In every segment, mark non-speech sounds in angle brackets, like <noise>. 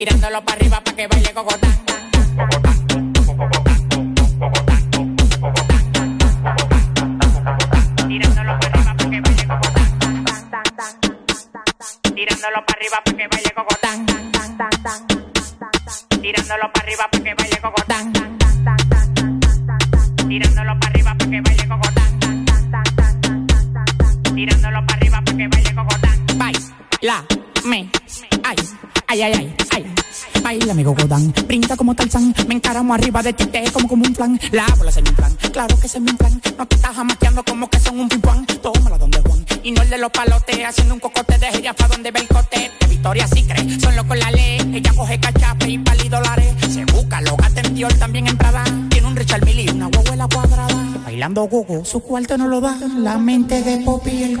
Tirándolo para arriba para que baile cocotán. Tirándolo para arriba para que baile cocotán. Tirándolo para arriba para que baile cocotán. Tirándolo para arriba para que baile cocotán. Tirándolo para arriba para que baile cocotán. Tirándolo para arriba para que. Baila, me, ay, ay, ay, ay. Baila mi cocotán, brinda como Tarzán, me encaramo arriba de ti, te como como un flan, la bola se me inflan, claro que se me inflan, no te estás jamaqueando como que son un pimpán, tómala donde Juan, y no el de los palotes, haciendo un cocote de pa' donde ve el cote, de Victoria sí cree, son locos la ley, ella coge cachape y pali dólares, se busca, lo gata en también en Prada, tiene un Richard Mille y una huevuela cuadrada, bailando gogo, su cuarto no lo da, la mente de Poppy el...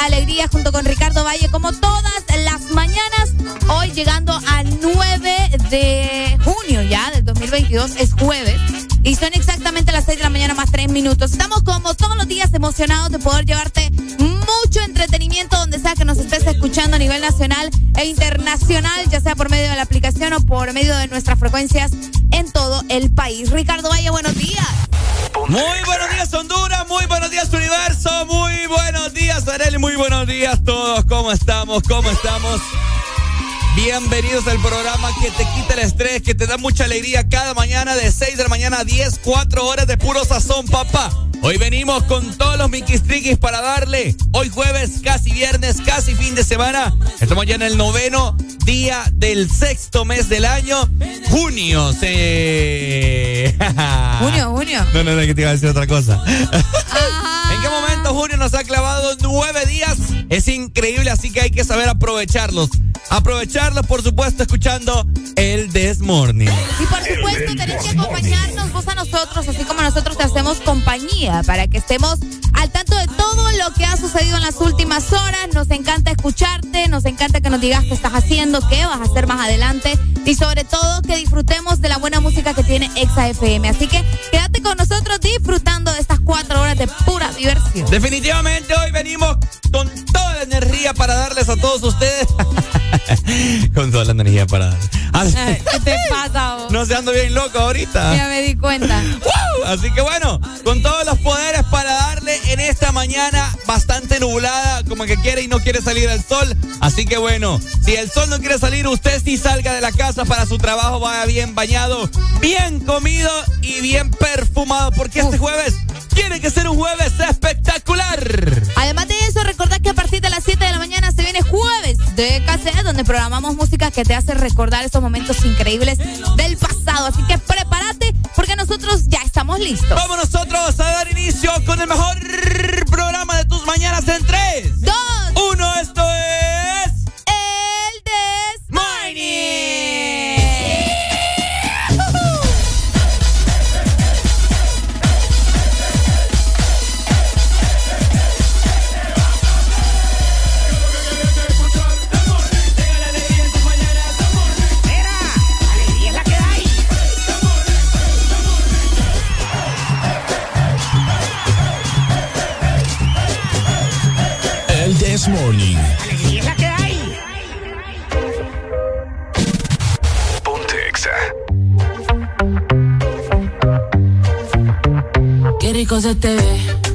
Alegría junto con Ricardo Valle, como todas las mañanas. Hoy llegando al 9 de junio ya del 2022, es jueves. Y son exactamente las 6 de la mañana más 3 minutos. Estamos como todos los días emocionados de poder llevarte mucho entretenimiento donde sea que nos estés escuchando a nivel nacional e internacional, ya sea por medio de la aplicación o por medio de nuestras frecuencias en todo el país. Ricardo Valle, buenos días. Muy buenos muy buenos días todos, ¿cómo estamos? ¿Cómo estamos? Bienvenidos al programa que te quita el estrés, que te da mucha alegría cada mañana de 6 de la mañana a 10, 4 horas de puro sazón, papá. Hoy venimos con todos los miquistriquis para darle. Hoy jueves, casi viernes, casi fin de semana. Estamos ya en el noveno día del sexto mes del año, junio. Se... <laughs> Junio, junio. No, no, no, que te iba a decir otra cosa. Nos ha clavado nueve días? Es increíble, así que hay que saber aprovecharlos aprovecharlo por supuesto, escuchando el Desmorning. Y por supuesto, tenés que acompañarnos vos a nosotros, así como nosotros te hacemos compañía, para que estemos al tanto de todo lo que ha sucedido en las últimas horas. Nos encanta escucharte, nos encanta que nos digas qué estás haciendo, qué vas a hacer más adelante y sobre todo que disfrutemos de la buena música que tiene Exa FM. Así que quédate con nosotros disfrutando de estas cuatro horas de pura diversión. Definitivamente hoy venimos con toda la energía para darles a todos ustedes. <laughs> <laughs> Con toda la energía parada. Ah, ¿Qué te pasa? No se ando bien loco ahorita. Ya me di cuenta. <laughs> Así que bueno, con todos los poderes para dar en esta mañana bastante nublada, como que quiere y no quiere salir al sol. Así que bueno, si el sol no quiere salir, usted sí salga de la casa para su trabajo, vaya bien bañado, bien comido y bien perfumado, porque este jueves tiene que ser un jueves espectacular. Además de eso, recordad que a partir de las 7 de la mañana se viene jueves de cassette, donde programamos música que te hace recordar esos momentos increíbles del pasado. Así que prepárate, porque nosotros ya estamos listos. Vamos nosotros a dar inicio con el mejor programa de tus mañanas en 3, 2, 1. Esto es. Morning. Qué rico se te ve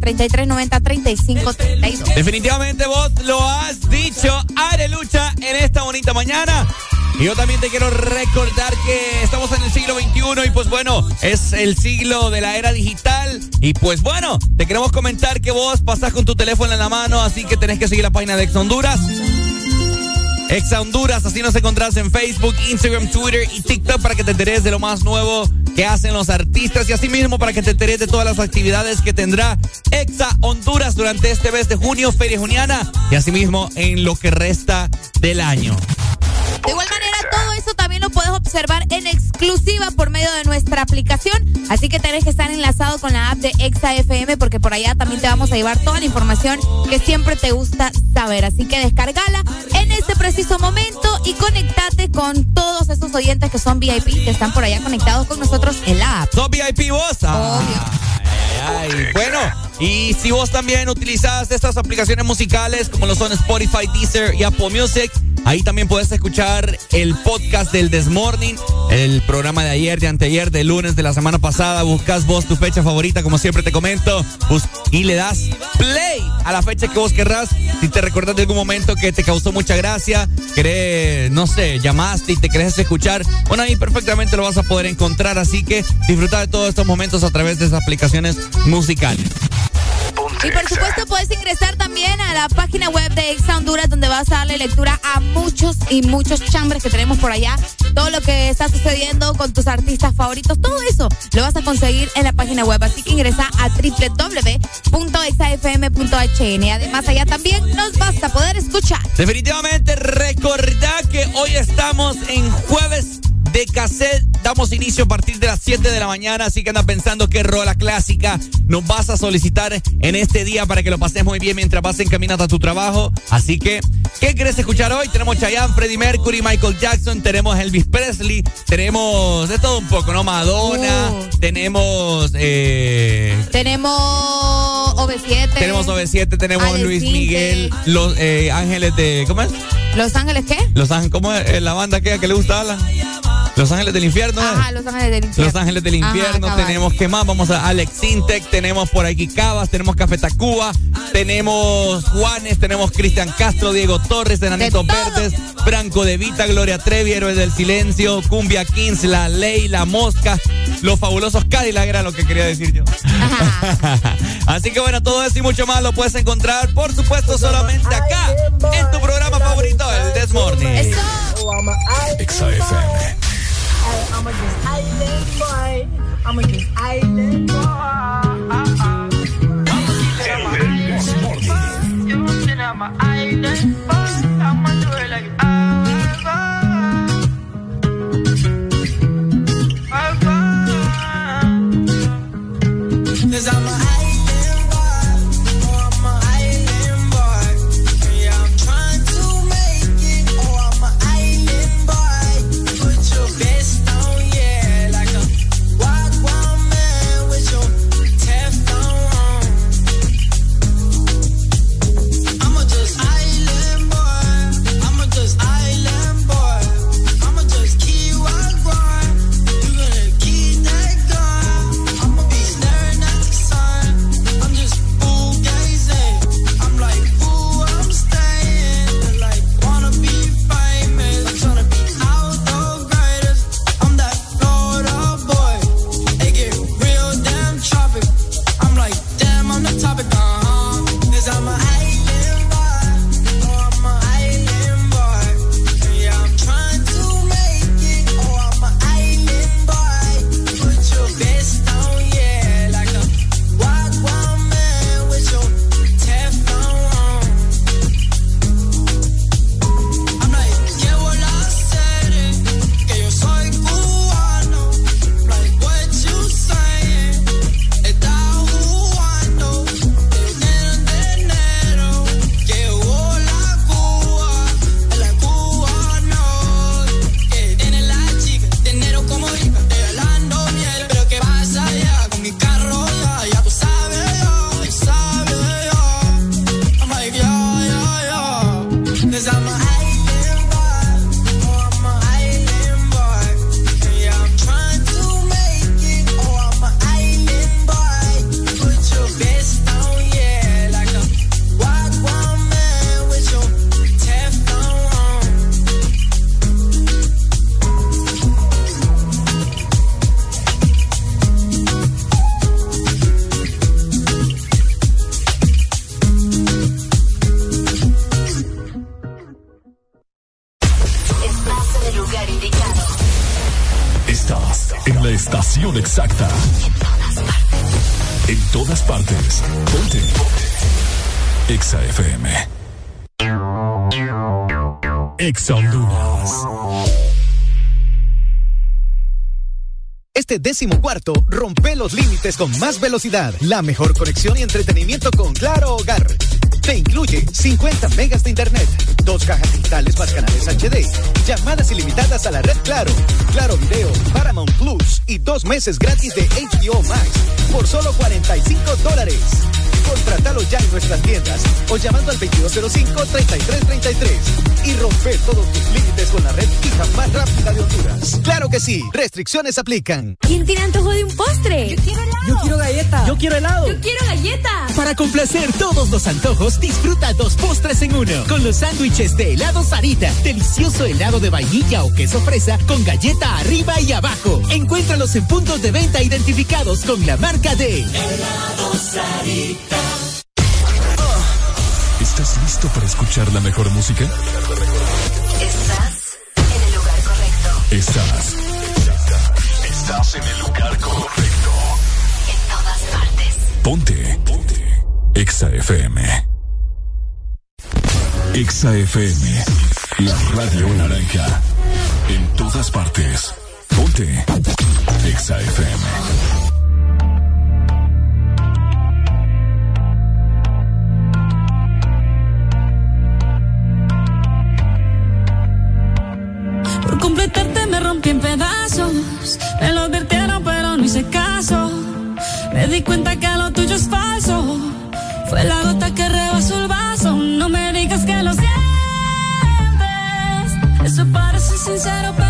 3390 3532. Definitivamente vos lo has dicho, Arelucha, en esta bonita mañana. Y yo también te quiero recordar que estamos en el siglo XXI y pues bueno, es el siglo de la era digital. Y pues bueno, te queremos comentar que vos pasás con tu teléfono en la mano, así que tenés que seguir la página de Ex Honduras. Ex Honduras, así nos encontrás en Facebook, Instagram, Twitter y TikTok para que te enteres de lo más nuevo que hacen los artistas y asimismo para que te enteres de todas las actividades que tendrá durante este mes de junio, Feria Juniana y asimismo en lo que resta del año. De igual manera, todo eso también lo puedes observar en exclusiva por medio de nuestra aplicación. Así que tenés que estar enlazado con la app de Exa FM porque por allá también te vamos a llevar toda la información que siempre te gusta saber. Así que descargala en este preciso momento y conectate con todos esos oyentes que son VIP que están por allá conectados con nosotros en la app. ¿Sos VIP vos? Ah, ay, ay. Bueno, y si vos también utilizas estas aplicaciones musicales como lo son Spotify, Deezer y Apple Music, ahí también puedes escuchar el podcast del Desmorning, el programa de ayer, de anteayer, de lunes, de la semana pasada. Buscas vos tu fecha favorita, como siempre te comento, y le das play a la fecha que vos querrás. Si te recuerdas de algún momento que te causó mucha gracia, querés, no sé, llamaste y te querés escuchar, bueno, ahí perfectamente lo vas a poder encontrar. Así que disfruta de todos estos momentos a través de esas aplicaciones musicales. Y por supuesto puedes ingresar también a la página web de Exa Honduras donde vas a darle lectura a muchos y muchos chambres que tenemos por allá todo lo que está sucediendo con tus artistas favoritos, todo eso lo vas a conseguir en la página web. Así que ingresa a www.exafm.hn. Además, allá también nos vas a poder escuchar. Definitivamente, recordad que hoy estamos en jueves de cassette. Damos inicio a partir de las 7 de la mañana, así que anda pensando qué rola clásica nos vas a solicitar en este día para que lo pases muy bien mientras vas encaminado a tu trabajo. Así que, ¿qué quieres escuchar hoy? Tenemos Chayanne, Freddie Mercury, Michael Jackson, tenemos Elvis Presley, tenemos de todo un poco, ¿no? Madonna, uh. tenemos... Eh, tenemos OV7. Tenemos OV7, tenemos Luis Miguel, Los eh, Ángeles de... ¿Cómo es? ¿Los Ángeles qué? Los Ángeles, ¿cómo es la banda que, que le gusta a? Los Ángeles del Infierno. Ajá, Los Ángeles del Infierno. Los Ángeles del Infierno. tenemos, ¿qué más? Vamos a Alex Sintec, tenemos por aquí Cabas, tenemos Café Tacuba, tenemos Juanes, tenemos Cristian Castro, Diego Torres, Enanitos Verdes, Franco De Vita, Gloria Trevi, Héroes del Silencio, Cumbia Kings, La Ley, La Mosca, Los Fabulosos Cadillac, era lo que quería decir yo. <laughs> Así que bueno, todo eso y mucho más lo puedes encontrar, por supuesto, solamente acá, en tu programa favorito, el Desmorning. XFM. I'm a just island boy. I'm a just island boy. I'm an island boy. I'ma do it like Cause I'm a décimo cuarto, rompe los límites con más velocidad, la mejor conexión y entretenimiento con Claro Hogar. Te incluye 50 megas de internet, dos cajas digitales más canales HD, llamadas ilimitadas a la red Claro, Claro Video, Paramount Plus y dos meses gratis de HBO Max por solo 45 dólares. Contrátalo ya en nuestras tiendas o llamando al 2205-3333 y romper todos tus límites con la red fija más rápida de Honduras. Claro que sí, restricciones aplican. ¿Quién tiene antojo de un postre? Yo quiero helado. Yo quiero galleta. Yo quiero helado. Yo quiero galleta. Para complacer todos los antojos, disfruta dos postres en uno con los sándwiches de helado Sarita. Delicioso helado de vainilla o queso fresa con galleta arriba y abajo. Encuéntralos en puntos de venta identificados con la marca de Helado Sarita. ¿Estás listo para escuchar la mejor música? Estás en el lugar correcto. Estás. Estás en el lugar correcto. En todas partes. Ponte. Ponte. Exa FM. Exa FM. La radio naranja. En todas partes. Ponte. Exa FM. completarte me rompí en pedazos. Me lo advirtieron, pero no hice caso. Me di cuenta que lo tuyo es falso. Fue la gota que rebasó parece sincero, pero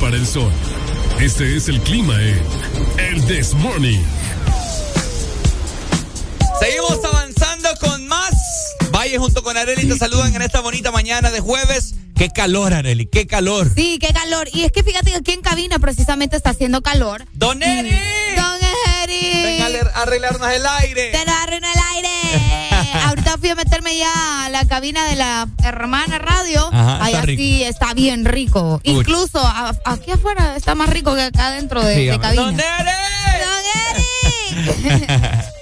Para el sol. Este es el clima en El This Morning. Seguimos avanzando con más. Valle junto con Areli te saludan en esta bonita mañana de jueves. Qué calor, Areli, qué calor. Sí, qué calor. Y es que fíjate que aquí en cabina precisamente está haciendo calor. ¡Don Eri! ¡Don Eri! Venga a arreglarnos el aire. Te arruino el aire. Fui a meterme ya a la cabina de la hermana radio. Ajá, Ay, está así rico. está bien rico. Uy. Incluso a- aquí afuera está más rico que acá dentro de, de cabina. ¡Don <laughs>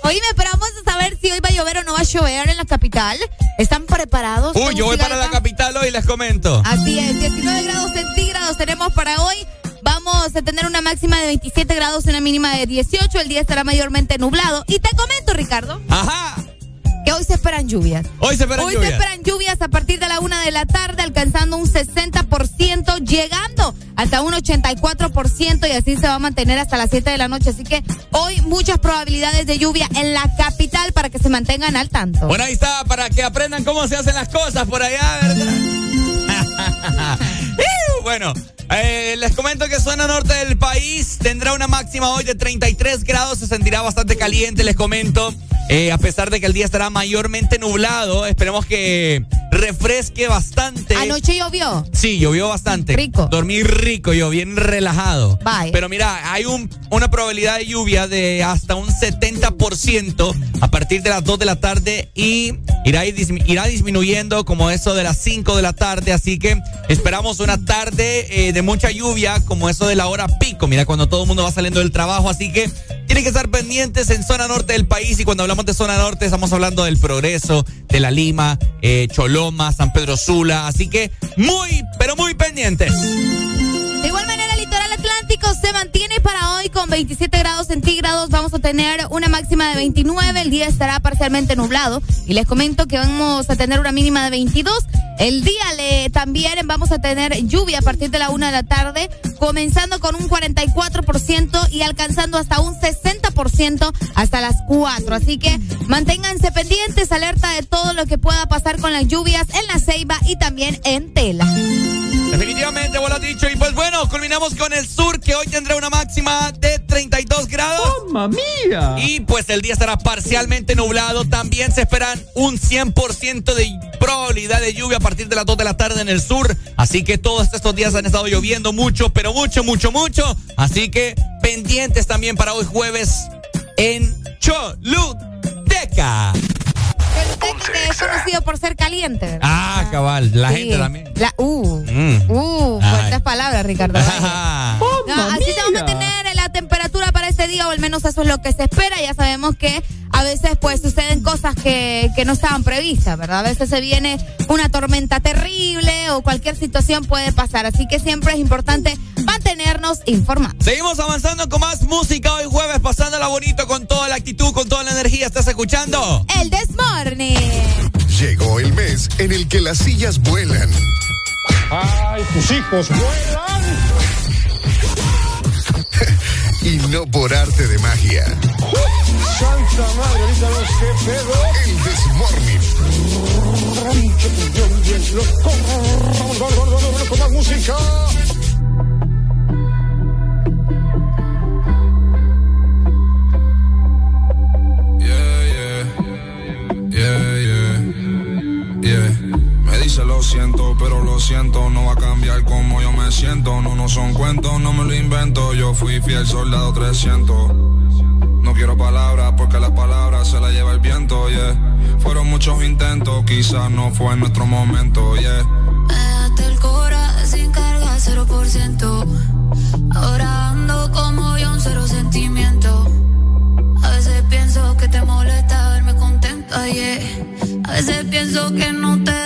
Oíme, pero vamos a saber si hoy va a llover o no va a llover en la capital. ¿Están preparados? Uy, yo voy para la capital hoy, les comento. Así es, 19 grados centígrados tenemos para hoy. Vamos a tener una máxima de 27 grados y una mínima de 18. El día estará mayormente nublado. Y te comento, Ricardo, Ajá. Que hoy se esperan lluvias. Hoy se esperan Hoy lluvias. se esperan lluvias a partir de la una de la tarde, alcanzando un 60%, llegando hasta un 84% y así se va a mantener hasta las 7 de la noche. Así que hoy muchas probabilidades de lluvia en la capital para que se mantengan al tanto. Bueno, ahí está, para que aprendan cómo se hacen las cosas por allá, ¿verdad? <laughs> Bueno, eh, les comento que zona norte del país tendrá una máxima hoy de 33 grados, se sentirá bastante caliente, les comento. Eh, a pesar de que el día estará mayormente nublado, esperemos que refresque bastante. Anoche llovió. Sí, llovió bastante. Rico. Dormí rico, yo bien relajado. Bye. Pero mira, hay un, una probabilidad de lluvia de hasta un 70% a partir de las 2 de la tarde y irá, irá disminuyendo como eso de las 5 de la tarde. Así que esperamos una tarde eh, de mucha lluvia como eso de la hora pico. Mira, cuando todo el mundo va saliendo del trabajo. Así que tienen que estar pendientes en zona norte del país. Y cuando hablamos de zona norte, estamos hablando del progreso, de la Lima, eh, Choloma, San Pedro Sula. Así que muy, pero muy pendientes. De igual manera, se mantiene para hoy con 27 grados centígrados. Vamos a tener una máxima de 29. El día estará parcialmente nublado. Y les comento que vamos a tener una mínima de 22. El día también vamos a tener lluvia a partir de la una de la tarde, comenzando con un 44% y alcanzando hasta un 60% hasta las 4. Así que manténganse pendientes, alerta de todo lo que pueda pasar con las lluvias en la ceiba y también en tela. Definitivamente, vos lo has dicho. Y pues bueno, culminamos con el sur, que hoy tendrá una máxima de 32 grados. ¡Mamma mía! Y pues el día estará parcialmente nublado. También se esperan un 100% de probabilidad de lluvia a partir de las 2 de la tarde en el sur. Así que todos estos días han estado lloviendo mucho, pero mucho, mucho, mucho. Así que pendientes también para hoy jueves en Choluteca que es conocido por ser caliente, ¿verdad? Ah, cabal, la gente también. La, uh, mm. uh, fuertes palabras, Ricardo. <laughs> así se va a mantener día, o al menos eso es lo que se espera. Ya sabemos que a veces pues suceden cosas que, que no estaban previstas, ¿verdad? A veces se viene una tormenta terrible o cualquier situación puede pasar. Así que siempre es importante mantenernos informados. Seguimos avanzando con más música hoy jueves, pasándola bonito con toda la actitud, con toda la energía. ¿Estás escuchando? El Desmorning. Llegó el mes en el que las sillas vuelan. ¡Ay, tus hijos vuelan! Y no por arte de magia. ¡Santa madre, ahorita los que pedo! El Desmorning. Con más música. Me dice lo siento, pero lo siento, no va a cambiar como yo me siento. No, no son cuentos, no me lo invento. Yo fui fiel soldado 300. No quiero palabras porque las palabras se las lleva el viento, yeah. Fueron muchos intentos, quizás no fue nuestro momento, yeah. Déjate el cora sin carga, 0%. Ahora ando como yo, un cero sentimiento. A veces pienso que te molesta verme contenta, yeah. A veces pienso que no te.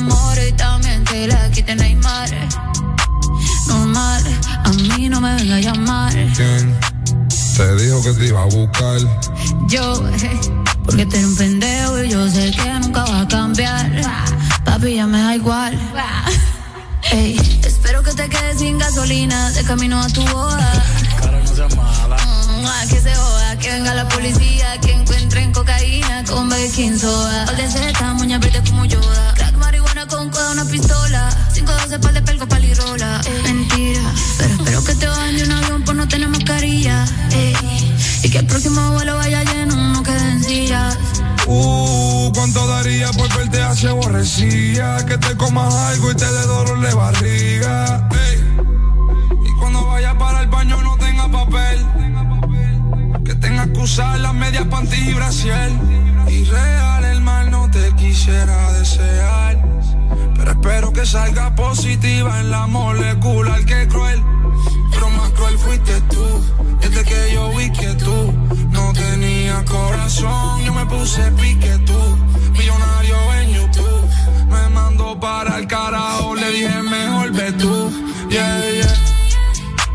no me venga a llamar. ¿Quién te dijo que te iba a buscar? Yo, porque te un pendejo y yo sé que nunca va a cambiar. Papi, ya me da igual. <laughs> Ey, espero que te quedes sin gasolina de camino a tu boda. Cara, no sea mala. Mm, que se joda, que venga la policía, que encuentren cocaína con baking soda. Ol de Z, moña verde como Yoda. Crack, marihuana con coda, una pistola. 512 par de pelco, palirola. Eh, mentira, pero espero que te bajen de un avión por no tener mascarilla. Ey, y que el próximo vuelo vaya lleno, no queden sillas. Uh, ¿cuánto daría por verte así aborrecida? Que te comas algo y te dé dolor de barriga. Ey. Y cuando vaya para el baño no tenga papel. Que tengas que usar las medias panty y brasier. Y te quisiera desear. Pero espero que salga positiva en la molecular que cruel. Pero más cruel fuiste tú. Desde que yo vi que tú no tenías corazón, yo me puse pique tú. Millonario en YouTube. Me mandó para el carajo, le dije mejor ve tú. Yeah, yeah.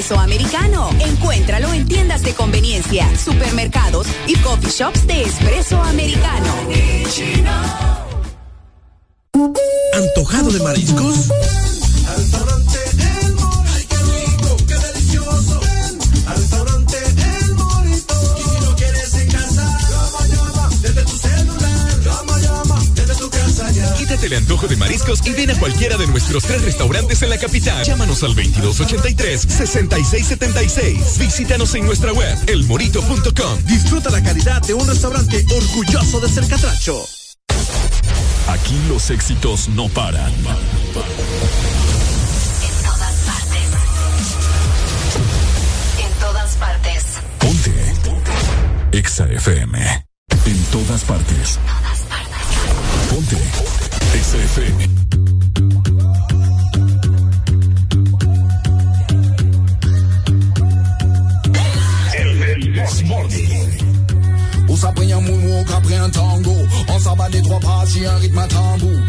Espresso americano. Encuéntralo en tiendas de conveniencia, supermercados y coffee shops de espresso americano. ¿Antojado de mariscos? Quítate el antojo de mariscos y ven a cualquiera de nuestros tres restaurantes en la capital. Llámanos al 2283-6676. Visítanos en nuestra web, elmorito.com. Disfruta la calidad de un restaurante orgulloso de ser catracho. Aquí los éxitos no paran. En todas partes. En todas partes. Ponte. EXA FM. En todas partes. Todas partes. Ponte. EXA FM. On s'apprend un moonwalk après un tango. On s'abat les trois pas si un rythme à tambour.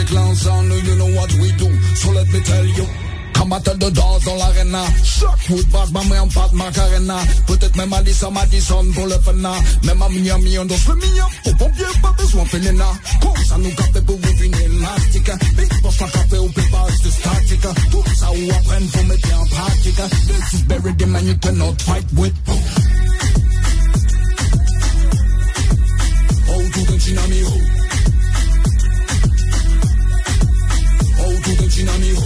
Éclats ensemble, you know what we do. So let me tell you. Combattant de danse dans l'arena. Basse, ma main en pâte, macarena. Peut-être même Madison, Madison pour le fena. Même à Miami, on danse le mignon. Au pompier, pas besoin fénina. Comme ça, nous café pour vous une élastique. Big boss, pas café ou pas de statique. Tout ça ou apprendre, faut mettre en pratique. This is buried in man you cannot fight with. Oh, tout un chinamiro. Oh, tout un chinamiro. Oh,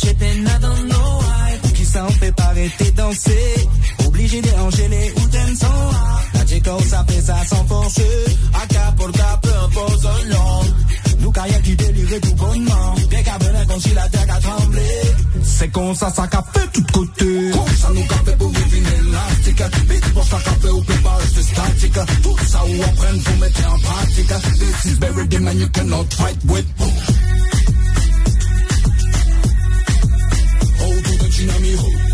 feeling in a tripping, I don't know why. Qui ça on fait pas arrêter danser. Obligé d'enchaîner ou dansant. La chico ça fait ça sans forcer. À cap pour cap, peu importe un nom. Nous carrière qui délire tout bonnement. Bien qu'à venir comme si la terre a tremblé. C'est comme ça, ça qu'a fait tout côté. Comme ça, nous café pour vivre élastique. Big boss, pas café ou pas de statique. Tout ça ou apprendre, faut mettre en pratique. This is buried in man you cannot fight with. Oh, tout un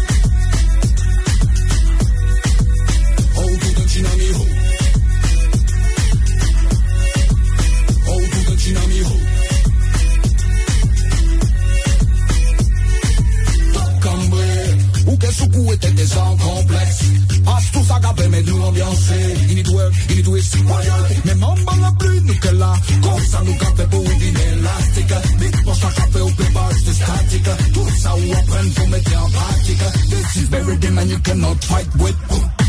Couper, secouer, t'étais sans complexe. Passe tous à gaber, mais nous ambiancer. Il y doit, il y doit. Mais m'emballe la pluie, nous que là. Comme ça, nous café pour une dîner élastique. Vite, pour chaque café au pépage, c'est statique. Tout ça, où apprennent, faut mettre en pratique. This is very demand, you cannot fight with.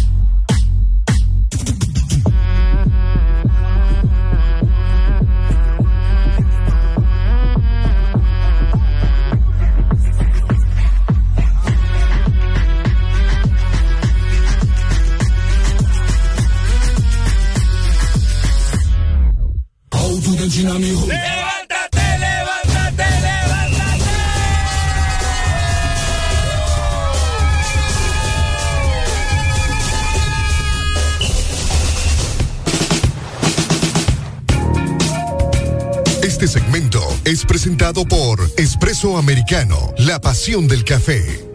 mijo. ¡Levántate, levántate, levántate! Este segmento es presentado por Espresso Americano, la pasión del café.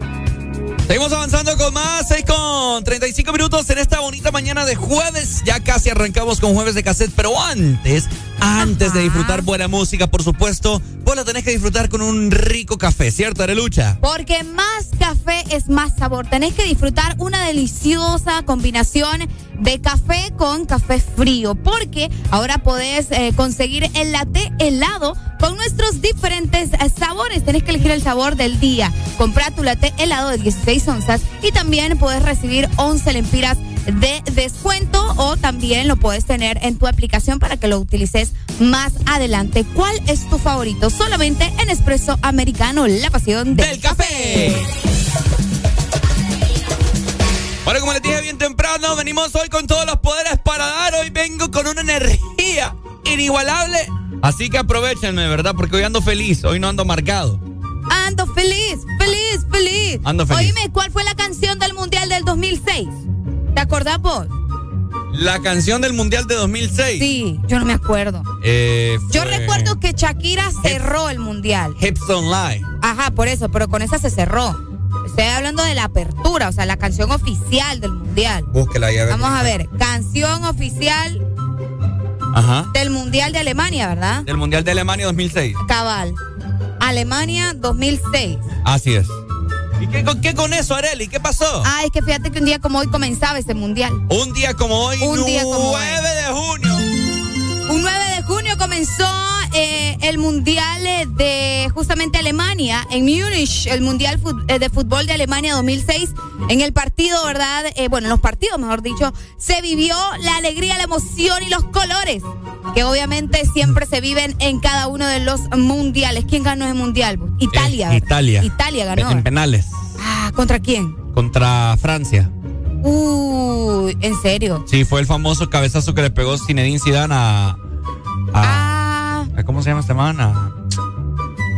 Seguimos avanzando con más, 6 con 35 minutos en esta bonita mañana de jueves. Ya casi arrancamos con jueves de cassette, pero antes, antes de disfrutar buena música, por supuesto, vos la tenés que disfrutar con un rico café, ¿cierto, Arelucha? Porque más café es más sabor. Tenés que disfrutar una deliciosa combinación de café con café frío. Porque ahora podés eh, conseguir el latte helado con nuestros diferentes eh, sabores. Tenés que elegir el sabor del día. Comprá tu latte helado de 16 onzas y también puedes recibir 11 lempiras de descuento o también lo puedes tener en tu aplicación para que lo utilices más adelante. ¿Cuál es tu favorito? Solamente en Espresso Americano, la pasión del, Del café. Bueno, como les dije bien temprano, venimos hoy con todos los poderes para dar. Hoy vengo con una energía inigualable. Así que aprovechenme, ¿verdad? Porque hoy ando feliz, hoy no ando marcado. Ando feliz, feliz, feliz. Ando feliz. Oíme, ¿cuál fue la canción del Mundial del 2006? ¿Te acordás vos? La canción del Mundial de 2006. Sí, yo no me acuerdo. Eh, Yo recuerdo que Shakira cerró el Mundial. Hips Don't Lie. Ajá, por eso, pero con esa se cerró. Estoy hablando de la apertura, o sea, la canción oficial del Mundial. Búsquela ya. Vamos a ver, canción oficial Ajá. del Mundial de Alemania, ¿verdad? Del Mundial de Alemania 2006. Cabal. Alemania 2006. Así es. ¿Y qué, con- qué con eso, Areli? ¿Qué pasó? Ah, es que fíjate que un día como hoy comenzaba ese mundial. Un día como hoy, Un día como hoy. 9 de junio. Un 9 de junio comenzó eh, el mundial eh, de justamente Alemania en Múnich, el mundial eh, de fútbol de Alemania 2006. En el partido, ¿verdad? Eh, bueno, en los partidos, mejor dicho, se vivió la alegría, la emoción y los colores que obviamente siempre se viven en cada uno de los mundiales. ¿Quién ganó ese mundial? Italia. Eh. Italia. Italia ganó. En penales. Ah, ¿contra quién? Contra Francia. Uy, en serio. Sí, fue el famoso cabezazo que le pegó Zinedine Zidane a... a- Ah, a- ¿Cómo se llama este man? A,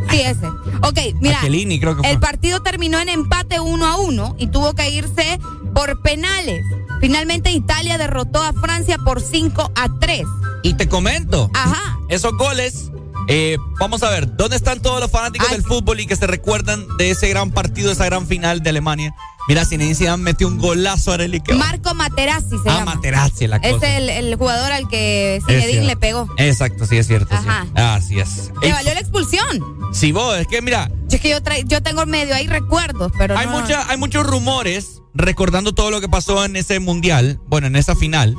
sí, ese. Ok, mira. creo que fue. El partido terminó en empate 1 a 1 y tuvo que irse por penales. Finalmente Italia derrotó a Francia por 5 a 3. Y te comento. Ajá. Esos goles, eh, vamos a ver, ¿dónde están todos los fanáticos del fútbol y que se recuerdan de ese gran partido, esa gran final de Alemania? Mira, Zinedine Zidane metió un golazo a Arely. Marco Materazzi se Ah, llama. Materazzi, la Es cosa. el, el jugador al que Es Zinedine le pegó. Exacto, sí, es cierto. sí. Ajá. Así es. Le valió la expulsión. Si vos, es que mira, Es que yo, tra- yo tengo medio ahí recuerdos, pero hay, no- mucha, hay muchos rumores recordando todo lo que pasó en ese mundial, bueno, en esa final.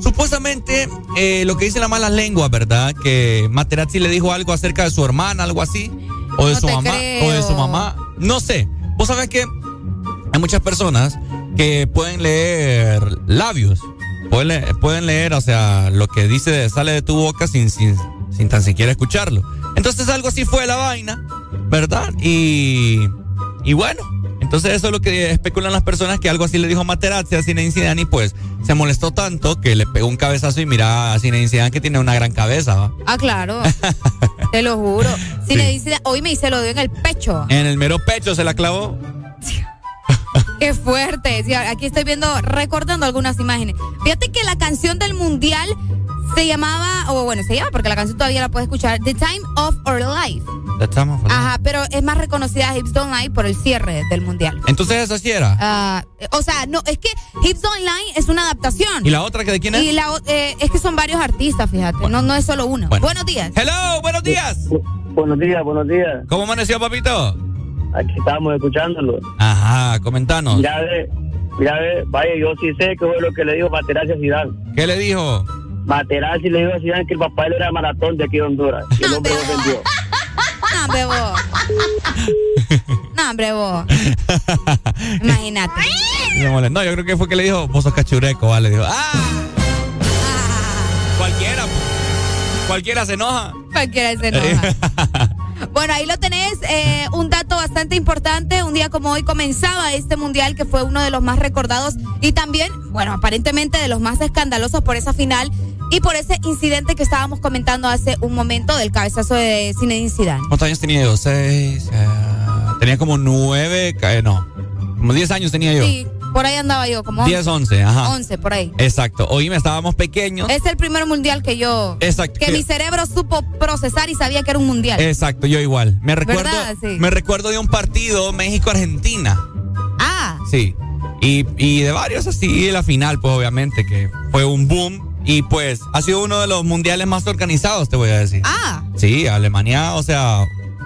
Supuestamente, eh, lo que dicen las malas lenguas, ¿verdad? Que Materazzi le dijo algo acerca de su hermana, algo así. O de No su mamá. creo. O de su mamá. No sé. Vos sabés que hay muchas personas que pueden leer labios. Pueden, le- pueden leer, o sea, lo que dice, sale de tu boca sin, sin, sin tan siquiera escucharlo. Entonces algo así fue la vaina, ¿verdad? Y, y bueno, entonces eso es lo que especulan las personas que algo así le dijo Materazzi a Zinedine Zidane y pues se molestó tanto que le pegó un cabezazo y mira a Zinedine Zidane que tiene una gran cabeza, ¿va? Ah, claro. <laughs> Te lo juro. Si le dice, hoy me se lo dio en el pecho. En el mero pecho se la clavó. Qué fuerte. Sí, aquí estoy viendo, recordando algunas imágenes. Fíjate que la canción del mundial se llamaba, o bueno, se llama porque la canción todavía la puedes escuchar, The Time of Our Life. Ya estamos. Ajá, pero es más reconocida Hips Don't Lie por el cierre del mundial. Entonces eso sí era. Ah, o sea, no, es que Hips Don't Lie es una adaptación. ¿Y la otra que de quién es? Y la eh, es que son varios artistas, fíjate, no, no es solo uno. Bueno. Buenos días. Hello, buenos días. Buenos días, buenos días. ¿Cómo amaneció, papito? Aquí estamos escuchándolo. Ajá, comentanos. Mira, ve, mira, ve, vaya, yo sí sé que fue lo que le dijo Materazzi a Zidane. ¿Qué le dijo? Materazzi le dijo a Zidane que el papá él era maratón de aquí de Honduras. Y el hombre lo vendió. No, hombre, vos. No, hombre, vos. <laughs> Imagínate. No, yo creo que fue que le dijo, vos sos cachureco, ¿vale? Dijo, ¡ah! Cualquiera. Cualquiera se enoja. Cualquiera se enoja. <laughs> Bueno, ahí lo tenés. eh, un dato bastante importante. Un día como hoy comenzaba este mundial que fue uno de los más recordados y también, bueno, aparentemente de los más escandalosos por esa final y por ese incidente que estábamos comentando hace un momento del cabezazo de Zinedine Zidane. ¿Cuántos años tenía yo? Seis. eh, tenía como nueve. eh, no. Como diez años tenía yo. Sí, Por ahí andaba yo, como 10, 11, ajá. 11, por ahí. Exacto. Oíme, estábamos pequeños. Es el primer mundial que yo. Exacto. Que, mi cerebro supo procesar y sabía que era un mundial. Exacto, yo igual. Me recuerdo. Sí. me recuerdo de un partido México-Argentina. Ah. Sí. Y, y de varios así, la final, pues obviamente, que fue un boom. Y pues ha sido uno de los mundiales más organizados, te voy a decir. Ah. Sí, Alemania, o sea,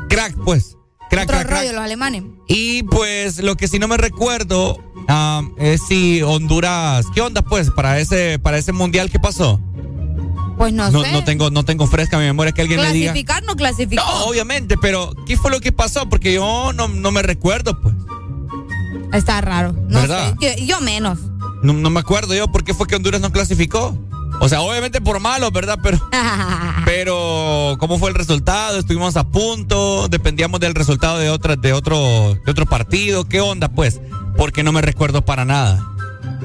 crack, pues. Crack, Otro crack, rollo, crack. los alemanes. Y pues lo que sí no me recuerdo ah, es si Honduras, ¿qué onda pues para ese para ese mundial que pasó? Pues no, No, sé. no tengo no tengo fresca mi memoria que alguien me diga. Clasificar no clasificó. No, obviamente, pero ¿qué fue lo que pasó? Porque yo no, no me recuerdo, pues. Está raro. No ¿Verdad? sé. Yo, yo menos. No, no me acuerdo yo por qué fue que Honduras no clasificó. O sea, obviamente por malo, ¿verdad? Pero, <laughs> pero ¿cómo fue el resultado? Estuvimos a punto, dependíamos del resultado de otra, de otro, de otro partido. ¿Qué onda, pues? Porque no me recuerdo para nada.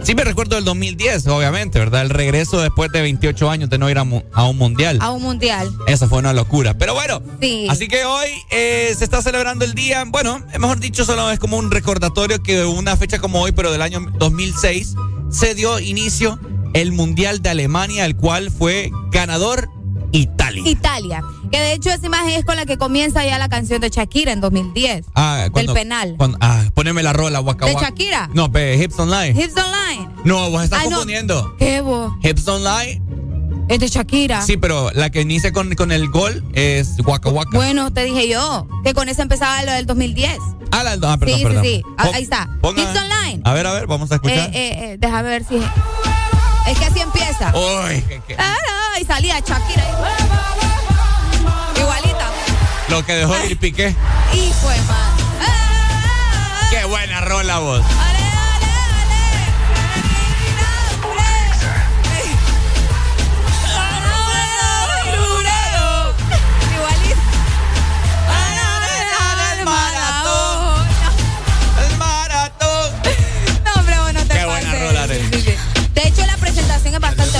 Sí me recuerdo del 2010, obviamente, ¿verdad? El regreso después de 28 años de no ir a, mu- a un mundial. A un mundial. Eso fue una locura. Pero bueno, Sí. así que hoy eh, se está celebrando el día, bueno, mejor dicho, solo es como un recordatorio que una fecha como hoy, pero del año 2006, se dio inicio el Mundial de Alemania, el cual fue ganador Italia. Italia. Que de hecho esa imagen es con la que comienza ya la canción de Shakira en 2010. Ah, cuando- del penal. cuando- ah, poneme la rola, Waka ¿De. Shakira? No, pe, Hips Online. Hips Online. No, vos estás Ay, no. confundiendo. ¿Qué vos? Hips Online, Es de Shakira. sí, pero la que inicia con, con el gol es Waka Waka. Bueno, te dije yo que con esa empezaba lo del 2010. Ah, la- ah, perdón, sí, perdón. sí, sí. Ah, Pon- Ahí está. ponga- Hips Online. A ver, a ver, vamos a Eh, escuchar. eh, eh, déjame ver si. Es que así empieza. Uy, Ah, no, y salía Shakira. Igualita. lo que dejó ir Piqué. Hijo de madre. Ah, Qué buena rola vos. Igualita.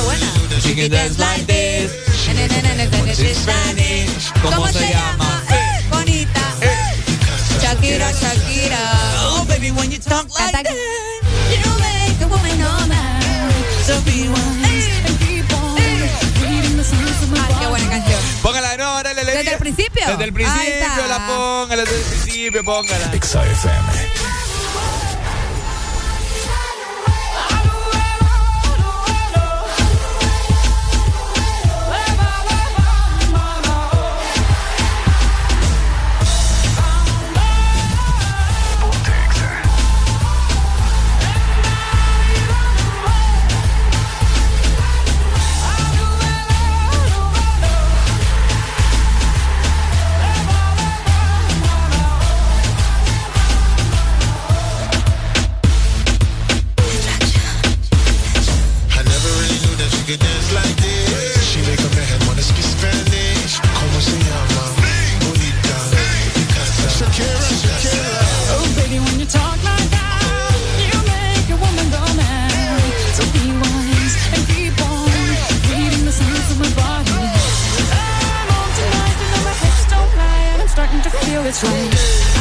Presentación es bastante buena. She can dance like this. ¿Cómo se llama? Eh, Bonita. Shakira, Shakira. Oh, baby, when you talk like that. You make a woman know now. So be wise and keep on reading the signs of my Ay, qué buena canción. Póngala de nuevo, dale, alegría. ¿Desde el principio? Desde el principio está. la póngala, desde el principio póngala. I starting to feel it's right.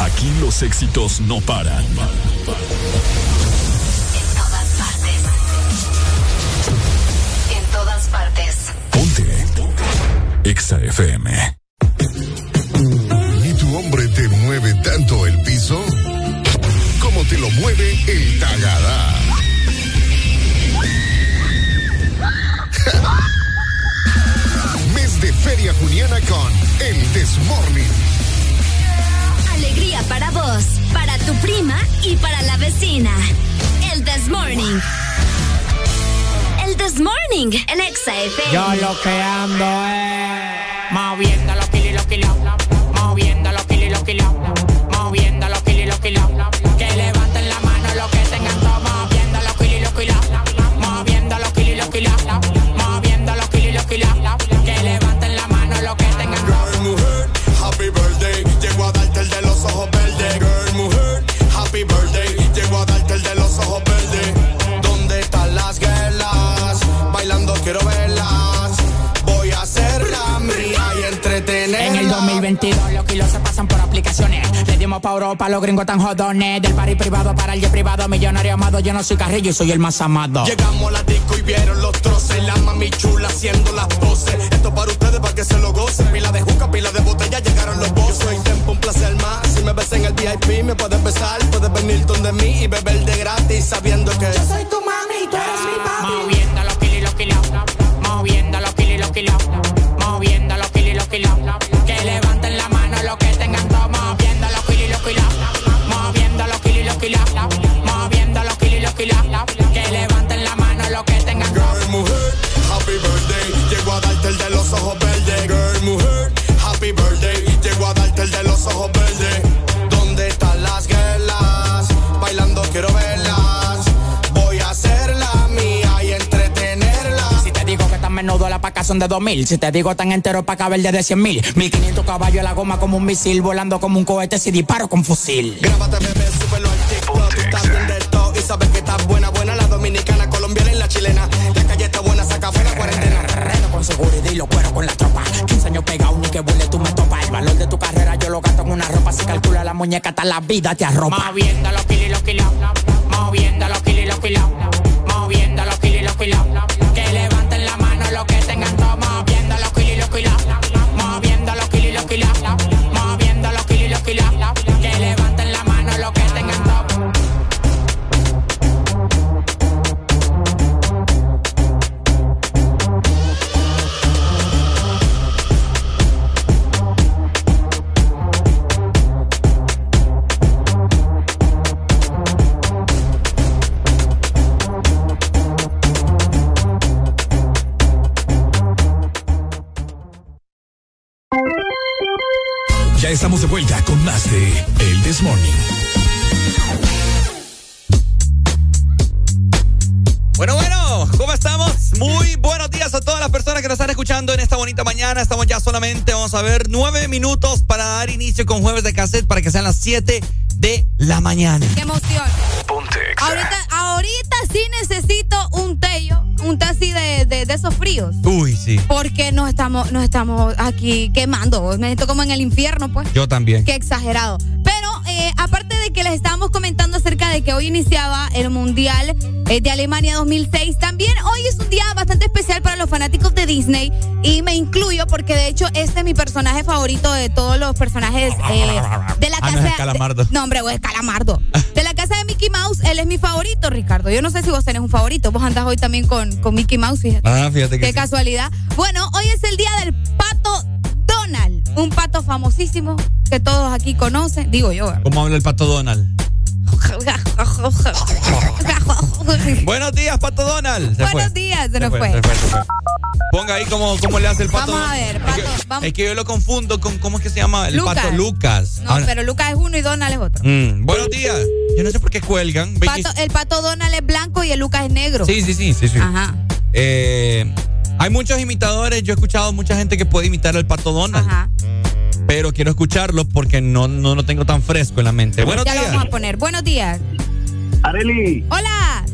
Aquí los éxitos no paran. En todas partes. En todas partes. Ponte. Exa FM. ¿Y tu hombre te mueve tanto el piso? Como te lo mueve el Tagadá. <laughs> Mes de Feria Juniana con El Desmorning. Alegría para vos, para tu prima y para la vecina. El This Morning. El This Morning, el Exa FM. Yo lo que ando es moviendo los kilos y los kilos, moviendo los kilos los kilos, el 2022 los kilos se pasan por aplicaciones. Le dimos pa' Europa, los gringos tan jodones. Del party privado para el jet privado, millonario amado. Yo no soy carrillo, soy el más amado. Llegamos a la disco y vieron los troces. La mami chula haciendo las poses. Esto para ustedes, para que se lo gocen. Pila de juca, pila de botella, llegaron los bosses. Yo soy tiempo, un placer más. Si me ves en el VIP, me puedes besar. Puedes venir donde mí y beber de gratis. Sabiendo que yo soy tu mami, tú eres mi papi. Moviendo los kilos y los kilos. Moviendo los kilos y los kilos. Moviendo los kilos y los kilos. Que levanten la mano los que tengan. Girl, mujer, happy birthday. Llego a darte el de los ojos verdes. Girl, mujer, happy birthday. Llego a darte el de los ojos verdes. ¿Dónde están las guerras? Bailando quiero verlas. Voy a hacerla mía y entretenerla. Si te digo que tan menudo la paca son de 2000. Si te digo tan entero pa' caber de 100 mil. 1500 caballos la goma como un misil. Volando como un cohete si disparo con fusil. Grábate, bebé, súbelo la chilena. La calle está buena, saca fuera cuarentena. Reto con seguridad y lo cuero con la tropa. 15 años pegado, ni que vuele tú me topa. El valor de tu carrera yo lo gasto en una ropa. Si calcula la muñeca, hasta la vida te arropa. Moviendo los kilos y los kilos. Moviendo los kilos y los kilos. Moviendo los kilos y los kilos. Estamos de vuelta con más de El This Morning. Bueno, bueno, ¿cómo estamos? Muy buenos días a todas las personas que nos están escuchando en esta bonita mañana. Estamos ya solamente, vamos a ver, nueve minutos para dar inicio con jueves de cassette para que sean las siete de la mañana. ¡Qué emoción! Ahorita, ahorita sí necesito un tello, un té así de, de, de esos fríos. Uy, sí. Porque nos estamos, nos estamos aquí quemando. Me siento como en el infierno, pues. Yo también. Qué exagerado. Pero eh, aparte de que les estábamos comentando acerca de que hoy iniciaba el Mundial eh, de Alemania 2006, también hoy es un día bastante especial para los fanáticos de Disney y me incluyo porque de hecho este es mi personaje favorito de todos los personajes eh, de la <laughs> Ah, casa. no es Calamardo. de- no, hombre, es Calamardo. De la casa de Mickey Mouse, él es mi favorito, Ricardo. Yo no sé si vos tenés un favorito. Vos andás hoy también con, con Mickey Mouse, fíjate. Ah, fíjate que Qué sí. casualidad. Bueno, hoy es el día del pato Donald, un pato famosísimo que todos aquí conocen, digo yo. ¿verdad? ¿Cómo habla el pato Donald? <laughs> Buenos días, pato Donald. Se Buenos fue. días, se Se nos fue, fue. se fue, se fue. Ponga ahí cómo, cómo le hace el pato. Vamos a ver, pato, Es que, vamos. es que yo lo confundo con, ¿cómo es que se llama? El Lucas. pato Lucas. No, Ahora- pero Lucas es uno y Donald es otro. Mm, buenos días. Yo no sé por qué cuelgan. Pato- el pato Donald es blanco y el Lucas es negro. Sí, sí, sí, sí, sí. Ajá. Eh, hay muchos imitadores. Yo he escuchado mucha gente que puede imitar al pato Donald. Ajá. Pero quiero escucharlo porque no, no lo tengo tan fresco en la mente. Buenos ya lo vamos a poner. Buenos días. Areli, Hola.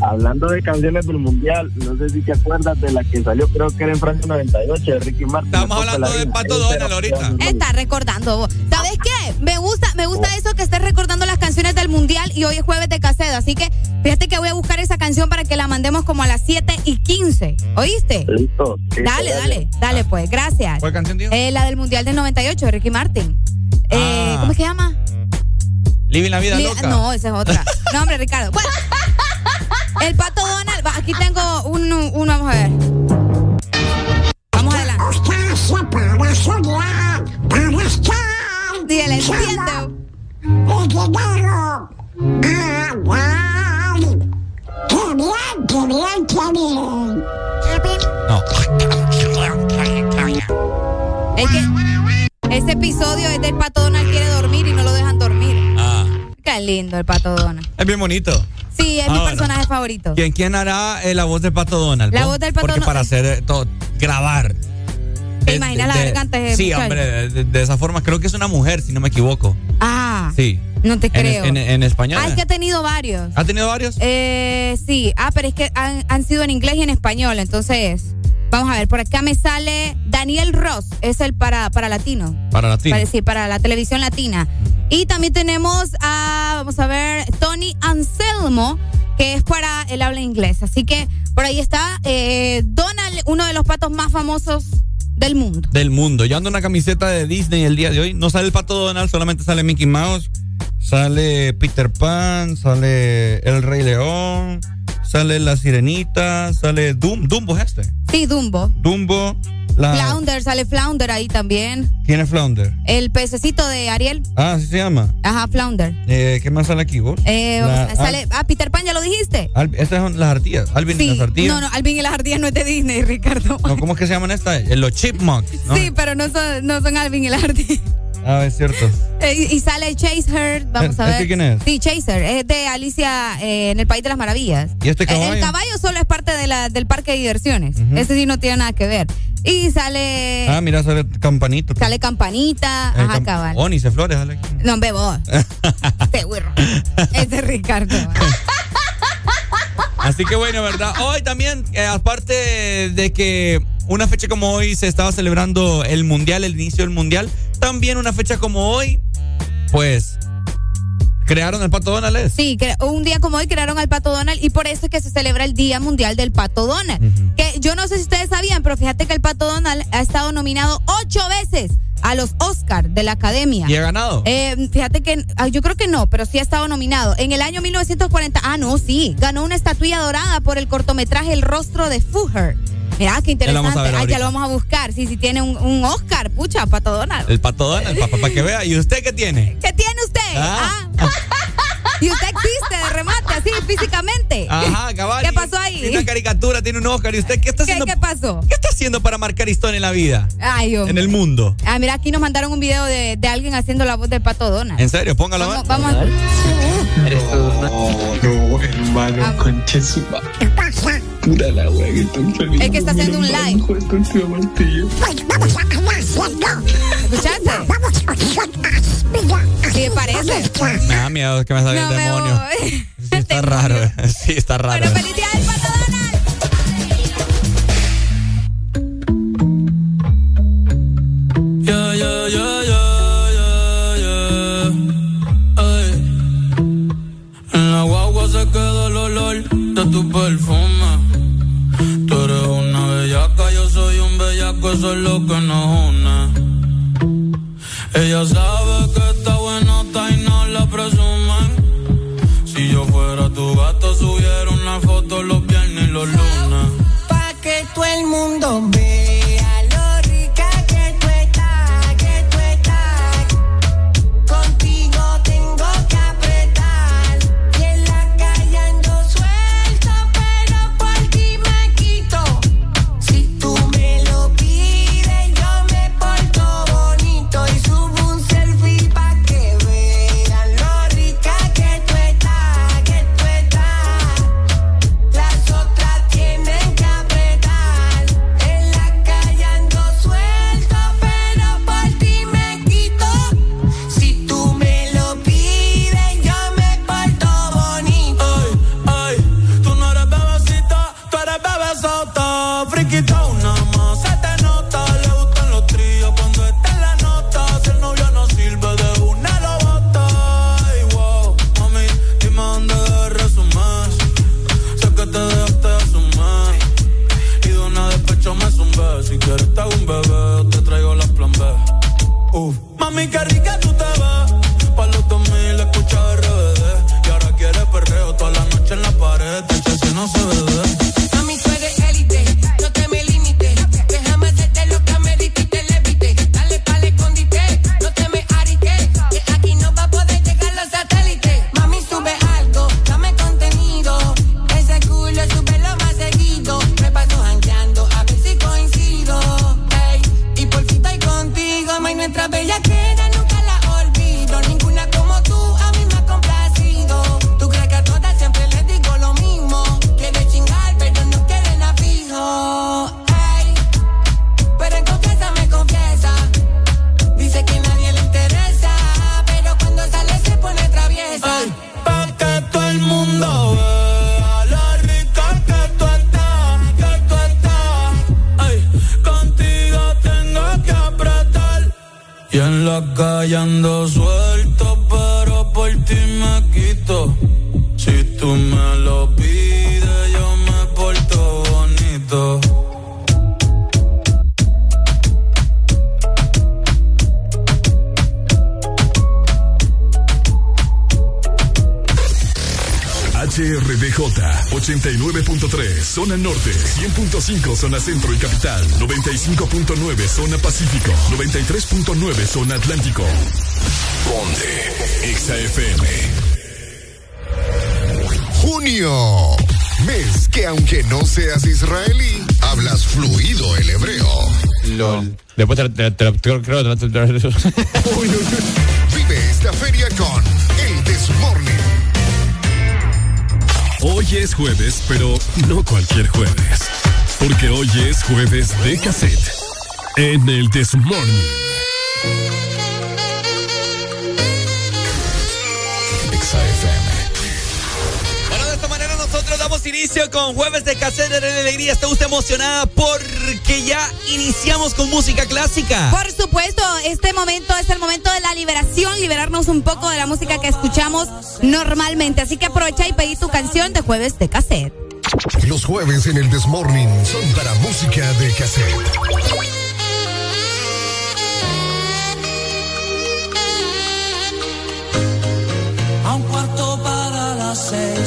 Hablando de canciones del mundial, no sé si te acuerdas de la que salió, creo que era en Francia 98, de Ricky Martin. Estamos hablando del Pato Donald ahorita. Está recordando. vos. ¿Sabes qué? Me gusta, me gusta eso que estés recordando las canciones del mundial y hoy es jueves de cassette. Así que fíjate que voy a buscar esa canción para que la mandemos como a las 7 y 15. ¿Oíste? Listo. listo, Dale, dale, dale pues. Gracias. ¿Cuál canción dijo? Eh, la del mundial del 98, de Ricky Martin. Eh, Ah. ¿Cómo es que se llama? Living la vida Li- loca. No, esa es otra. No, hombre, Ricardo. Bueno, el pato Donald. va, Aquí tengo un, un- vamos a ver. Vamos adelante. Dígale, entiendo. No. Es que ese episodio es del pato Donald quiere dormir y no lo dejan dormir. Ah, Qué lindo el pato Donald. es bien bonito. Sí, es mi personaje favorito. ¿Quién, quién hará eh, la voz del pato Donald? La voz del Pato Porque Donald. para hacer eh, todo, grabar. ¿Te imaginas de- la garganta de Sí, muchacho? hombre, de, de- esa forma. Creo que es una mujer, si no me equivoco. Ah, Sí. no te En- creo. En, en español. Ah, es que ha tenido varios. ¿Ha tenido varios? Eh, sí. Ah, pero es que han, han sido en inglés y en español. Entonces, vamos a ver. Por acá me sale Daniel Ross. Es el para, para latino. Para latino. Para, sí, para la televisión latina. Y también tenemos a, vamos a ver, Tony Anselmo, que es para el habla inglés. Así que por ahí está eh, Donald, uno de los patos más famosos del mundo. Del mundo. Yo ando en una camiseta de Disney el día de hoy. No sale el pato Donald, solamente sale Mickey Mouse. Sale Peter Pan, sale El Rey León, sale La Sirenita, sale Dum Dumbo es este. Sí, Dumbo. Dumbo, la Flounder, sale Flounder ahí también. ¿Quién es Flounder? El pececito de Ariel. Ah, así se llama. Ajá, Flounder. Eh, ¿Qué más sale aquí vos? Eh, La- sale, ah, Peter Pan, ya lo dijiste. Estas son las ardillas. Alvin y las ardillas. No, no, Alvin y las ardillas no es de Disney, Ricardo. No, ¿Cómo es que se llaman estas? Eh, Los chipmunks. ¿no? Sí, pero no son, no son Alvin y las ardillas. Ah, es cierto. Eh, y, y sale Chaser, vamos a ¿Este ver. quién es? Sí, Chaser, es de Alicia eh, en el País de las Maravillas. ¿Y este Eh, caballo? El caballo solo es parte de la, del parque de diversiones. Ese sí no tiene nada que ver. Y sale, Ah, mira, sale campanito. sale Campanita, Eh, ajá, cam- cabal. Oh, ni se flores, sale aquí. No, bebo. <laughs> este güirro. Este es Ricardo. <laughs> Así que bueno, ¿verdad? Hoy también, eh, aparte de que una fecha como hoy se estaba celebrando el Mundial, el inicio del Mundial, también una fecha como hoy, pues, crearon el Pato Donald. ¿es? Sí, un día como hoy crearon al Pato Donald y por eso es que se celebra el Día Mundial del Pato Donald. Que yo no sé si ustedes sabían, pero fíjate que el Pato Donald ha estado nominado ocho veces a los Oscar de la Academia. ¿Y ha ganado? Eh, fíjate que yo creo que no, pero sí ha estado nominado. En el año 1940, ah, no, sí, ganó una estatuilla dorada por el cortometraje El rostro de Fugger. Mira, qué Ya interesante. a ver Ah, ya lo vamos a buscar. Sí, sí, tiene un, un Oscar, pucha, Pato Donald. El Pato Donald, para que vea. ¿Y usted qué tiene? ¿Qué tiene usted? Ah. Ah. Y usted existe de remate, así, físicamente. Ajá, cabal. ¿Qué pasó ahí? tiene una caricatura, tiene un Oscar. ¿Y usted qué está haciendo? ¿Qué, pasó? ¿Qué está haciendo para marcar historia en la vida? Ay, hombre. En el mundo. Ah, mira, aquí nos mandaron un video de, de alguien haciendo la voz del pato Donald. ¿En serio? Póngalo Vamos, a ver. vamos a... No, hermano, concha su ma- Pura la wea que estoy feliz. Es que está haciendo un live. ¿Escuchaste? Sí, parece. Me da miedo que me salga No el demonio. Sí, está raro. eh. Sí, está raro. Bueno, feliz día del pato Donald. Yeah, yeah, yeah, yeah, yeah, yeah. Ay. En la guagua se queda el olor de tu perfume. Tú eres una bellaca, yo soy un bellaco, eso es lo que nos une. Ella sabe el zona norte, 100.5 zona centro y capital, 95.9 zona pacífico, 93.9 zona atlántico. Ponte XAFM. Junio. Mes que aunque no seas israelí, hablas fluido el hebreo. LOL. Después te, te, <laughs> Vive esta feria con el Desmorning. Hoy es jueves, pero no cualquier jueves. Porque hoy es jueves de cassette. En el This inicio con Jueves de Cassette de la Alegría. ¿Está usted emocionada porque ya iniciamos con música clásica? Por supuesto, este momento es el momento de la liberación, liberarnos un poco de la música que escuchamos normalmente. Así que aprovecha y pedí tu canción de jueves de cassette. Los jueves en el Desmorning son para música de cassette.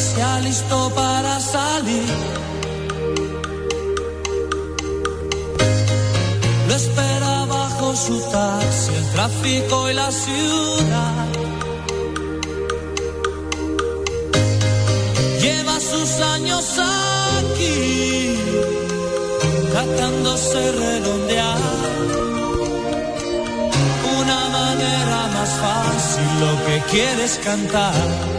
sea listo para salir. Lo espera bajo su taxi, el tráfico y la ciudad. Lleva sus años aquí, tratándose redondear. Una manera más fácil, lo que quieres cantar.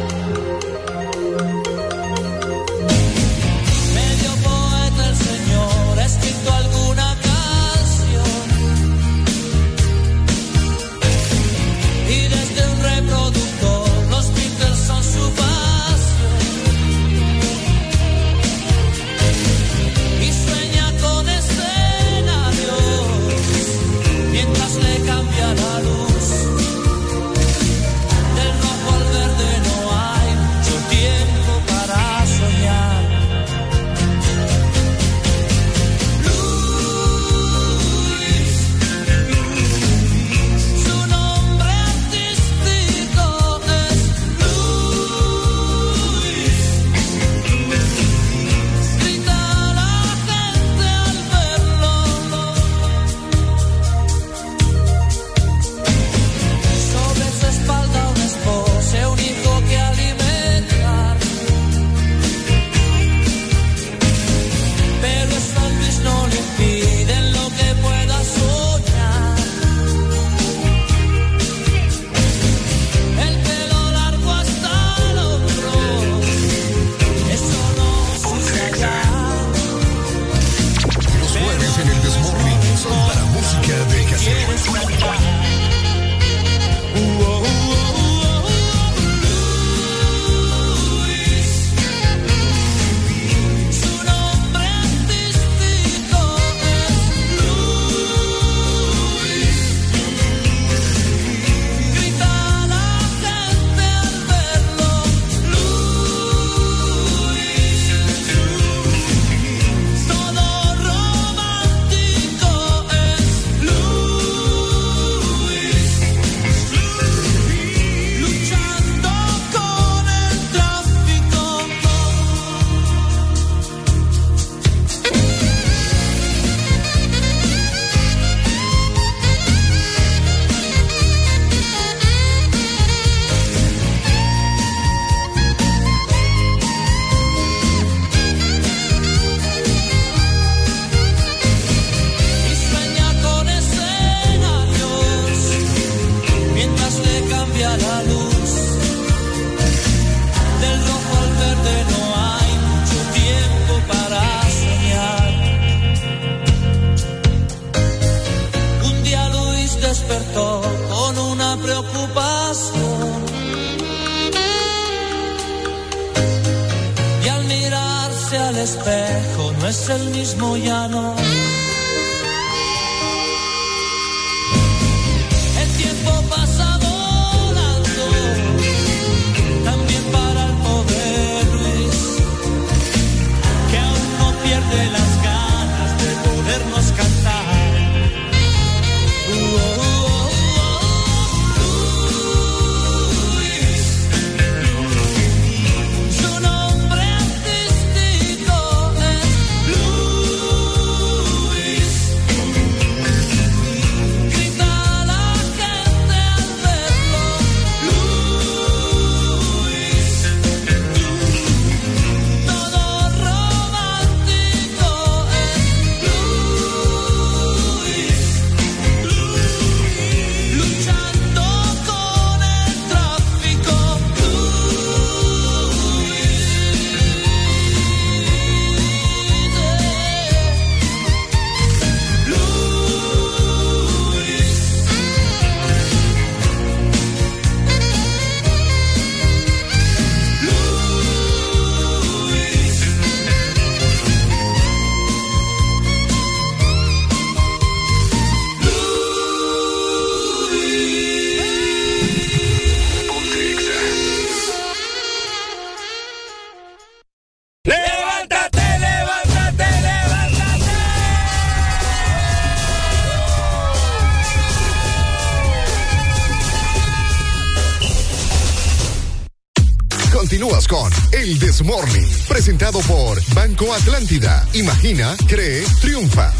Morning, presentado por Banco Atlántida. Imagina, cree, triunfa.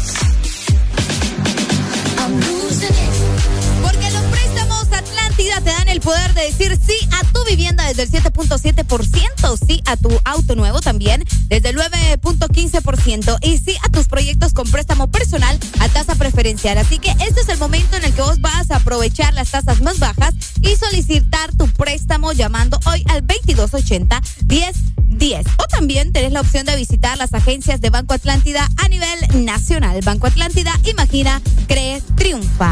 Porque los préstamos Atlántida te dan el poder de decir sí a tu vivienda desde el 7.7%, sí a tu auto nuevo también desde el 9 9.15% y sí a tus proyectos con préstamo personal a tasa preferencial. Así que este es el momento en el que vos vas a aprovechar las tasas más bajas y solicitar tu préstamo llamando hoy al 2280 1010. O también tenés la opción de visitar las agencias de Banco Atlántida a nivel nacional. Banco Atlántida, imagina, cree, triunfa.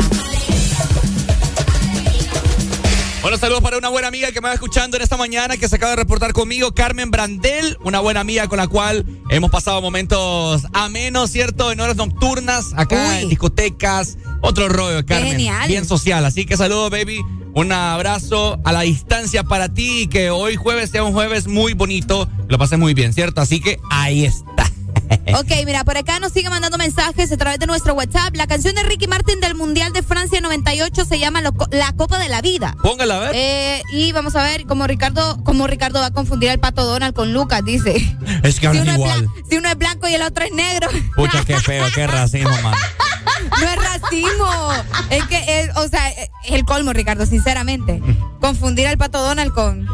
Bueno, saludos para una buena amiga que me va escuchando en esta mañana, que se acaba de reportar conmigo, Carmen Brandel, una buena amiga con la cual hemos pasado momentos amenos, ¿cierto? En horas nocturnas, acá en discotecas, otro rollo, Carmen. genial. Bien social, así que saludos, baby. Un abrazo a la distancia para ti y que hoy jueves sea un jueves muy bonito, lo pases muy bien, ¿cierto? Así que ahí está. <laughs> Ok, mira, por acá nos sigue mandando mensajes a través de nuestro WhatsApp. La canción de Ricky Martin del Mundial de Francia 98 se llama La Copa de la Vida. Póngala a ver. Eh, y vamos a ver cómo Ricardo, cómo Ricardo va a confundir al pato Donald con Lucas, dice. <laughs> Es que Si uno, es igual. blan- si uno es blanco y el otro es negro. <laughs> Pucha, qué feo, qué racismo, man. No es racismo. Es que, es, o sea, es el colmo, Ricardo, sinceramente. Confundir al pato Donald con,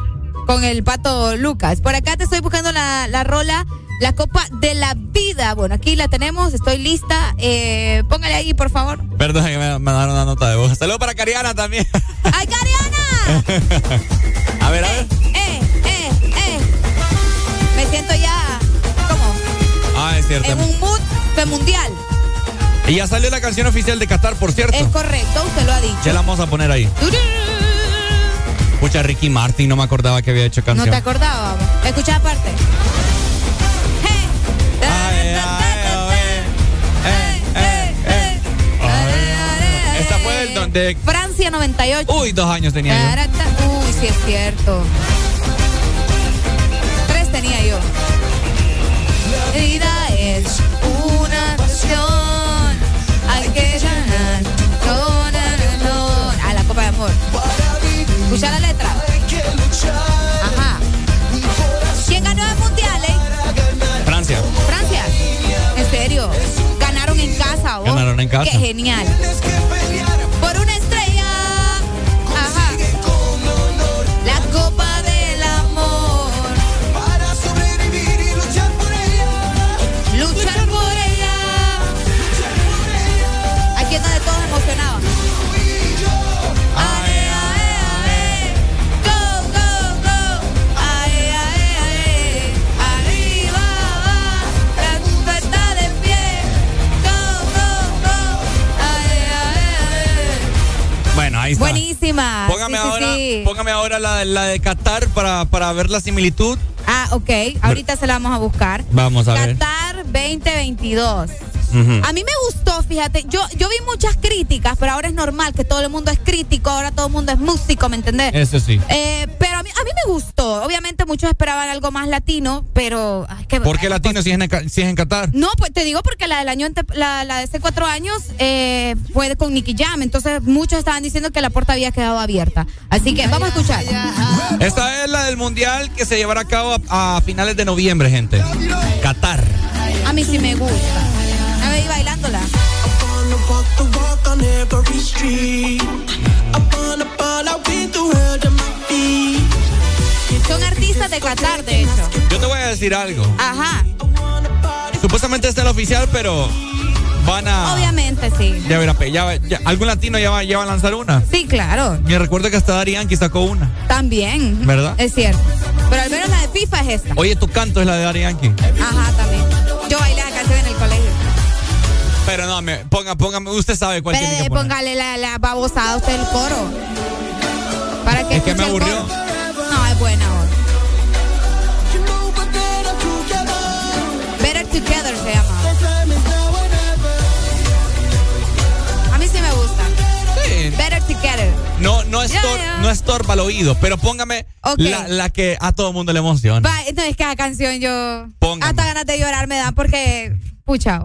con el pato Lucas. Por acá te estoy buscando la, la rola, la copa de la vida. Bueno, aquí la tenemos, estoy lista. Eh, póngale ahí, por favor. Perdón que me mandaron una nota de voz. Saludos para Cariana también. ¡Ay, Cariana! <laughs> a ver, a ver. ¡Eh, eh, eh! Me siento ya, ¿cómo? Ah, es cierto. En un mood de mundial. Y ya salió la canción oficial de Qatar, por cierto. Es correcto, usted lo ha dicho. Ya la vamos a poner ahí. Escucha Ricky Martin, no me acordaba que había hecho No canción. te acordaba. Escucha aparte. De. Francia 98. Uy, dos años tenía yo. Uy, sí es cierto. Tres tenía yo. La vida es una canción. Hay que llenar con el amor. A la copa de amor. Escucha la letra. Ajá. ¿Quién ganó el mundial, eh? Francia. Francia. En serio. Ganaron en casa, ¿vos? Ganaron en casa. Qué genial. Ahí está. Buenísima. Póngame Sí, ahora, sí. póngame ahora la, la de Qatar para, para ver la similitud. Ah, ok. Ahorita se la vamos a buscar. Vamos a ver. Qatar 2022. A mí me gustó, fíjate, yo, yo vi muchas críticas, pero ahora es normal que todo el mundo es crítico, ahora todo el mundo es músico, ¿me entendés? Eso sí. Eh, pero a mí, a mí me gustó. Obviamente muchos esperaban algo más latino, pero... ay, que- ¿Por qué latino si es en, si es en Qatar? No, pues te digo porque la del año la de hace cuatro años eh, fue con Nicky Jam, entonces muchos estaban diciendo que la puerta había quedado abierta. Así que vamos a escuchar. Esta es la del mundial que se llevará a cabo a, a finales de noviembre, gente. Qatar. A mí sí me gusta. Bailándola. Son artistas de Qatar, de hecho. Yo te voy a decir algo. Ajá, Supuestamente está el oficial, pero van a. obviamente sí. Ya verá, ya, algún latino ya va, ya va a lanzar una. Sí, claro, Me recuerdo que hasta Dari Yankee sacó una. también. ¿Verdad? Es cierto. Pero al menos la de FIFA es esta. Oye, tu canto es la de Dari Yankee. Ajá, también. Yo bailé la canción en el colegio. Pero no, me, ponga, póngame, usted sabe cuál tiene Pero que poner. póngale la, la babosada a usted el coro. Para que Es que me el aburrió. coro. No, es buena. Better Together se llama. A mí sí me gusta. Sí. Better Together. No, no, estor- ya. no estorba al oído, pero póngame Ok. la, la que a todo mundo le emociona. Va, no, es que la canción yo. Póngame. Hasta ganas de llorar me da porque. Pucha,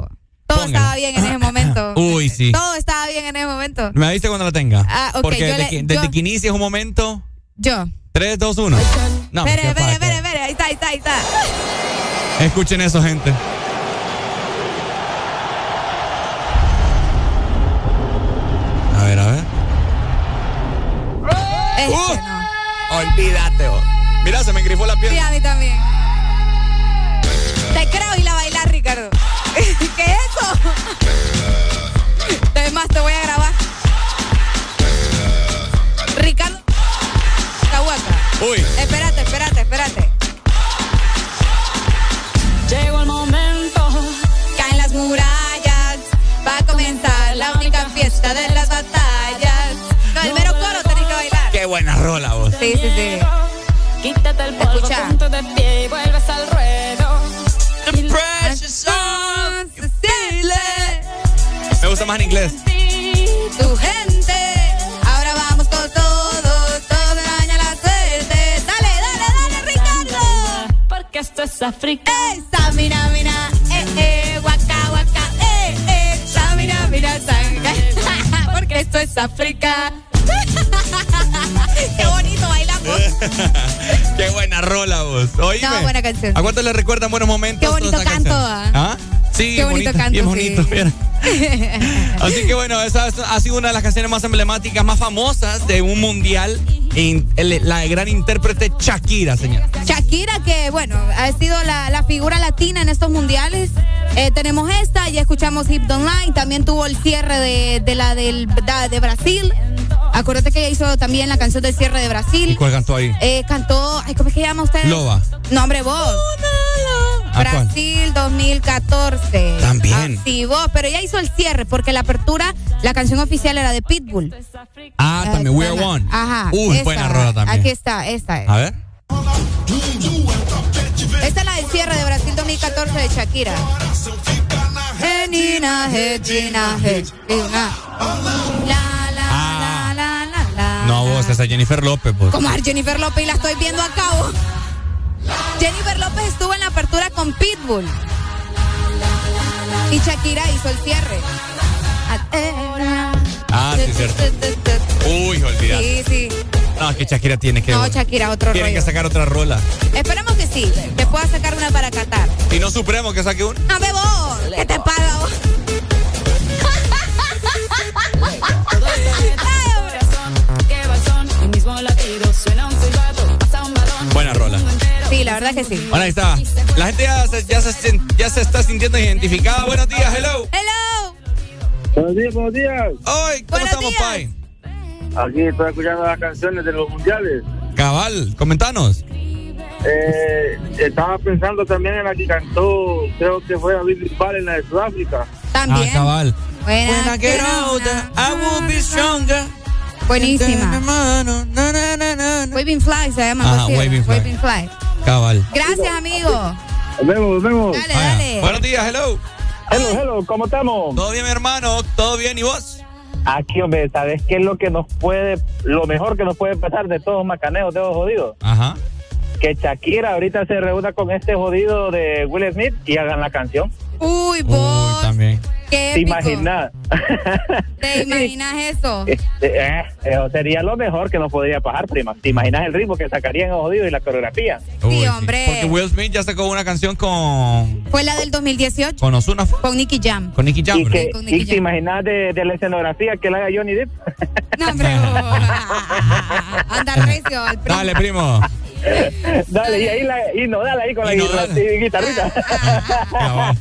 todo Póngala. estaba bien en ese momento. Uy, sí. Todo estaba bien en ese momento. Me avisa cuando la tenga. Ah, ok, Porque desde, le- que, desde yo- que inicia es un momento. Yo. 3, 2, 1. No, espere, ¿qué espere, espere, espere. Ahí está, ahí está, ahí está. Escuchen eso, gente. A ver, a ver. Olvídate, vos. Mira, se me engrifó la piel. Sí, a mí también. Te creo y la bailar, Ricardo. ¿Qué es eso? Además, te voy a grabar. Ricardo. Cahuaca. Uy. Espérate, espérate, espérate. Llegó el momento. Caen las murallas. Va a comenzar la única fiesta de las batallas. No, el mero coro tenés que bailar. Qué buena rola, vos. Sí, sí, sí. Quítate el polvo, Escucha. de pie y vuelves al gusta más en inglés. Tu gente. Ahora vamos con todo. Todo daña la suerte. Dale, dale, dale, Ricardo. Porque esto es África. Eh, Samina, mina, eh, eh, waka, waka, eh, eh, Samina, mina, sanga. Porque esto es África. <laughs> Qué bonito bailamos. <laughs> Qué buena rola, vos. Oíme. No, buena canción. ¿A cuánto le recuerdan buenos momentos? Qué bonito esa canto? ¿ah? ¿Ah? Sí, Qué bonito bonita, canto, Bien sí. bonito, mira. Así que bueno, esa es- ha sido una de las canciones más emblemáticas, más famosas de un mundial. La gran intérprete Shakira, señor. Shakira, que bueno, ha sido la, la figura latina en estos mundiales. Eh, tenemos esta, ya escuchamos Hip Online, también tuvo el cierre de, de la del, de Brasil. Acuérdate que ella hizo también la canción del cierre de ¿Y Brasil. cuál cantó ahí? Eh, cantó, ay, ¿cómo es que llama usted? Loba. No, hombre, vos. Brasil 2014. También. Ah, sí, vos, pero ella hizo el cierre porque la apertura, la canción oficial era de Pitbull. Ah, también We Are One. Ajá. Uy, esta. buena rola también. Aquí está, esta es. A ver. Esta es la del cierre de Brasil 2014 de Shakira. No, vos, esa es Jennifer López, pues. Como Jennifer López y la estoy viendo a cabo. Jennifer López estuvo en la apertura con Pitbull. Y Shakira hizo el cierre. Ah, sí, cierto. Uy, olvidate. Sí, sí. No, es que Shakira tiene que. No, Shakira, otro rollo. que sacar otra rola. Esperemos que sí, que pueda sacar una para Qatar. Y no Supremo que saque una. No, bebo, ¿qué te paga vos? Suena un Sí, la verdad que sí. Bueno, ahí está. La gente ya se, ya se, ya se está sintiendo identificada. Buenos días, hello. Hello. Buenos días, buenos días. Hoy, ¿cómo estamos, Pai? Aquí estoy escuchando las canciones de los mundiales. Cabal, comentanos. Eh, estaba pensando también en la que cantó, creo que fue David Bisbal en la de Sudáfrica. También. Ah, cabal. Buena, When I get older, I will be stronger. Buenísima. Waving Fly se llama. Así, Waving Fly. Waving Fly. Cabal. Gracias, amigo. Nos vemos, nos vemos. Dale, Vaya. dale. Buenos días, hello. Hello, hello, ¿cómo estamos? ¿Todo bien, mi hermano? ¿Todo bien? ¿Y vos? Aquí, hombre, ¿sabes qué es lo que nos puede, lo mejor que nos puede pasar de todos los macaneos, de los jodidos? Ajá. Que Shakira ahorita se reúna con este jodido de Will Smith y hagan la canción. Uy, vos. Uy, también. Qué ¿Te imaginas? ¿Te <laughs> imaginas eso? Este, eh, eso sería lo mejor que nos podría pasar, prima. ¿Te imaginas el ritmo que sacarían los jodidos y la coreografía? Uy, hombre. Porque Will Smith ya sacó una canción con, Fue la del 2018 con Ozuna, con Nicky Jam. con Nicky Jam. Y, que, con Nicky y te Jam. imaginas de, de la escenografía que la haga Johnny Depp. <laughs> No, hombre. <laughs> Anda recio al primo. Dale, primo. dale, y ahí la, y no, dale ahí con la Y no, guitarra- dale. y guitarrita. Cabal.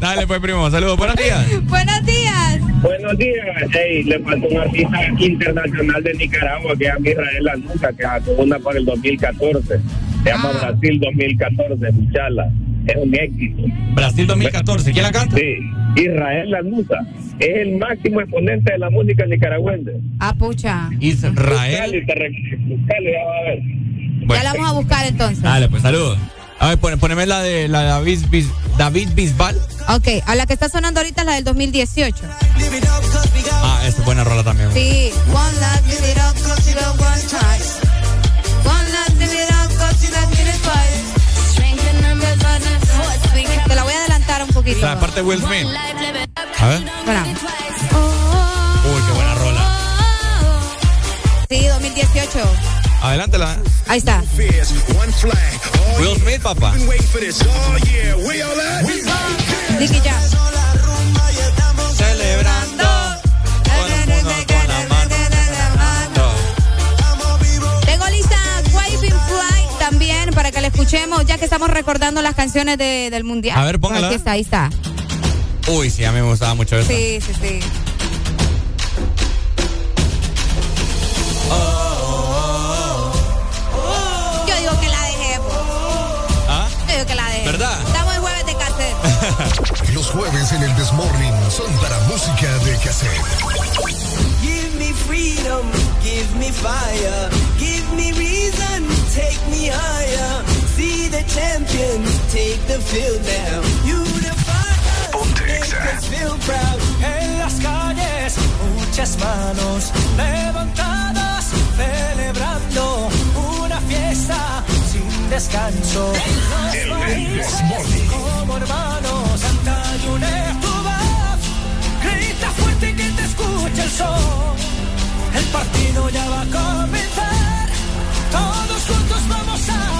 Dale, pues, primo. Saludos. Buenos días. Buenos días. Buenos días. Hey, le falta un artista internacional de Nicaragua que es Israel Lanuca, que sacó una para el 2014. Se llama Ah. Brasil 2014, escuchala. Es un éxito. Brasil 2014. ¿Quién la canta? Sí, Israel Lanuca. Es el máximo exponente de la música nicaragüense. Ah, pucha. Israel. Buscale, te re- buscale, ya va a ver. Bueno. Ya la vamos a buscar entonces. Dale, pues, saludos. A ver, pon- poneme la de la de David, Bis- David Bisbal. Ok, a la que está sonando ahorita es la del 2018. Ah, esta es buena rola también. Sí. Te la voy a adelantar un poquito. La parte de Will Smith. A ver. Uy, qué buena rola. Sí, 2018. Adelántela. Ahí está. Will Smith, papá. Nicky Jam. Celebrando. Tengo lista Waving Fly también para que la escuchemos, ya que estamos recordando las canciones de, del mundial. A ver, póngala. Aquí está, ahí está. Uy, sí, a mí me gustaba mucho eso. Sí, sí, sí. Los jueves en el Desmorning son para música de cassette. Give me freedom, give me fire, give me reason, take me higher. See the champions take the field now. Unify us, make us feel proud. En las calles, muchas manos levantadas, celebrando una fiesta sin descanso. Los países como hermanos, y une tu voz. Grita fuerte que te escuche el sol. El partido ya va a comenzar. Todos juntos vamos a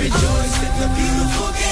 rejoice in the beautiful game.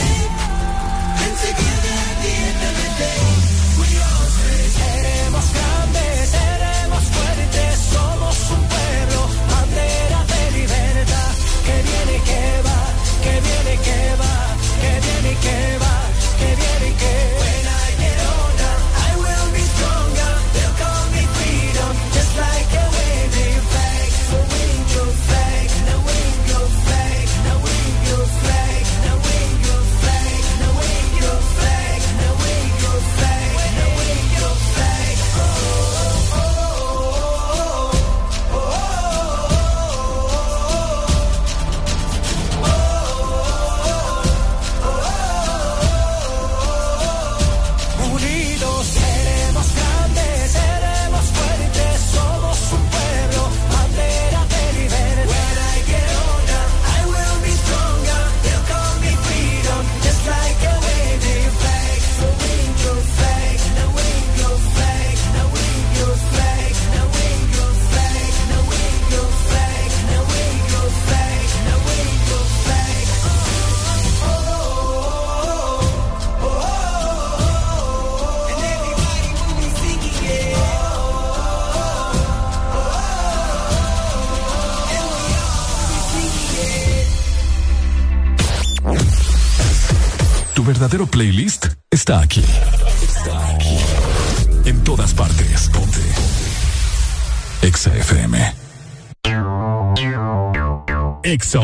Playlist está aquí. Está aquí. En todas partes. Ponte. Exa FM. Exa.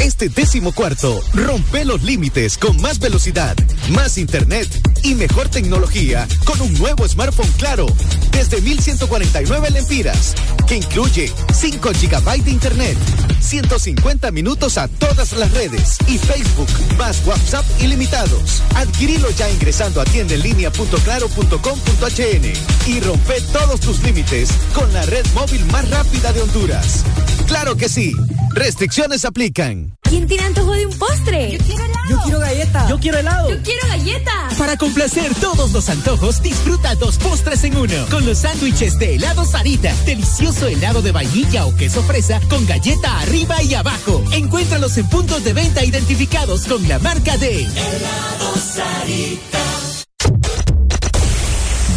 Este décimo cuarto, rompe los límites con más velocidad, más internet y mejor tecnología con un nuevo smartphone claro desde 1149 lempiras que incluye 5 GB de internet, 150 minutos a todas las redes y Facebook más WhatsApp ilimitados. Adquirilo ya ingresando a tiendaenlinea.claro.com.hn y rompe todos tus límites con la red móvil más rápida de Honduras. Claro que sí. Restricciones aplican. ¿Quién tiene antojo de un postre? Yo quiero helado. Yo quiero galleta. Yo quiero helado. Yo quiero galleta. Para complacer todos los antojos, disfruta dos postres en uno. Con los sándwiches de helado Sarita. Delicioso helado de vainilla o queso fresa con galleta arriba y abajo. Encuéntralos en puntos de venta identificados con la marca de Helado Sarita.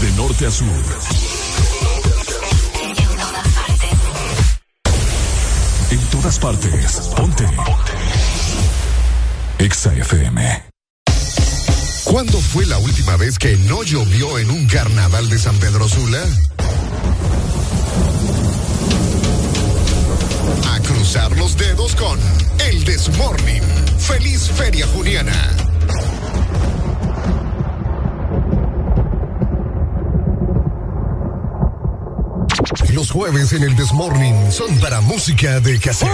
De norte a sur. todas partes. Ponte. Ponte. Exa FM. ¿Cuándo fue la última vez que no llovió en un carnaval de San Pedro Sula? A cruzar los dedos con El Desmorning. Feliz Feria Juniana. Los jueves en el Desmorning son para música de cassette.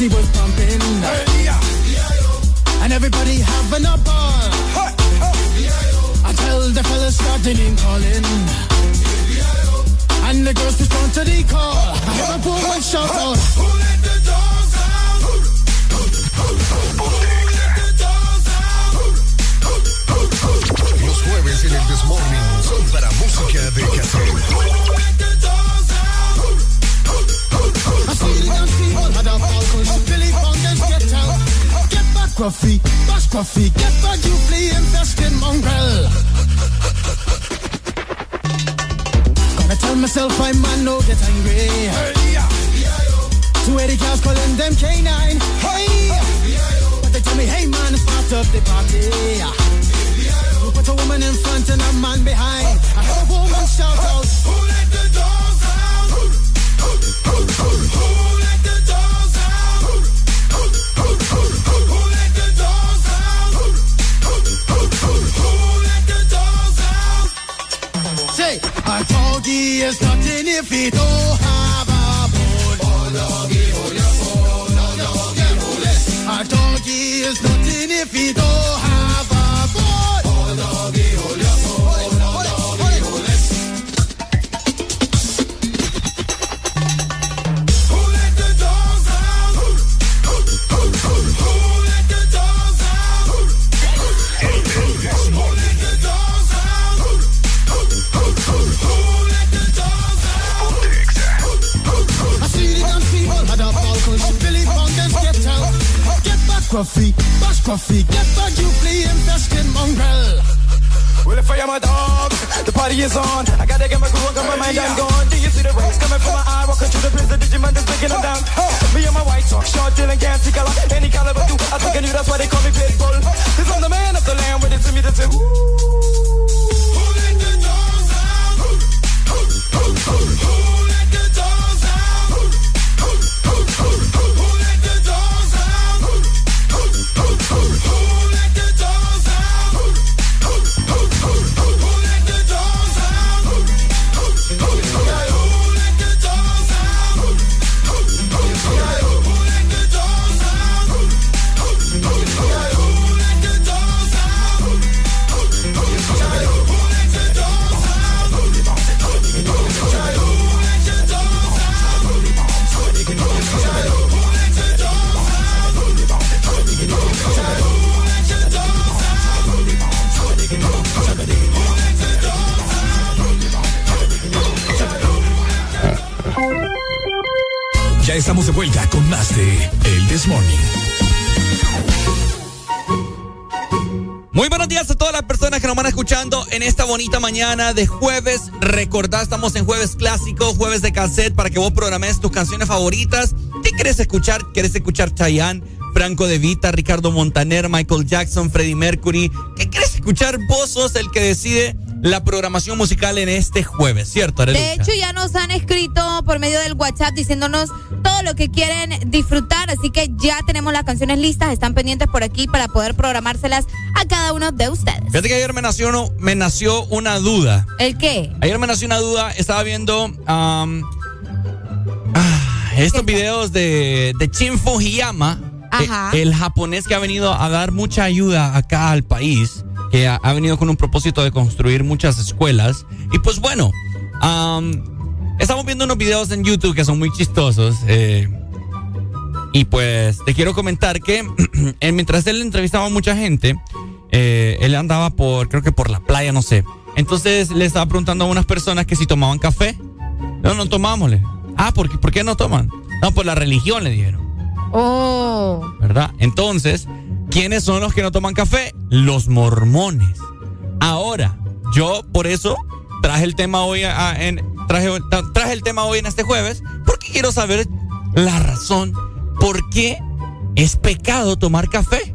Party was pumping. And everybody having a ball. Until the fellas started in calling. And the girls respond to the call. I hear a shout out. Los jueves en el Desmorning son para música de cassette. Bash Gruffy, get back, you flea infested mongrel. Gonna tell myself I man no get angry. Two eighty cows calling them canine. Hey, but they tell me, hey man, start up the party. Put a woman in front and a man behind. I heard a woman shout out. Who let the dogs out? Is nothing if he don't have a bone. Oh, doggy. Oh, doggy, it. A doggy is nothing Gruffy, bash Gruffy, get back, you flea infested mongrel. Well, if I am a dog, the party is on. I gotta get my groove on, got my mind, I'm gone. Do you see the rays coming from my eye? Walking through the prison, Digimon is breaking them down. Me and my white talk, short, and gassy color. Any caliber, do I think I knew that's why they call me Pitbull. Cause I'm the man of the land with it to me to say, ooh. Who let the dogs out? Who let the con más de El This Morning. Muy buenos días a todas las personas que nos van escuchando en esta bonita mañana de jueves. Recordad, estamos en jueves clásico, jueves de cassette, para que vos programes tus canciones favoritas. ¿Qué quieres escuchar? ¿Quieres escuchar Chayanne, Franco De Vita, Ricardo Montaner, Michael Jackson, Freddie Mercury? ¿Qué quieres escuchar? Vos sos el que decide la programación musical en este jueves, ¿cierto, De hecho, ya nos han escrito por medio del WhatsApp diciéndonos todo lo que quieren disfrutar, así que ya tenemos las canciones listas, están pendientes por aquí para poder programárselas a cada uno de ustedes. Fíjate que ayer me nació, me nació una duda. ¿El qué? Ayer me nació una duda, estaba viendo ah, estos videos de, de Shin Fujiyama, Ajá. eh, el japonés que ha venido a dar mucha ayuda acá al país, que ha, ha venido con un propósito de construir muchas escuelas. Y pues bueno, am, estamos viendo unos videos en YouTube que son muy chistosos. eh, y pues te quiero comentar que <clears throat> mientras él entrevistaba a mucha gente, eh, él andaba por, creo que por la playa, no sé. Entonces le estaba preguntando a unas personas que si tomaban café. No, no tomámosle. Ah, ¿por qué, ¿por qué no toman? No, por la religión le dijeron. Oh. ¿Verdad? Entonces, ¿quiénes son los que no toman café? Los mormones. Ahora, yo por eso traje el tema hoy en traje, traje el tema hoy en este jueves porque quiero saber la razón por qué es pecado tomar café.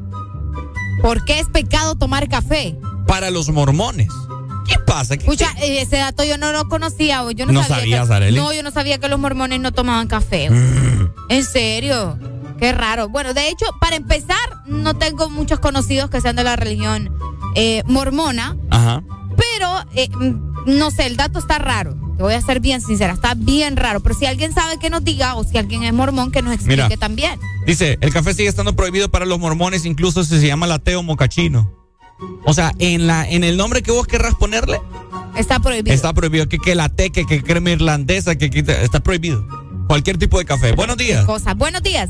¿Por qué es pecado tomar café? Para los mormones. ¿Qué pasa? Escucha, eh, ese dato yo no lo conocía. Yo no, no sabía. Sabías, no, yo no sabía que los mormones no tomaban café. Mm. ¿En serio? Qué raro. Bueno, de hecho, para empezar, no tengo muchos conocidos que sean de la religión eh, mormona. Ajá. Pero, eh, mm, no sé, el dato está raro. Te voy a ser bien sincera, está bien raro. Pero si alguien sabe que nos diga, o si alguien es mormón, que nos explique también. Dice, el café sigue estando prohibido para los mormones, incluso si se llama lateo mocachino. O sea, en la en el nombre que vos querrás ponerle. Está prohibido. Está prohibido. Que, que té, que, que crema irlandesa, que, que, está prohibido. Cualquier tipo de café. Buenos días. Cosas. Buenos días.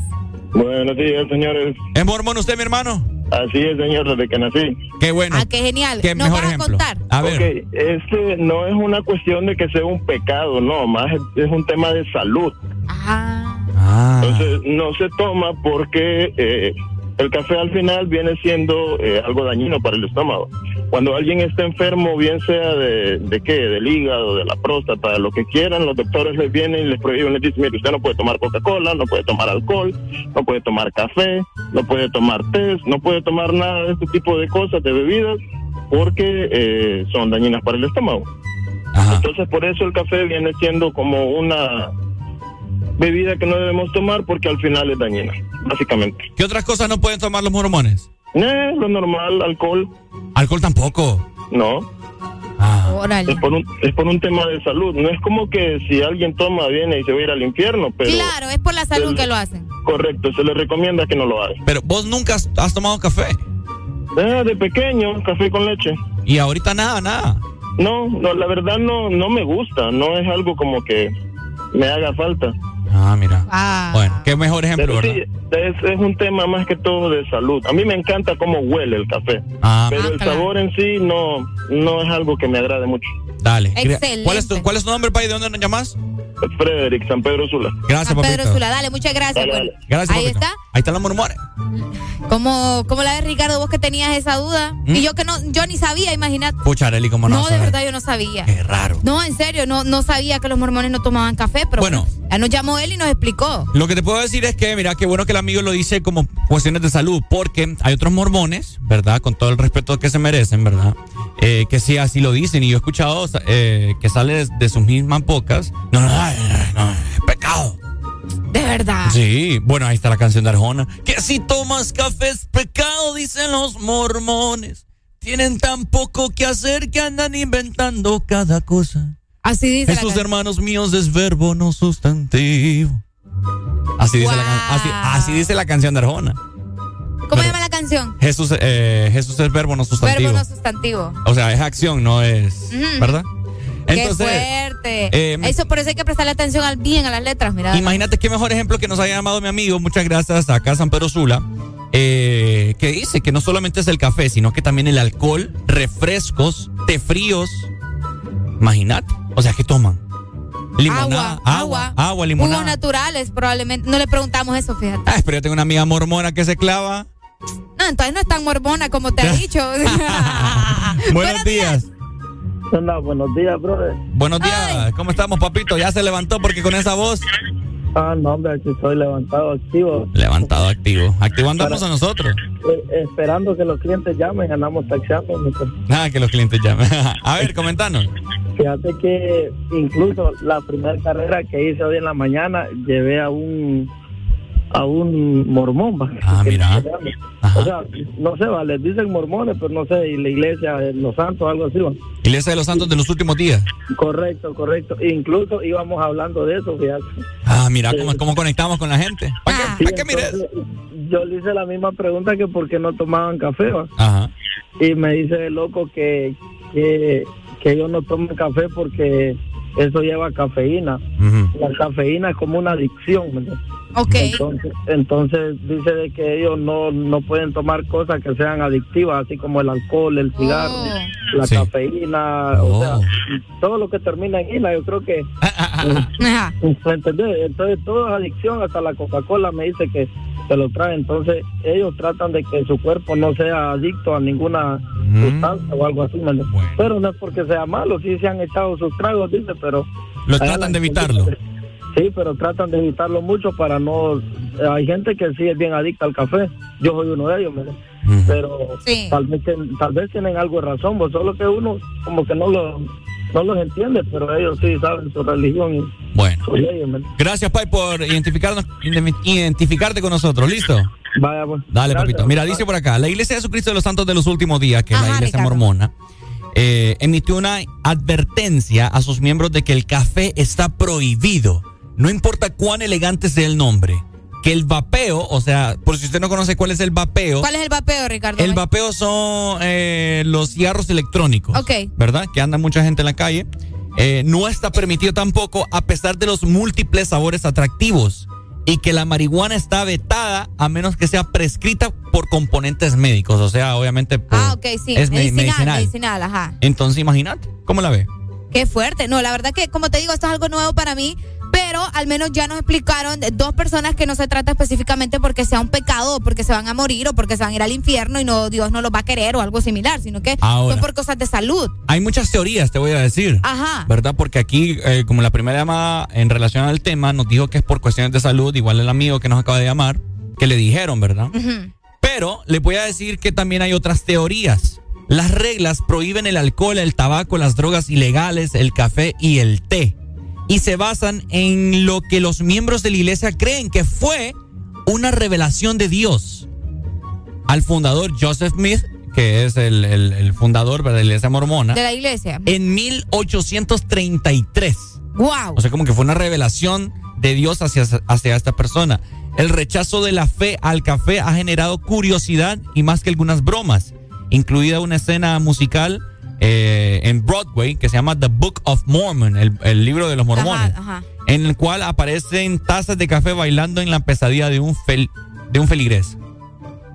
Buenos días, señores. ¿Es mormón usted, mi hermano? Así es, señor, desde que nací. Qué bueno. Ah, qué genial. ¿Qué ¿Nos mejor vas ejemplo? a contar? A ver. Ok, este no es una cuestión de que sea un pecado, no, más es un tema de salud. Ajá. Ah. Entonces, no se toma porque eh, el café al final viene siendo eh, algo dañino para el estómago. Cuando alguien está enfermo, bien sea de, de qué, del hígado, de la próstata, de lo que quieran, los doctores les vienen y les prohíben, les dicen, mire, usted no puede tomar Coca-Cola, no puede tomar alcohol, no puede tomar café, no puede tomar té, no puede tomar nada de este tipo de cosas, de bebidas, porque eh, son dañinas para el estómago. Entonces, por eso el café viene siendo como una bebida que no debemos tomar porque al final es dañina, básicamente. ¿Qué otras cosas no pueden tomar los mormones? Eh, lo normal, alcohol. ¿Alcohol tampoco? No. Ah. Es por, un, es por un tema de salud. No es como que si alguien toma, viene y se va a ir al infierno, pero... Claro, es por la salud se- que lo hacen. Correcto, se le recomienda que no lo haga. Pero vos nunca has, has tomado café. Eh, de pequeño, café con leche. Y ahorita nada, nada. No, no, la verdad no, no me gusta. No es algo como que me haga falta. Ah, mira. Ah. Bueno, qué mejor ejemplo, Pero sí, ¿verdad? es, es un tema más que todo de salud. A mí me encanta cómo huele el café. Ah, pero Ah, el claro. sabor en sí no, no es algo que me agrade mucho. Dale. Excelente. ¿Cuál es tu, cuál es tu nombre, país? ¿De dónde nos llamas? Frederick, San Pedro Sula. Gracias, San Pedro papito. Sula, dale, muchas gracias. Dale, bueno. dale. Gracias, Ahí papito. está. Ahí están los mormones. Como, como la de Ricardo, vos que tenías esa duda. ¿Mm? Y yo que no, yo ni sabía, imagínate. Pucha, Arely, ¿cómo no? No, de ver? verdad yo no sabía. Qué raro. No, en serio, no, no sabía que los mormones no tomaban café, pero Bueno. ya nos llamó él y nos explicó. Lo que te puedo decir es que, mira, qué bueno que el amigo lo dice como cuestiones de salud, porque hay otros mormones, ¿verdad? Con todo el respeto que se merecen, ¿verdad? Eh, que sí, así lo dicen. Y yo he escuchado eh, que sale de, sus mismas bocas. No, no, no, no, es pecado. De verdad. Sí, bueno, ahí está la canción de Arjona. Que si tomas café es pecado, dicen los mormones. Tienen tan poco que hacer que andan inventando cada cosa. Así dice Esos hermanos míos es verbo, no sustantivo. Así dice, la, can- así, así dice la canción de Arjona. ¿Cómo llama la canción? Jesús, eh, Jesús es verbo, no sustantivo. Verbo no sustantivo. O sea, es acción, no es. ¿Verdad? Qué fuerte. eh, Eso por eso hay que prestarle atención al bien a las letras, mira. Imagínate qué mejor ejemplo que nos haya llamado mi amigo, muchas gracias acá San Pedro Sula, eh, que dice que no solamente es el café, sino que también el alcohol, refrescos, té fríos. Imagínate. O sea, ¿qué toman? Limonada, agua, agua, limonada. Jugos naturales, probablemente. No le preguntamos eso, fíjate. Ah, pero yo tengo una amiga mormona que se clava. No, entonces no es tan mormona como te he <laughs> dicho. <laughs> Buenos días. Hola, buenos días, brother. Buenos días. ¿Cómo estamos, papito? Ya se levantó porque con esa voz. Ah, no, hombre, aquí estoy levantado, activo. Levantado, activo. Activo andamos a nosotros. Eh, esperando que los clientes llamen, andamos taxeando. Nada, que los clientes llamen. <laughs> a ver, comentanos. Fíjate que incluso la primera carrera que hice hoy en la mañana, llevé a un a un mormón. va. Ah, mira. O sea, no sé, va, les dicen mormones, pero no sé, y la iglesia de los santos, algo así. va. Iglesia de los Santos de los últimos días. Correcto, correcto. Incluso íbamos hablando de eso, fíjate. Ah, mira cómo, cómo conectamos con la gente. ¿Para Sí, qué, para qué mires? yo le hice la misma pregunta que por qué no tomaban café, va. Ajá. Y me dice el loco que, que, que ellos no toman café porque eso lleva cafeína. La cafeína es como una adicción, ¿me entiendes? Ok. Entonces, entonces dice de que ellos no, no pueden tomar cosas que sean adictivas, así como el alcohol, el cigarro, Oh. la Sí. cafeína, o sea, todo lo que termina en ina, yo creo que... ¿me entendés? Entonces todo es adicción, hasta la Coca-Cola me dice que se lo trae, entonces ellos tratan de que su cuerpo no sea adicto a ninguna sustancia o algo así, ¿me entiendes? pero no es porque sea malo, sí se han echado sus tragos, dice, pero... Lo tratan de evitarlo. que- Sí, pero tratan de evitarlo mucho para no... Hay gente que sí es bien adicta al café, yo soy uno de ellos, pero tal vez tal vez tienen algo de razón, pues solo que uno como que no lo no los entiende, pero ellos sí saben su religión y Bueno. sus leyes, ¿me Gracias, Pai, por identificarnos, identificarte con nosotros. ¿Listo? Vaya, pues. Dale, Gracias. papito. Mira, dice por acá, la Iglesia de Jesucristo de los Santos de los Últimos Días, que es la Iglesia Ricardo. mormona, eh, emitió una advertencia a sus miembros de que el café está prohibido, no importa cuán elegante sea el nombre. Que el vapeo, o sea, por si usted no conoce cuál es el vapeo, ¿Cuál es el vapeo, Ricardo? el vapeo son eh, los cigarros electrónicos. Ok. ¿Verdad? Que anda mucha gente en la calle. Eh, no está permitido tampoco a pesar de los múltiples sabores atractivos. Y que la marihuana está vetada a menos que sea prescrita por componentes médicos. O sea, obviamente por- Ah, ok, sí. es me- medicinal, medicinal. medicinal, ajá. Entonces, imagínate, ¿cómo la ve? Qué fuerte. No, la verdad que, como te digo, esto es algo nuevo para mí, pero al menos ya nos explicaron dos personas que no se trata específicamente porque sea un pecado o porque se van a morir o porque se van a ir al infierno y no Dios no los va a querer o algo similar, sino que Ahora. son por cosas de salud. Hay muchas teorías, te voy a decir. Ajá. ¿Verdad? Porque aquí, eh, como la primera llamada en relación al tema, nos dijo que es por cuestiones de salud, igual el amigo que nos acaba de llamar, que le dijeron, ¿verdad? Pero les voy a decir que también hay otras teorías. Las reglas prohíben el alcohol, el tabaco, las drogas ilegales, el café y el té. Y se basan en lo que los miembros de la iglesia creen que fue una revelación de Dios al fundador Joseph Smith, que es el, el- el fundador de la iglesia mormona, De la iglesia. en 1833. Wow. O sea, como que fue una revelación de Dios hacia, hacia esta persona. El rechazo de la fe al café ha generado curiosidad y más que algunas bromas, incluida una escena musical eh, en Broadway que se llama The Book of Mormon, el, el libro de los mormones, Ajá, ajá. en el cual aparecen tazas de café bailando en la pesadilla de un, fel- de un feligrés.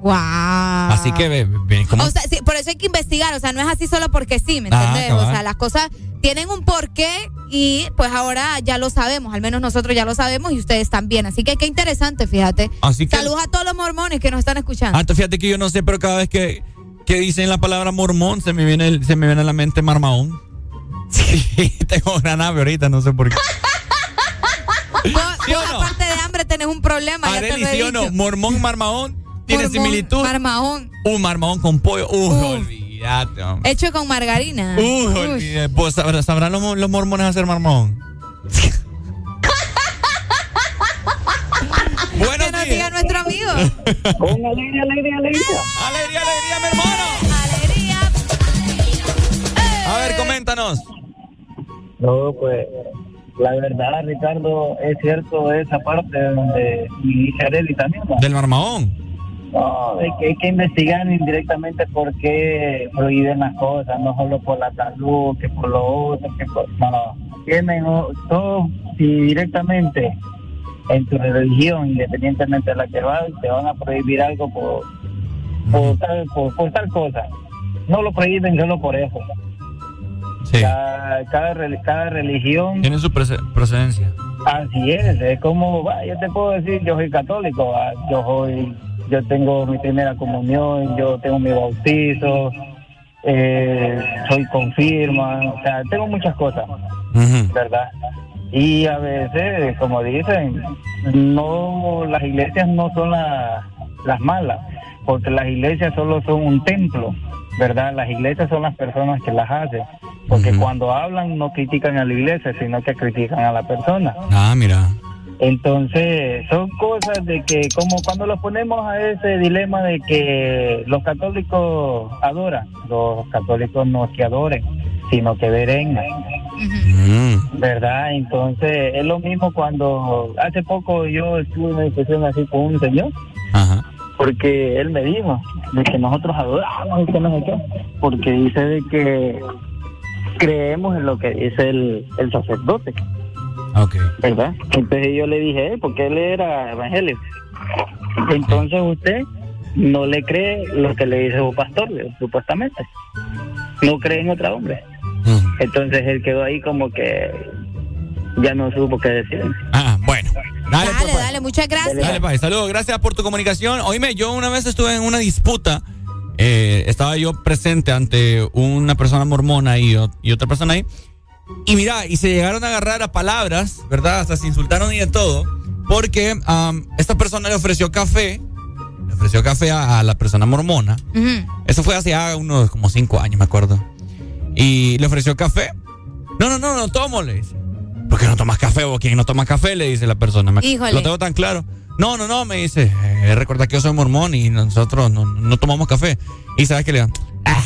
Wow. Así que, ve, ve, ¿cómo? O sea, sí, por eso hay que investigar, o sea, no es así solo porque sí, ¿me Ah, entendés? o sea, las cosas tienen un porqué y pues ahora ya lo sabemos, al menos nosotros ya lo sabemos y ustedes también. Así que qué interesante, fíjate. Así que- Saludos a todos los mormones que nos están escuchando. Ah, fíjate que yo no sé, pero cada vez que, que dicen la palabra mormón se me viene el- se me viene a la mente marmaón. Sí, <laughs> tengo gran hambre ahorita, no sé por qué. Vos, vos, aparte de hambre tenés un problema. ¿sí o no? Mormón, marmaón, ¿tiene Mormón, similitud? Marmahón, Un marmaón con pollo. Uy, olvídate, hombre. hecho con margarina. Uy. olvídate. Pues, ¿sabrán, los, mo- los mormones hacer marmón? <laughs> Buenos que nos diga nuestro amigo. <laughs> Con alegría, alegría, alegría. Alegría, alegría, mi hermano. A ver, coméntanos. No, pues la verdad, Ricardo, es cierto esa parte donde y dice Areli también. ¿no? Del marmaón. No, es que hay que investigar indirectamente por qué prohíben las cosas, no solo por la salud, que por lo otro, que por... No, no. tienen todo, si directamente en tu religión, independientemente de la que vas, te van a prohibir algo por, por, tal, por, por tal cosa. No lo prohíben solo por eso. Cada, cada, cada religión Tiene su procedencia. Así es, es como, va, yo te puedo decir, yo soy católico, yo soy, yo tengo mi primera comunión, yo tengo mi bautizo, eh, soy confirma, o sea, tengo muchas cosas, ¿verdad? Y a veces, como dicen, no, las iglesias no son la- las malas, porque las iglesias solo son un templo, ¿verdad? Las iglesias son las personas que las hacen, porque cuando hablan no critican a la iglesia, sino que critican a la persona. Ah, mira. Entonces, son cosas de que, como cuando los ponemos a ese dilema de que los católicos adoran, los católicos no es que adoren, sino que verengan. ¿Verdad? Entonces, es lo mismo cuando hace poco yo estuve en una discusión así con un señor, porque él me dijo de que nosotros adoramos y que no sé qué, porque dice de que creemos en lo que dice el, el sacerdote. Ok. ¿verdad? Entonces yo le dije él, porque él era evangélico. Entonces usted no le cree lo que le dice su pastor, supuestamente. No cree en otro hombre. Entonces él quedó ahí como que ya no supo qué decir. Ah, bueno. Dale, Dale, pues, dale, muchas gracias. Dale, Pai. Saludos, gracias por tu comunicación. Oíme, yo una vez estuve en una disputa. eh, estaba yo presente ante una persona mormona y, y otra persona ahí. Y mira, y se llegaron a agarrar a palabras, ¿verdad? Hasta se insultaron y de todo. Porque esta persona le ofreció café. Le ofreció café a, a la persona mormona. Eso fue hace unos como cinco años, me acuerdo. Y le ofreció café. No, no, no, no tomo, le dice. ¿Por qué no tomas café o quién no toma café? Le dice la persona. Me- Híjole. Lo tengo tan claro. No, no, no, me dice. Eh, recuerda que yo soy mormón y nosotros no, no tomamos café. Y sabes que le digo, ah,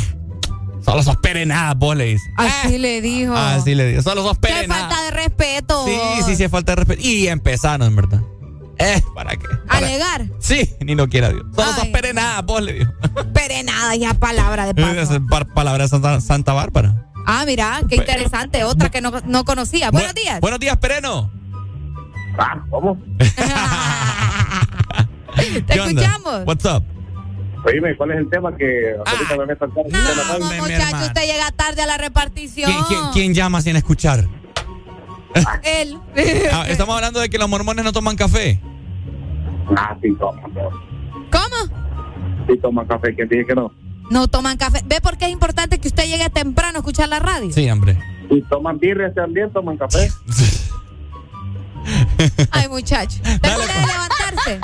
solo sos perenada, vos le dice. Así le dijo. Así le digo, solo sos Qué perenada. falta de respeto. Sí, sí, sí, es falta de respeto. Y empezaron, en verdad. Eh, ¿para qué? Para- Alegar. Sí, ni lo quiera Dios. Solo sos Ay. perenada, vos le digo. <laughs> Perenada, ya palabra de paso. Palabra de Santa, Santa Bárbara. Ah, mira, qué interesante. Otra que no, no conocía. Buenos días. Buenos días, Pereno. Ah, ¿cómo? <laughs> <laughs> Te ¿Qué onda? escuchamos. What's up? Oíme, ¿cuál es el tema que Ah. ahorita me meto al carro? Vamos, muchacho, usted llega tarde a la repartición. ¿Quién, quién- quién llama sin escuchar? <laughs> Él. <laughs> Ah, estamos hablando de que los mormones no toman café. Ah, sí toman. no. ¿Cómo? Sí toman café, ¿quién dice que no? No toman café. ¿Ve por qué es importante que usted llegue temprano a escuchar la radio? Sí, hombre. Y toman birria también, toman café. Ay, muchacho. Pues. de levantarse.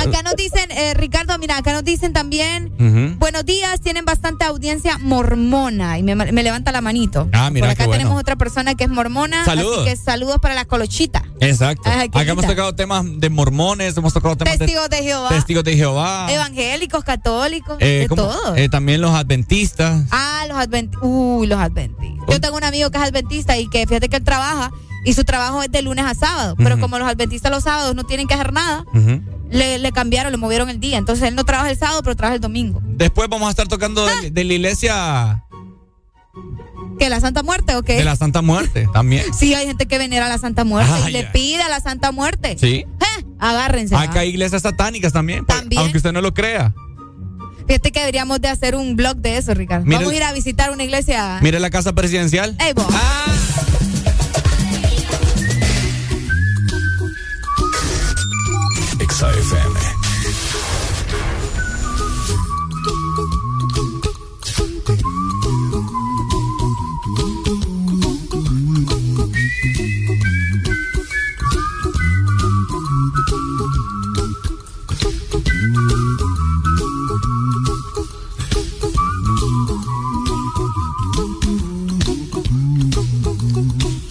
Acá nos dicen, eh, Ricardo, mira, acá nos dicen también, buenos días, tienen bastante audiencia mormona. Y me, me levanta la manito. Ah, mira, Por acá bueno. tenemos otra persona que es mormona. Saludos. Así que saludos para la colochita. Exacto. Acá hemos tocado temas de mormones, hemos tocado temas Testigos de Jehová. testigos de Jehová. Evangélicos, católicos, Eh, de ¿cómo? todo. Eh, también los adventistas. Ah, los adventistas. Uy, los adventistas. Yo tengo un amigo que es adventista y que fíjate que él trabaja y su trabajo es de lunes a sábado. Pero como los adventistas los sábados no tienen que hacer nada, le, le cambiaron, le movieron el día. Entonces él no trabaja el sábado, pero trabaja el domingo. Después vamos a estar tocando de, de la iglesia ¿Que la Santa Muerte o qué? de la Santa Muerte también. Sí, hay gente que venera a la Santa Muerte y le pide a la Santa Muerte. Sí. Eh, agárrense. Acá hay iglesias satánicas también, por- También. aunque usted no lo crea. Fíjate que deberíamos de hacer un blog de eso, Ricardo. Vamos a ir a visitar una iglesia. Mire la casa presidencial. Ey, vos. Exa FM.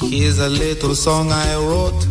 Here's a little song I wrote.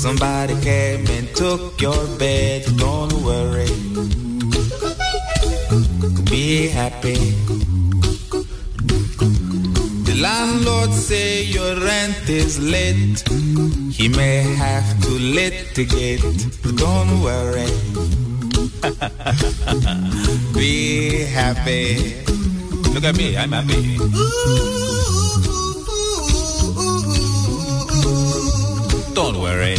Somebody came and took your bed. Don't worry. Be happy. The landlord say your rent is late. He may have to litigate. Don't worry. <laughs> Be happy. Look at me, I'm happy. Worry.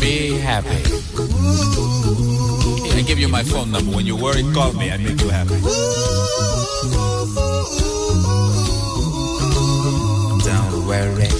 Be happy. I give you my phone number. When you worry, call me. I make you happy. Don't worry.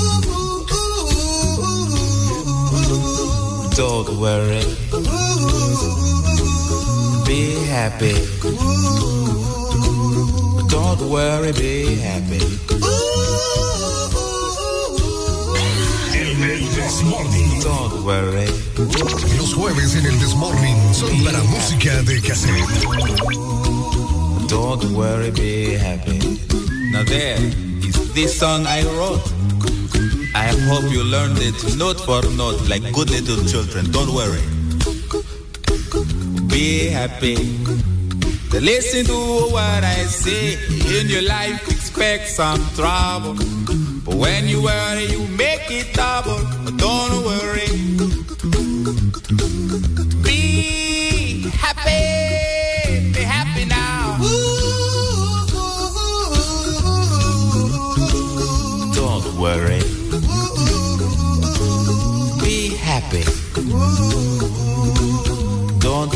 Don't worry, be happy. Don't worry, be happy. El Desmorning. Don't worry. Los jueves en el Desmorning son para música de cassette. Don't worry, be happy. Now there is this song I wrote. I hope you learned it note for note like good little children. Don't worry. Be happy. Listen to what I say. In your life, expect some trouble. But when you worry, you make it double. Don't worry.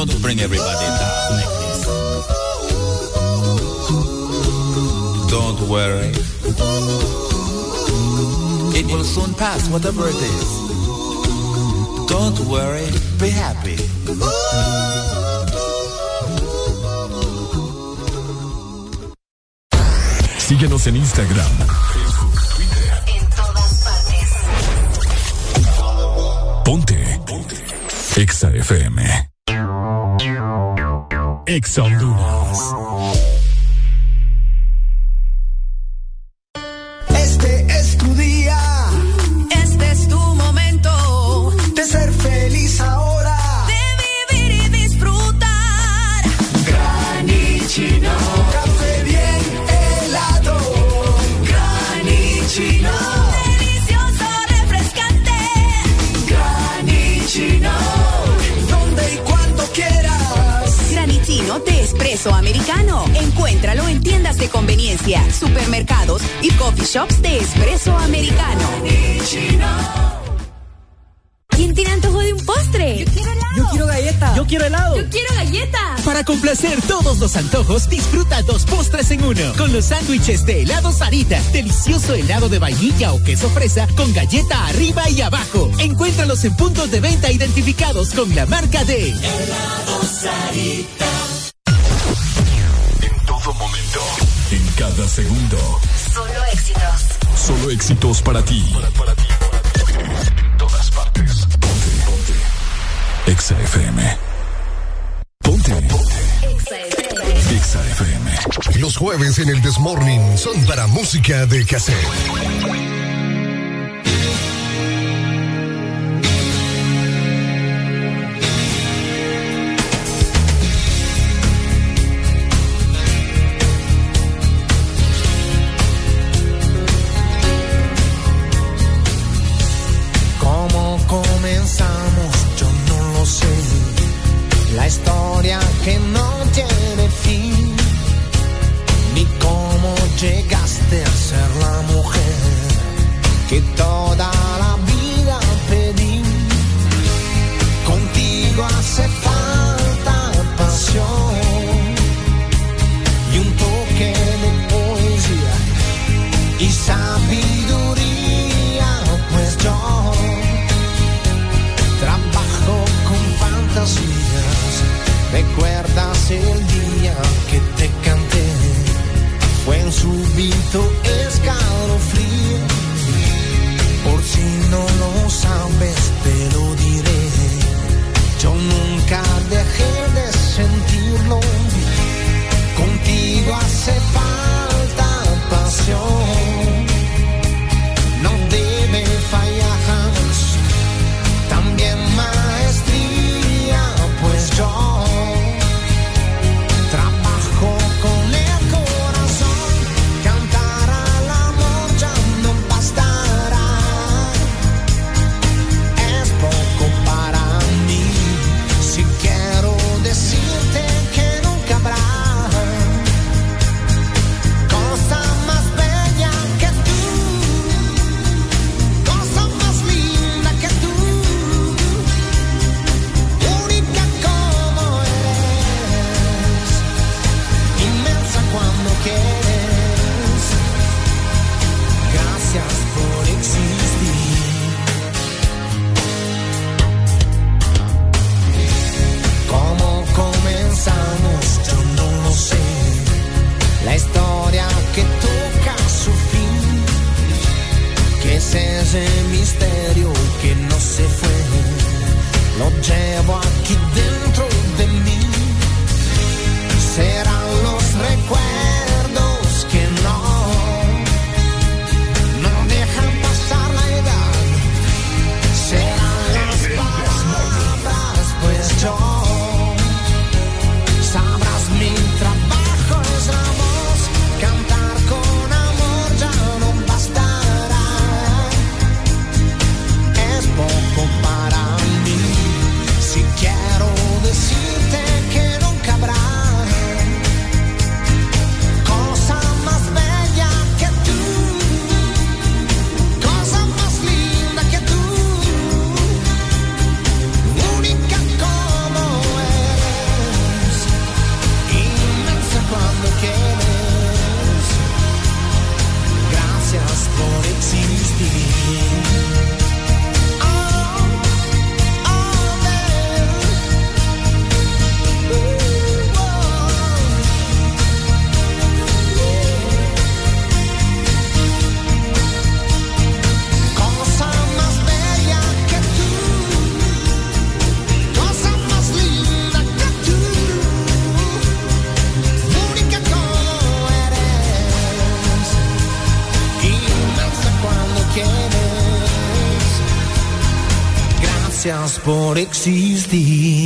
Don't bring everybody down like this. Don't worry. It will soon pass, whatever it is. Don't worry, be happy. Síguenos en Instagram, Twitter, En todas partes. Ponte. Ponte. Exa FM. Exa Honduras. Espresso americano. Encuéntralo en tiendas de conveniencia, supermercados y coffee shops de espresso americano. ¿Quién tiene antojo de un postre? Yo quiero helado. Yo quiero galleta. Yo quiero helado. Yo quiero galletas. Para complacer todos los antojos, disfruta dos postres en uno. Con los sándwiches de helado Sarita. Delicioso helado de vainilla o queso fresa con galleta arriba y abajo. Encuéntralos en puntos de venta identificados con la marca de Helado Sarita. En todo momento. En cada segundo. Solo éxitos. Solo éxitos para ti. En todas partes. Ponte. Ponte. Exa FM. Ponte. Ponte. Exa FM. Los jueves en el Desmorning son para música de cassette. por existir.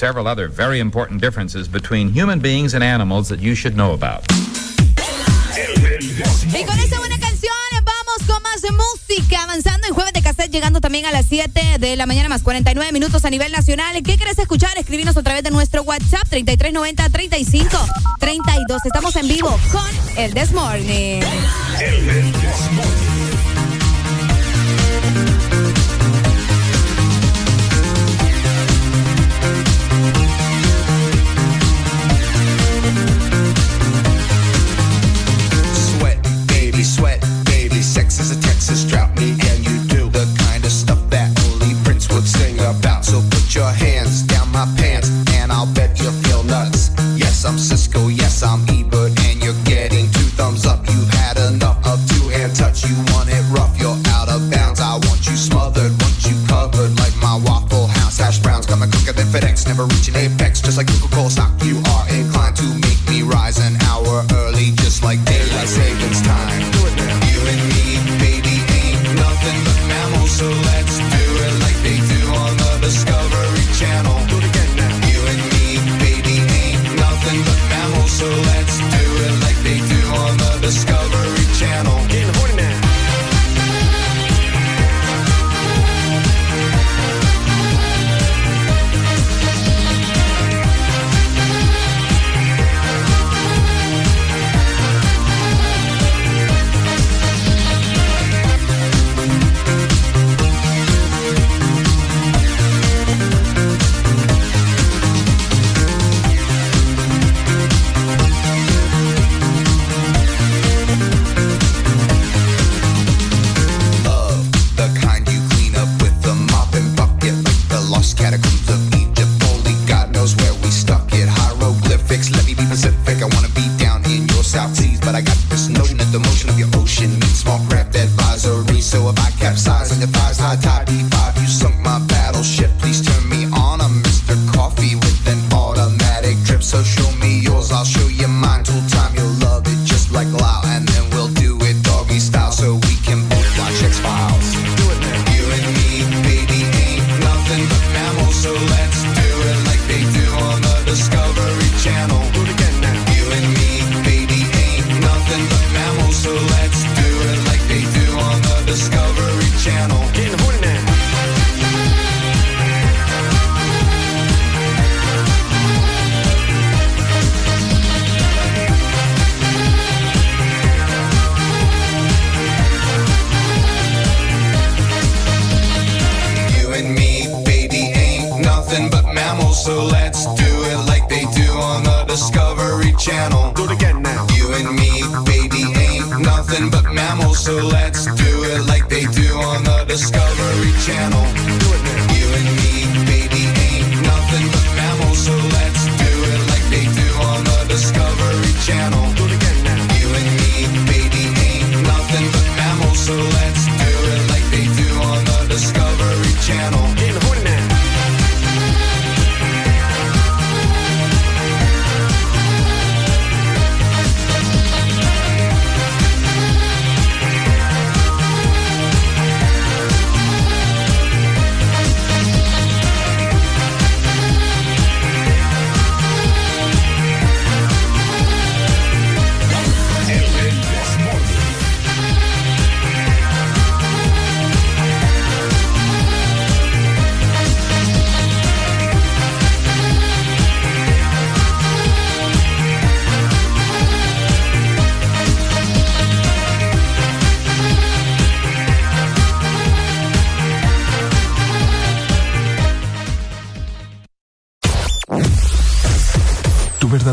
several other very important differences between human beings and animals that you should know about. Y con esa buena canción vamos con más música, avanzando en jueves de cassette, llegando también a las 7 de la mañana más 49 minutos a nivel nacional. ¿Qué querés escuchar? Escribinos a través de nuestro WhatsApp 3390 35 32. Estamos en vivo con el Desmorning. El Desmorning.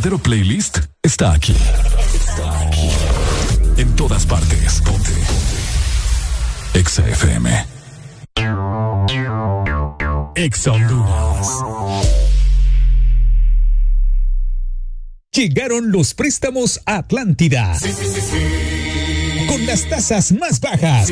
verdadero playlist está aquí. Está aquí. En todas partes. Ponte. Exa FM. Exa Llegaron los préstamos a Atlántida. Sí, sí, sí, Con las tasas más bajas.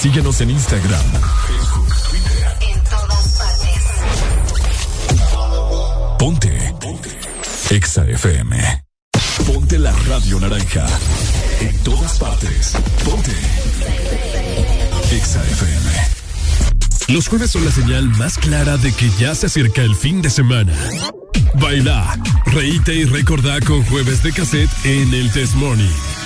Síguenos en Instagram, Facebook, Twitter. En todas partes. Ponte. Ponte. Exa FM. Ponte la radio naranja. En todas partes. Ponte. Exa FM. Los jueves son la señal más clara de que ya se acerca el fin de semana. Baila, reíte y recordá con jueves de cassette en el Test Morning.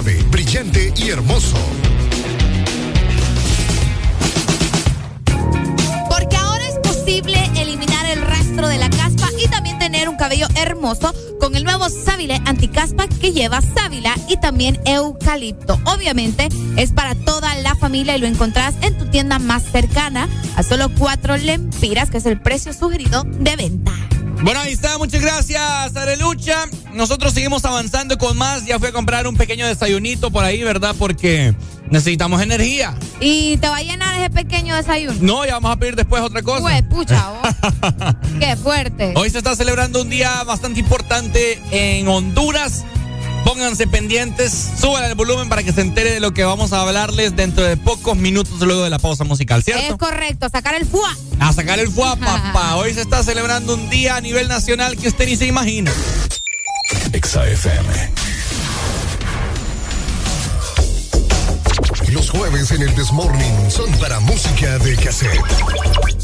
Suave, brillante y hermoso. Porque ahora es posible eliminar el rastro de la caspa y también tener un cabello hermoso con el nuevo Sábile Anticaspa que lleva sábila y también eucalipto. Obviamente es para toda la familia y lo encontrás en tu tienda más cercana a solo cuatro lempiras, que es el precio sugerido de venta. Bueno, ahí está, muchas gracias, Arelucha. Nosotros seguimos avanzando con más. Ya fui a comprar un pequeño desayunito por ahí, ¿verdad? Porque necesitamos energía. ¿Y te va a llenar ese pequeño desayuno? No, ya vamos a pedir después otra cosa. Pues, pucha, vos. <laughs> Qué fuerte. Hoy se está celebrando un día bastante importante en Honduras. Pónganse pendientes, suban el volumen para que se entere de lo que vamos a hablarles dentro de pocos minutos luego de la pausa musical, ¿cierto? Es correcto, sacar el fuá. A sacar el fuá, papá. <laughs> Hoy se está celebrando un día a nivel nacional que usted ni se imagina. XAFM. Los jueves en el Desmorning son para música de cassette.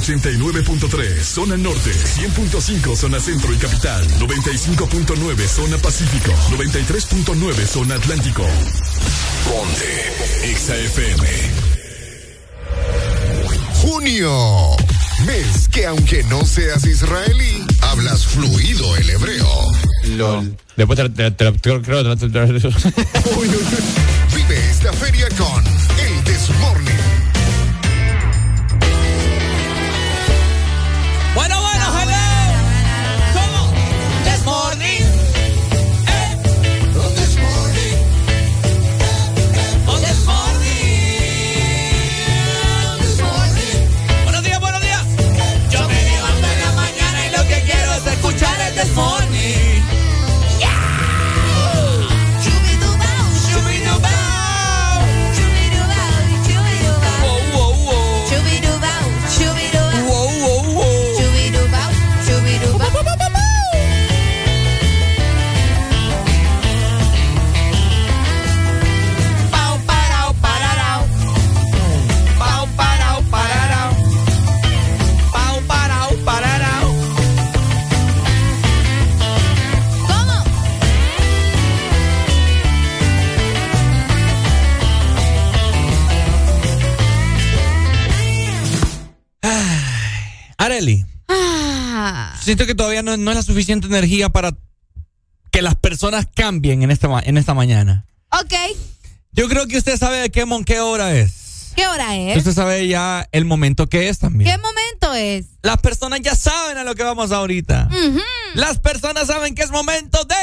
89.3 zona norte, 100.5 zona centro y capital, 95.9 zona pacífico, 93.9 zona atlántico. Ponte XAFM. Junio. Mes que aunque no seas israelí, hablas fluido el hebreo. LOL. Después te, te, te, creo creo que te- todavía no, no es la suficiente energía para que las personas cambien en esta, en esta mañana. ok, Yo creo que usted sabe de qué, mon- qué hora es. ¿qué hora es? Usted sabe ya el momento que es también. ¿Qué momento es? Las personas ya saben a lo que vamos ahorita. Las personas saben que es momento de...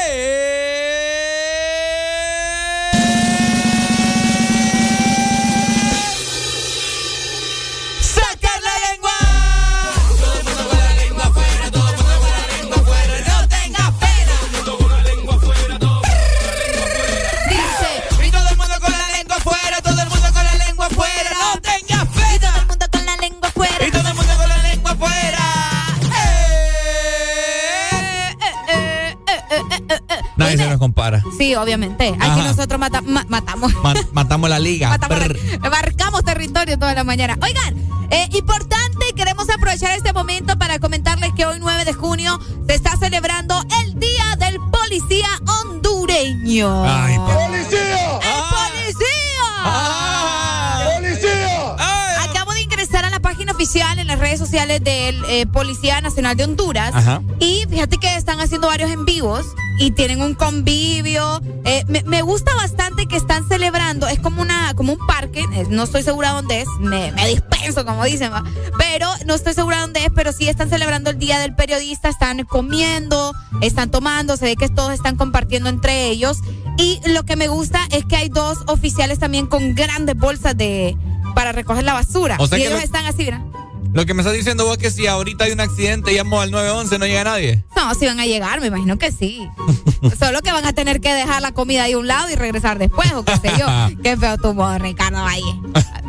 Sí, obviamente. Aquí nosotros mata- ma- matamos. Ma- matamos la liga. Matamos la- marcamos territorio toda la mañana. Oigan, eh, importante, queremos aprovechar este momento para comentarles que hoy 9 de junio se está celebrando el Día del Policía Hondureño. Ay, ¡Policía! ¡El policía! Ah. ¡Policía! Ay, Acabo de ingresar a la página oficial en las redes sociales del eh, Policía Nacional de Honduras. Ajá. Y fíjate que están haciendo varios en vivos y tienen un convivio. Eh, me, me gusta bastante que están celebrando. Es como una, como un parque. eh, No estoy segura dónde es. Me, me dispenso, como dicen. ¿va? Pero no estoy segura dónde es. Pero sí están celebrando el Día del Periodista. Están comiendo, están tomando. Se ve que todos están compartiendo entre ellos. Y lo que me gusta es que hay dos oficiales también con grandes bolsas de para recoger la basura. O sea y ellos lo- están así, ¿verdad? Lo que me estás diciendo vos es que si ahorita hay un accidente y llamo al 911 no llega nadie. No, si van a llegar, me imagino que sí. <laughs> Solo que van a tener que dejar la comida ahí a un lado y regresar después, o qué sé yo. <laughs> Qué feo tu modo, Ricardo Valle.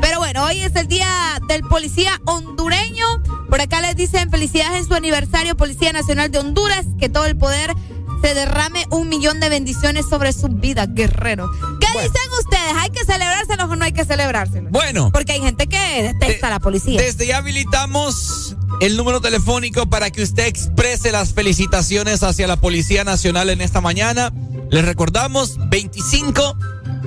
Pero bueno, hoy es el día del policía hondureño. Por acá les dicen felicidades en su aniversario, Policía Nacional de Honduras, que todo el poder se derrame un millón de bendiciones sobre sus vidas, guerreros. ¿Qué dicen ustedes? ¿Hay que celebrárselos o no hay que celebrárselos? Bueno, Porque hay gente que detesta a la policía. desde ya habilitamos el número telefónico para que usted exprese las felicitaciones hacia la Policía Nacional en esta mañana. Les recordamos 25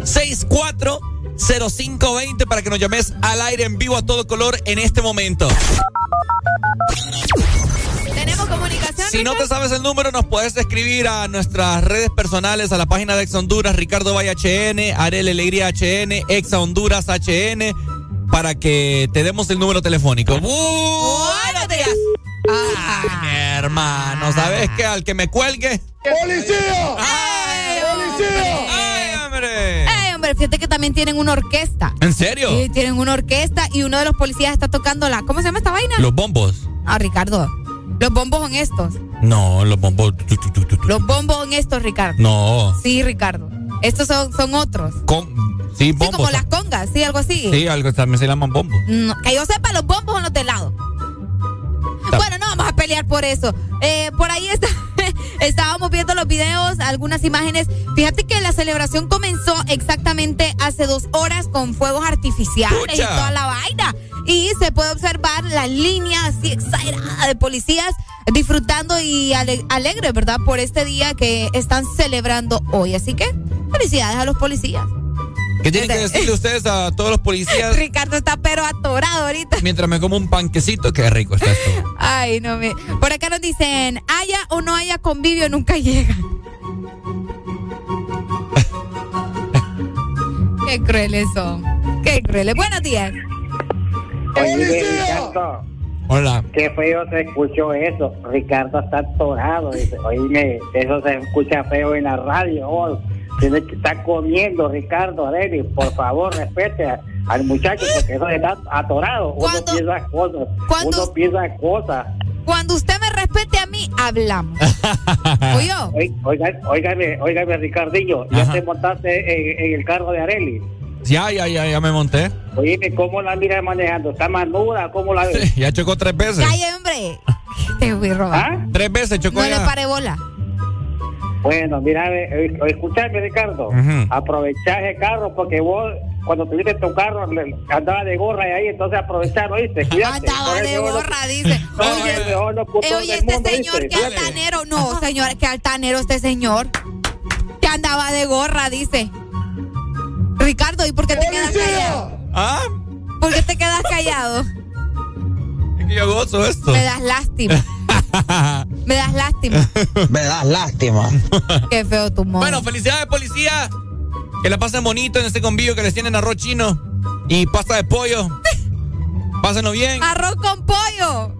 64 0520 para que nos llames al aire en vivo a todo color en este momento. ¿Tenemos comunicación? Si no te sabes el número, nos puedes escribir a nuestras redes personales, a la página de Exa Honduras, Ricardo Valle HN, Arel Alegría HN, Exa Honduras HN, para que te demos el número telefónico. Ay, mi hermano, ¿sabes qué? Al que me cuelgue. ¡Policía! ¡Ay, ¡Policía! ¡Ay, hombre! Eh, hombre, fíjate que también tienen una orquesta. ¿En serio? Sí, tienen una orquesta y uno de los policías está tocando la. ¿Cómo se llama esta vaina? Los bombos. Ah, Ricardo. Los bombos son estos. No, los bombos. tu, tu, tu, tu, tu. Los bombos son estos, Ricardo. No. Sí, Ricardo. Estos son, son otros. Con... Sí, Sí, bombos. como las congas, sí, algo así. Sí, algo también se llaman bombos. No, que yo sepa, los bombos son los de lado. Bueno, no vamos a pelear por eso. Eh, por ahí está, <laughs> estábamos viendo los videos, algunas imágenes. Fíjate que la celebración comenzó exactamente hace dos horas con fuegos artificiales Pucha. y toda la vaina. y se puede observar la línea así exagerada de policías disfrutando y ale- alegre, ¿verdad? Por este día que están celebrando hoy. Así que felicidades a los policías. ¿Qué tienen que decirle ustedes a todos los policías Ricardo está pero atorado ahorita. mientras me como un panquecito? Qué rico está esto. Ay, no me. Por acá nos dicen, haya o no haya convivio, nunca llega. <laughs> Qué crueles son. Qué crueles. Buenos días. Oye, Ricardo, Hola. qué feo se escuchó eso. Ricardo está atorado. Dice, oíme, eso se escucha feo en la radio. Oh, tiene que estar comiendo, Ricardo, Areli. Por favor, respete a- al muchacho porque eso está atorado. Uno piensa cosas. Uno piensa cosas. Cuando usted me respete a mí, hablamos. <laughs> ¿Oyó? Oí- Oiga, óigame, óigame, Ricardillo, ¿ya Ajá. te montaste en, en el carro de Areli? Ya, ya, ya, ya me monté. Oíme, ¿cómo la miras manejando? ¿Está manuda? ¿Cómo la ves? <laughs> Ya chocó tres veces. Calle, hombre. Te voy a robar. ¿Ah? Tres veces chocó No le ya. pare bola. Bueno, mira, eh, escuchame, Ricardo. Ujú. Aprovechá ese carro porque vos, cuando tuviste tu carro, le- andaba de gorra y ahí, entonces aprovechar, ¿oíste? Cuídate. Andaba de gorra, <laughs> dice. <laughs> Oye, eh, este mundo, señor, qué altanero. No, señor, qué altanero este señor. Que andaba de gorra, dice. Ricardo, ¿y por qué te quedas callado? ¿Ah? ¿Por qué te quedas callado? Es que yo gozo esto. Me das lástima. <laughs> <laughs> Me das lástima. Me das lástima. <laughs> Qué feo tu modo. Bueno, felicidades, policía. Que la pasen bonito en este convivio que les tienen arroz chino y pasta de pollo. <laughs> Pásenlo bien. Arroz con pollo.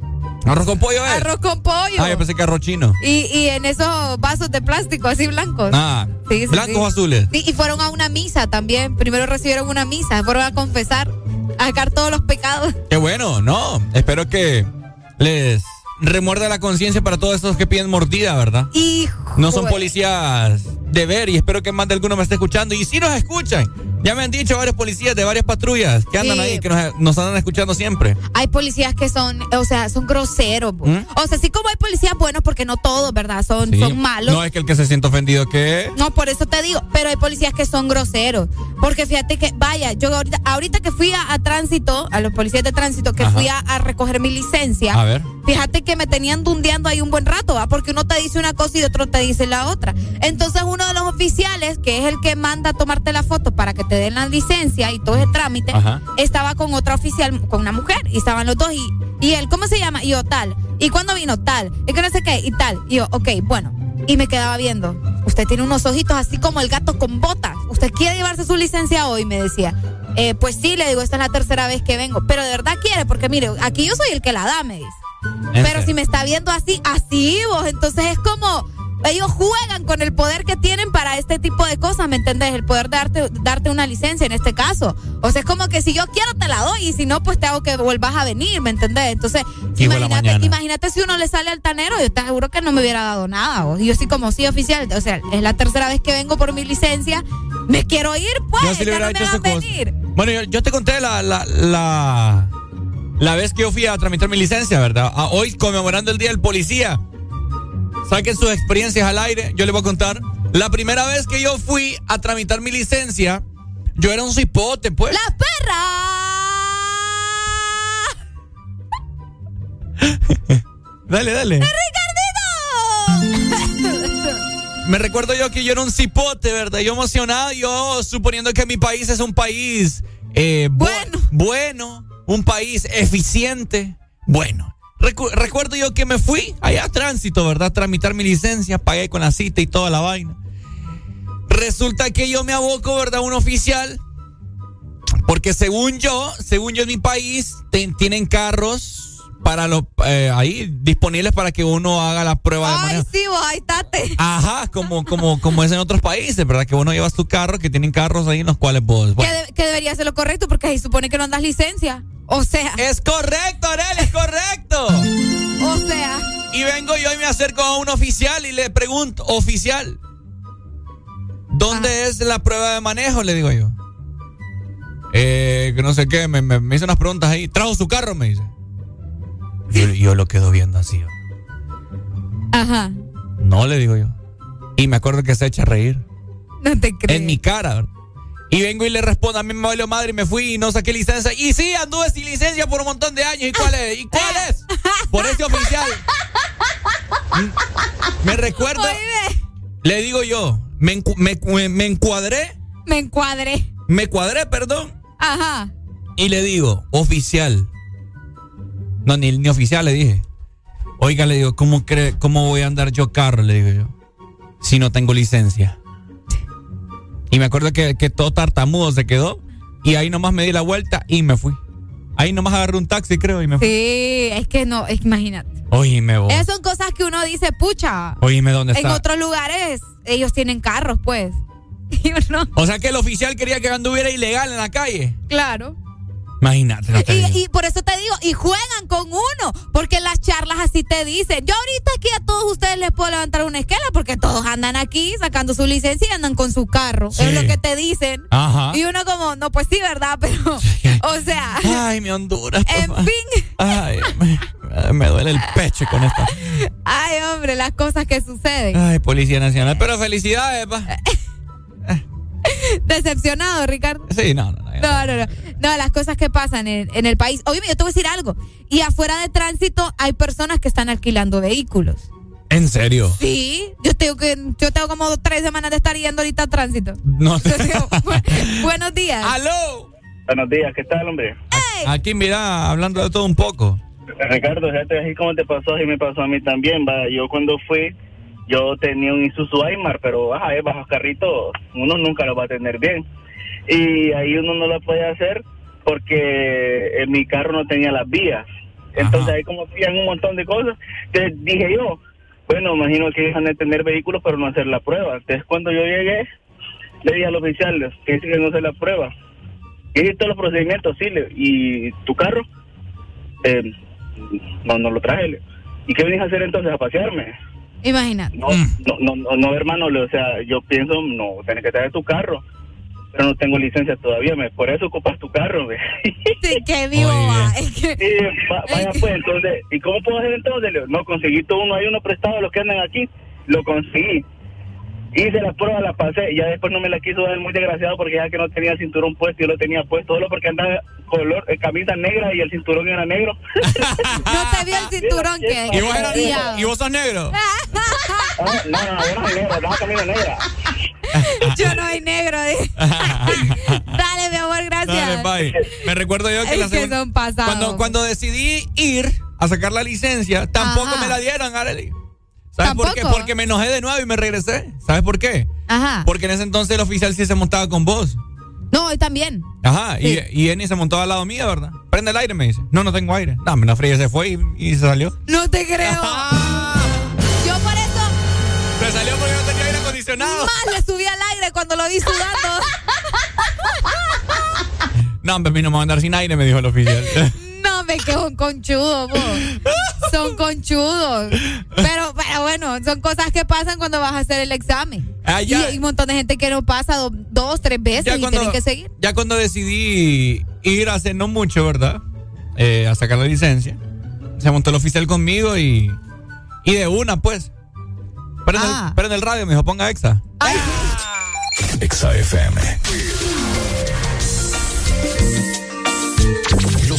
Arroz con pollo, ¿eh? Arroz con pollo. Ah, yo pensé que arroz chino. Y, y en esos vasos de plástico así blancos. Ah, Sí, sí, blancos sí. o azules. Sí, y fueron a una misa también. Primero recibieron una misa, fueron a confesar, a sacar todos los pecados. Qué bueno, no. Espero que les remuerda la conciencia para todos esos que piden mordida, ¿verdad? Hijo. No son policías de ver y espero que más de alguno me esté escuchando. Y si nos escuchan, ya me han dicho varios policías de varias patrullas que andan Sí. ahí, que nos, nos andan escuchando siempre. Hay policías que son, o sea, son groseros. bo. ¿Mm? O sea, sí como hay policías buenos, porque no todos, ¿verdad? Son, Sí. son malos. No es que el que se siente ofendido que... No, por eso te digo, pero hay policías que son groseros. Porque fíjate que, vaya, yo ahorita, ahorita que fui a, a tránsito, a los policías de tránsito, que Ajá. fui a, a recoger mi licencia, A ver. fíjate que me tenían dundeando ahí un buen rato, ¿va? porque uno te dice una cosa y otro te dice la otra. Entonces uno de los oficiales, que es el que manda a tomarte la foto para que te den la licencia y todo ese trámite, Ajá. estaba con otra oficial, con una mujer, y estaban los dos, y, y él, ¿cómo se llama? Y yo, tal. ¿Y cuándo vino? Tal. Y que no sé qué, y tal. Y yo, ok, bueno. Y me quedaba viendo. Usted tiene unos ojitos así como el gato con botas. ¿Usted quiere llevarse su licencia hoy? Me decía. Eh, pues sí, le digo, esta es la tercera vez que vengo. Pero de verdad quiere, porque mire, aquí yo soy el que la da, me dice. ¿En Pero si me está viendo así, así vos, entonces es como ellos juegan con el poder que tienen para este tipo de cosas, ¿me entendés? El poder de darte, darte una licencia en este caso. O sea, es como que si yo quiero te la doy y si no, pues te hago que vuelvas a venir, ¿me entendés? Entonces, imagínate, imagínate si uno le sale altanero, yo te aseguro que no me hubiera dado nada. Y yo sí como sí oficial, o sea, es la tercera vez que vengo por mi licencia, me quiero ir, pues, Yo sí ya no me van a venir. Bueno, yo, yo te conté la, la, la, la vez que yo fui a tramitar mi licencia, ¿verdad? A hoy conmemorando el Día del Policía. Saquen sus experiencias al aire. Yo les voy a contar. La primera vez que yo fui a tramitar mi licencia, yo era un cipote, pues. ¡La perra! <laughs> Dale, dale. <laughs> Me recuerdo yo que yo era un cipote, ¿verdad? Yo emocionado, yo suponiendo que mi país es un país eh, bueno. bueno, un país eficiente. Bueno, recu- recuerdo yo que me fui allá a tránsito, ¿verdad? Tramitar mi licencia, pagué con la cita y toda la vaina. Resulta que yo me aboco, ¿verdad? Un oficial. Porque según yo, según yo en mi país, ten- tienen carros para los eh, ahí disponibles para que uno haga la prueba de manejo. sí, vos, ahí estate. Ajá, como, como, como es en otros países, ¿verdad? Que uno lleva tu carro, que tienen carros ahí en los cuales vos. Que, Bueno. de- que debería ser lo correcto porque ahí supone que no andas licencia. O sea. Es correcto, Arel, es correcto. O sea. Y vengo yo y me acerco a un oficial y le pregunto, oficial, ¿dónde es la prueba de manejo? Le digo yo. Eh, que no sé qué, me, me, me hizo unas preguntas ahí. ¿Trajo su carro? Me dice. Yo, yo lo quedo viendo así. Ajá. No, le digo yo. Y me acuerdo que se echa a reír. No te creo. En mi cara. ¿verdad? Y vengo y le respondo, a mí me valió madre y me fui y no saqué licencia. Y sí, anduve sin licencia por un montón de años. ¿Y cuál es? ¿Y cuál es? Por ese oficial. Mm, Me recuerdo. Le digo yo, me, encu- me, me encuadré, Me encuadré. me cuadré, perdón. Ajá. Y le digo, oficial. No, ni, ni oficial le dije. Oiga, le digo, ¿cómo, cree, ¿cómo voy a andar yo carro? Le digo yo. Si no tengo licencia. Y me acuerdo que, que todo tartamudo se quedó. Y ahí nomás me di la vuelta y me fui. Ahí nomás agarré un taxi, creo, y me fui. Sí, es que no, es- imagínate. Oíme vos. Esas son cosas que uno dice, pucha. Oíme dónde En está. otros lugares ellos tienen carros, pues. <laughs> Y uno, O sea que el oficial quería que anduviera ilegal en la calle. claro. Imagínate. no. Y, y por eso te digo, y juegan con uno, porque las charlas así te dicen. Yo ahorita aquí a todos ustedes les puedo levantar una esquela, porque todos andan aquí sacando su licencia y andan con su carro. Sí. Es lo que te dicen. Ajá. Y uno como, no, pues sí, ¿verdad? Pero, <laughs> o sea, Ay, mi Honduras. en papá. fin, Ay, me, me duele el pecho con esta. ay, hombre, las cosas que suceden. Ay, Policía Nacional. Pero felicidades, pa. <laughs> <laughs> Decepcionado, Ricardo. Sí, no, no, no. No, no, no. No, las cosas que pasan en, en el país. Oye, yo te voy a decir algo. Y afuera de tránsito hay personas que están alquilando vehículos. ¿En serio? Sí, yo tengo que, yo tengo como tres semanas de estar yendo ahorita a tránsito. No te... <laughs> Buenos días. ¡Aló! Buenos días, ¿qué tal, hombre? Aquí, mira, hablando de todo un poco. Ricardo, fíjate así como te pasó, así me pasó a mí también. Va. Yo cuando fui, yo tenía un Isuzu Aymar, pero ajá, es bajo carrito, uno nunca lo va a tener bien. Y ahí uno no lo puede hacer porque en mi carro no tenía las vías. Entonces ahí como hacían un montón de cosas. Entonces dije yo, bueno, imagino que dejan de tener vehículos pero no hacer la prueba. Entonces cuando yo llegué, le dije al oficial que dice que no hacer la prueba. Y todos los procedimientos, sí, le- y tu carro, eh, no, no lo traje. le- ¿Y qué venís a hacer entonces? A pasearme. Imagínate. No, no, no, no, no, hermano, o sea, yo pienso, no, tenés que traer tu carro. Pero no tengo licencia todavía, me, por eso ocupas tu carro, <laughs> ve. Sí, qué vivo va. Es que, Sí, va- vaya pues, entonces, ¿y cómo puedo hacer entonces? No, conseguí todo uno, hay uno prestado, los que andan aquí, lo conseguí. Hice la prueba, la pasé, y ya después no me la quiso dar muy desgraciado porque ya que no tenía cinturón puesto, yo lo tenía puesto, solo porque andaba color, eh, camisa negra y el cinturón era negro. <laughs> no te vio el cinturón que. ¿Y vos, eras- desgraciado. ¿Y vos sos negro? <laughs> Ah, no, no, no, <laughs> yo no soy negro, andaba camisa negra. Yo no soy negro. di. Dale, mi amor, gracias. Dale, bye. Me recuerdo yo que Es la que son cuando, cuando decidí ir a sacar la licencia, tampoco Ajá. me la dieron, Arely. ¿Sabes por qué? Porque me enojé de nuevo y me regresé. ¿Sabes por qué? Ajá. Porque en ese entonces el oficial sí se montaba con vos. No, hoy también. Ajá, Sí. y, y Eni se montó al lado mío, ¿verdad? Prende el aire, me dice. No, no tengo aire. Dame la fría, se fue y, y se salió. No te creo. <laughs> Yo por eso Se salió porque no tenía aire acondicionado. más le subí al aire cuando lo vi sudando. <laughs> No, hombre, a mí no me va a andar sin aire, me dijo el oficial. No, me quedo un conchudo, vos. <laughs> Son conchudos. Pero, pero bueno, son cosas que pasan cuando vas a hacer el examen. Ah, y hay un montón de gente que no pasa do- dos, tres veces Ya y cuando- tienen que seguir. Ya cuando decidí ir hace no mucho, ¿verdad? Eh, a sacar la licencia. Se montó el oficial conmigo y. Y de una, pues. Prende, Ah. el, prende el radio, me dijo, ponga exa. Exa FM.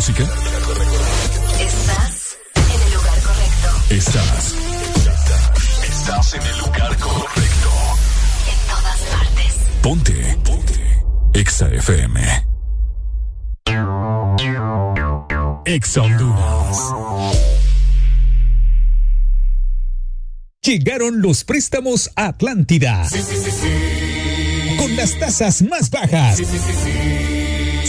Música? Estás en el lugar correcto. Estás. Estás en el lugar correcto. En todas partes. Ponte. Ponte. Exa FM. Exa Honduras. Llegaron los préstamos a Atlántida. Con las tasas más bajas.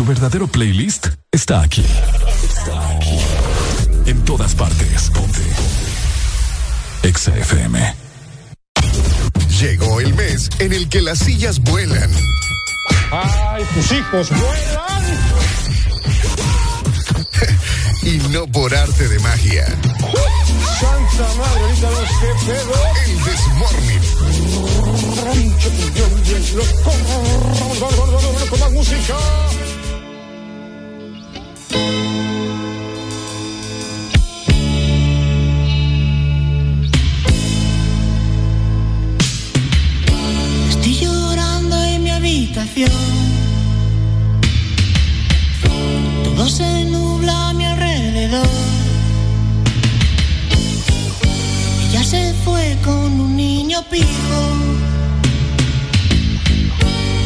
Tu verdadero playlist está aquí. Está aquí. En todas partes. Ponte. Exa FM. Llegó el mes en el que las sillas vuelan. ¡Ay, tus hijos vuelan! <laughs> y no por arte de magia. ¡Santa madre, ahorita los que pedo! El Desmorning. Vamos, vamos, vamos, vamos, con más música. Todo se nubla a mi alrededor. Ella se fue con un niño pijo.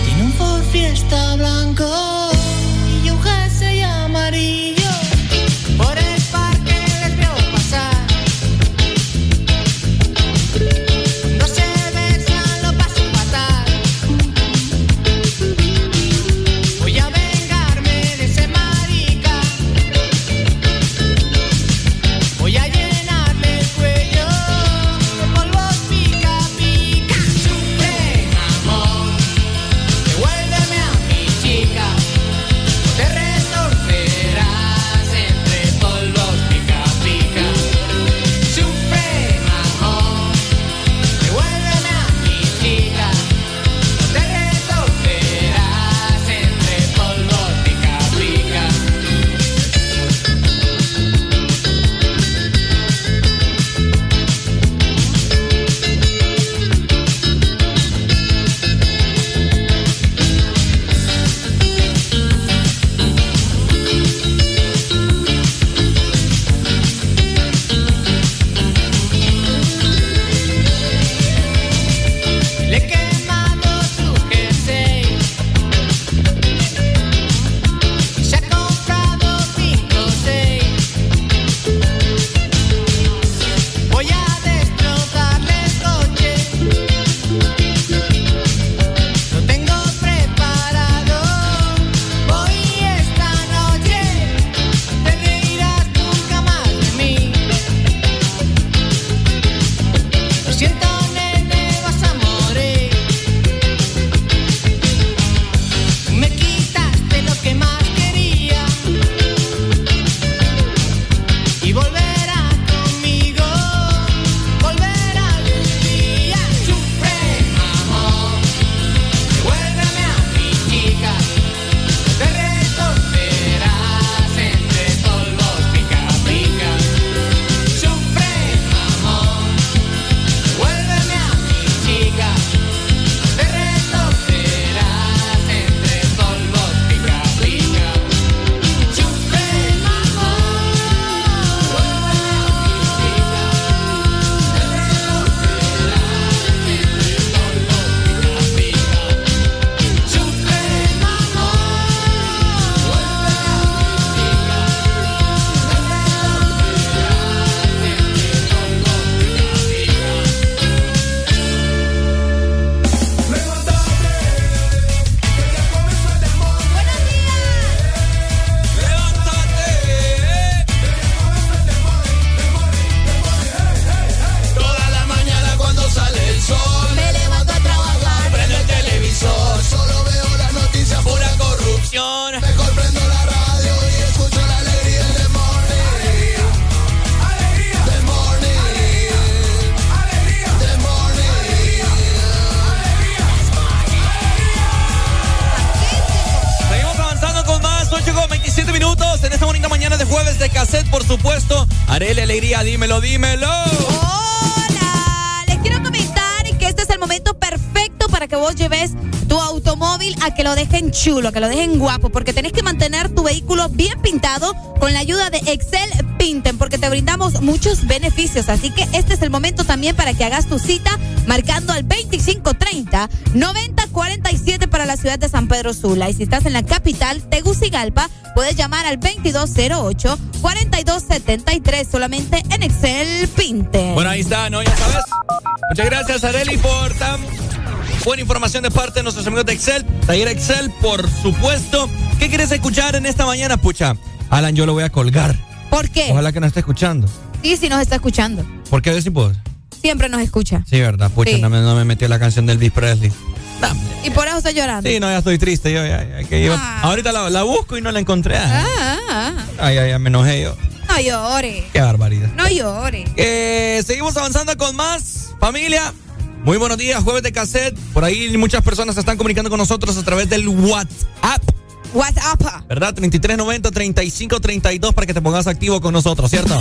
Tiene un Ford Fiesta blanco Maria. Chulo, que lo dejen guapo, porque tenés que mantener tu vehículo bien pintado con la ayuda de Excel Pinten, porque te brindamos muchos beneficios. Así que este es el momento también para que hagas tu cita marcando al 2530 9047 para la ciudad de San Pedro Sula. Y si estás en la capital, Tegucigalpa, puedes llamar al 2208 4273 solamente en Excel Pinten. Bueno, ahí está, ¿no? Ya sabes. Muchas gracias, Areli, por tan buena información de parte de nuestros amigos de Excel. Taller Excel, por supuesto. ¿Qué quieres escuchar en esta mañana, pucha? Alan, yo lo voy a colgar. ¿Por qué? Ojalá que no esté escuchando. Sí, sí nos está escuchando. ¿Por qué decir vos? Siempre nos escucha. Sí, verdad, pucha, Sí. No, me, no me metió la canción del Elvis Presley. Y por eso está llorando. Sí, no, ya estoy triste. Yo, ya, ya, que yo- Ah. ahorita la, la busco y no la encontré. Ah, ah, ah. Ay, ay, ay, me enojé yo. No llore. Qué barbaridad. No llore. Eh, seguimos avanzando con más, familia. Muy buenos días, jueves de cassette. Por ahí muchas personas se están comunicando con nosotros a través del WhatsApp. WhatsApp. ¿Verdad? 3390-3532 para que te pongas activo con nosotros, ¿cierto?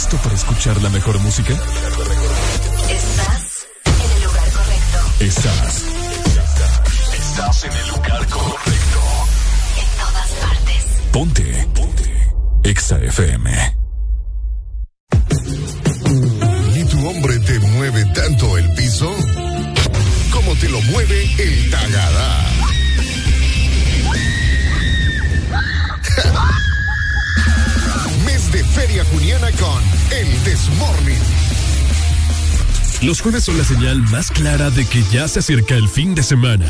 Listo para escuchar la mejor música? Estás en el lugar correcto. Estás. Estás en el lugar correcto. En todas partes. Ponte. Ponte. Exa FM. ¿Y tu hombre te mueve tanto el piso? Como te lo mueve el Tagadá. Juniana con El Desmorning. Los jueves son la señal más clara de que ya se acerca el fin de semana.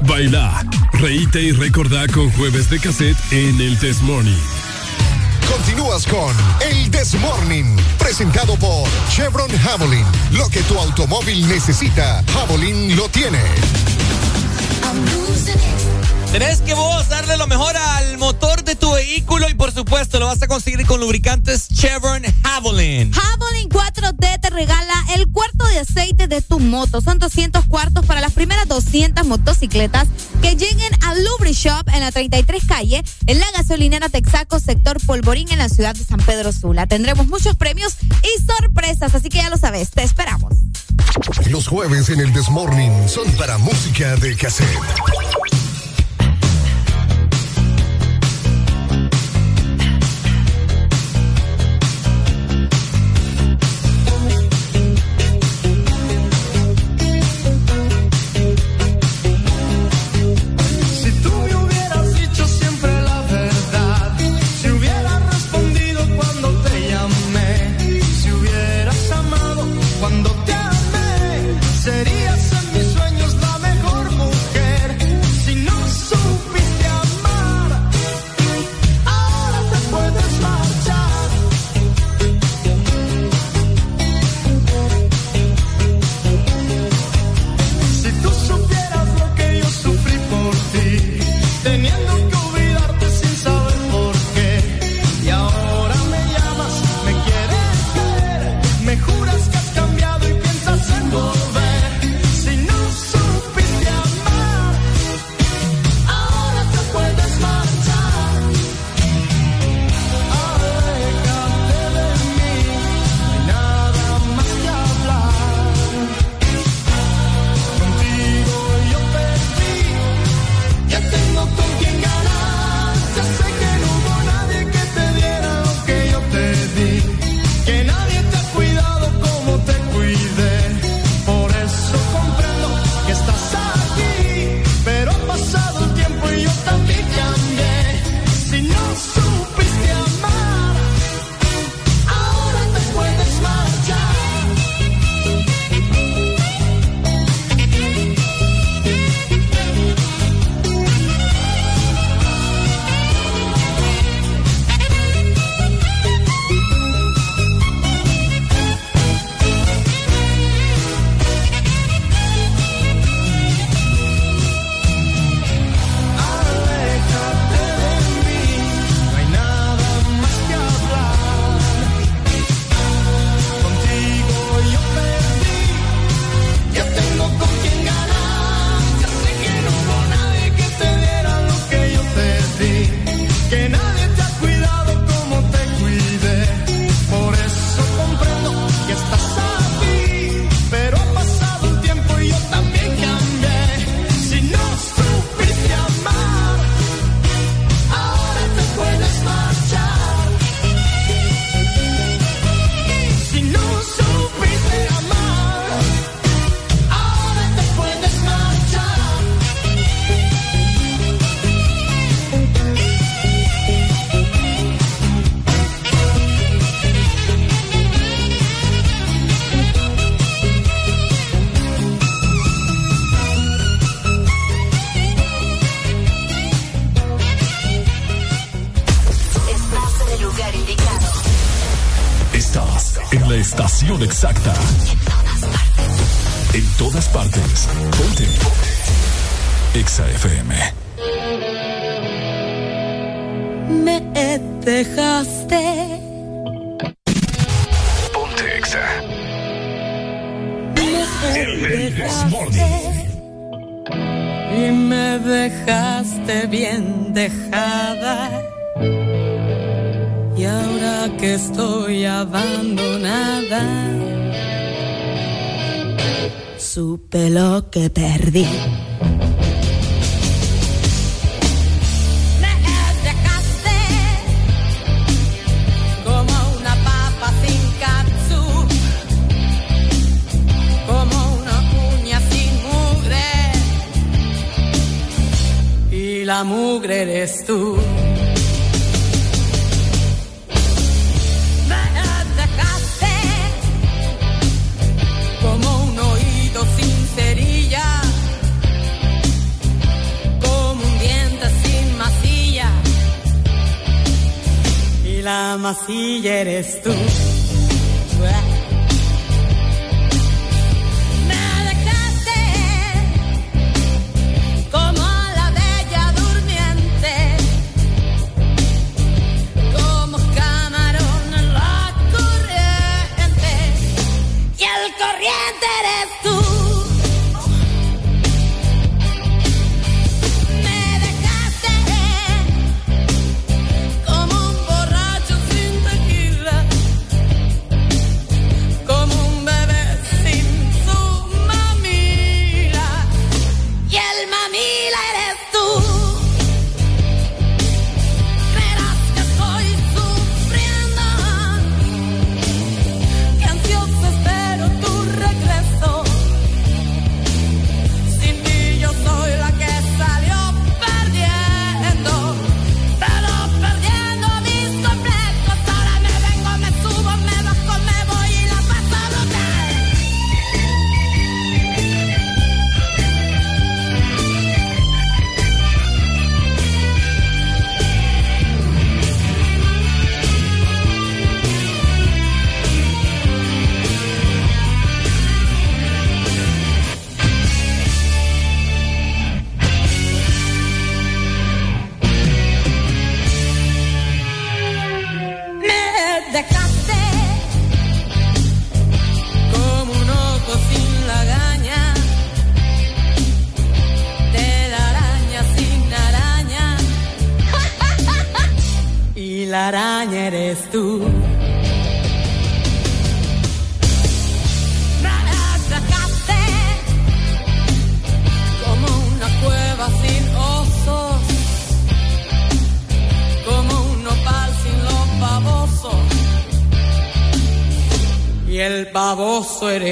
Baila, reíte y recordá con jueves de cassette en el Test Morning. Continúas con El Desmorning, presentado por Chevron Javelin. Lo que tu automóvil necesita, Javelin lo tiene. Tenés que vos darle lo mejor al motor de tu vehículo y por supuesto lo vas a conseguir con lubricantes Chevron Javelin. Javelin 4D te regala el cuarto de aceite de tu moto. Son 200 cuartos para las primeras 200 motocicletas que lleguen a Lubri Shop en la 33 calle, en la gasolinera Texaco, sector Polvorín, en la ciudad de San Pedro Sula. Tendremos muchos premios y sorpresas, así que ya lo sabes, te esperamos. Los jueves en el Desmorning son para música de cassette. que perdí.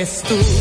eres tú.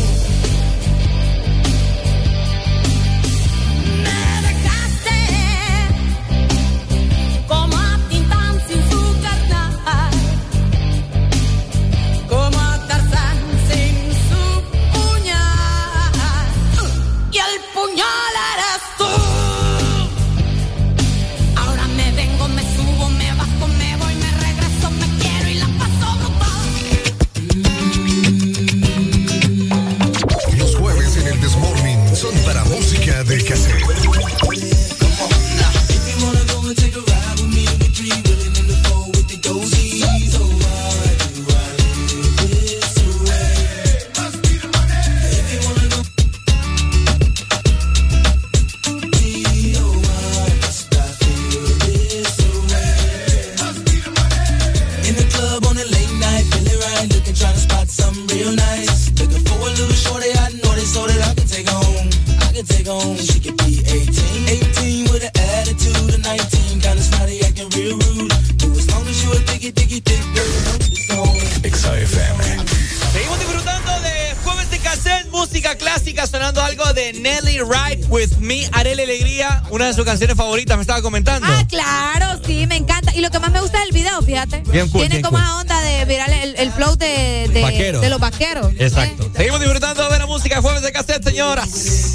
Exacto. Seguimos disfrutando de la música de jueves de cassette, señoras.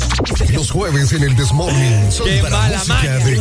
Los jueves en el Desmorning son para la música de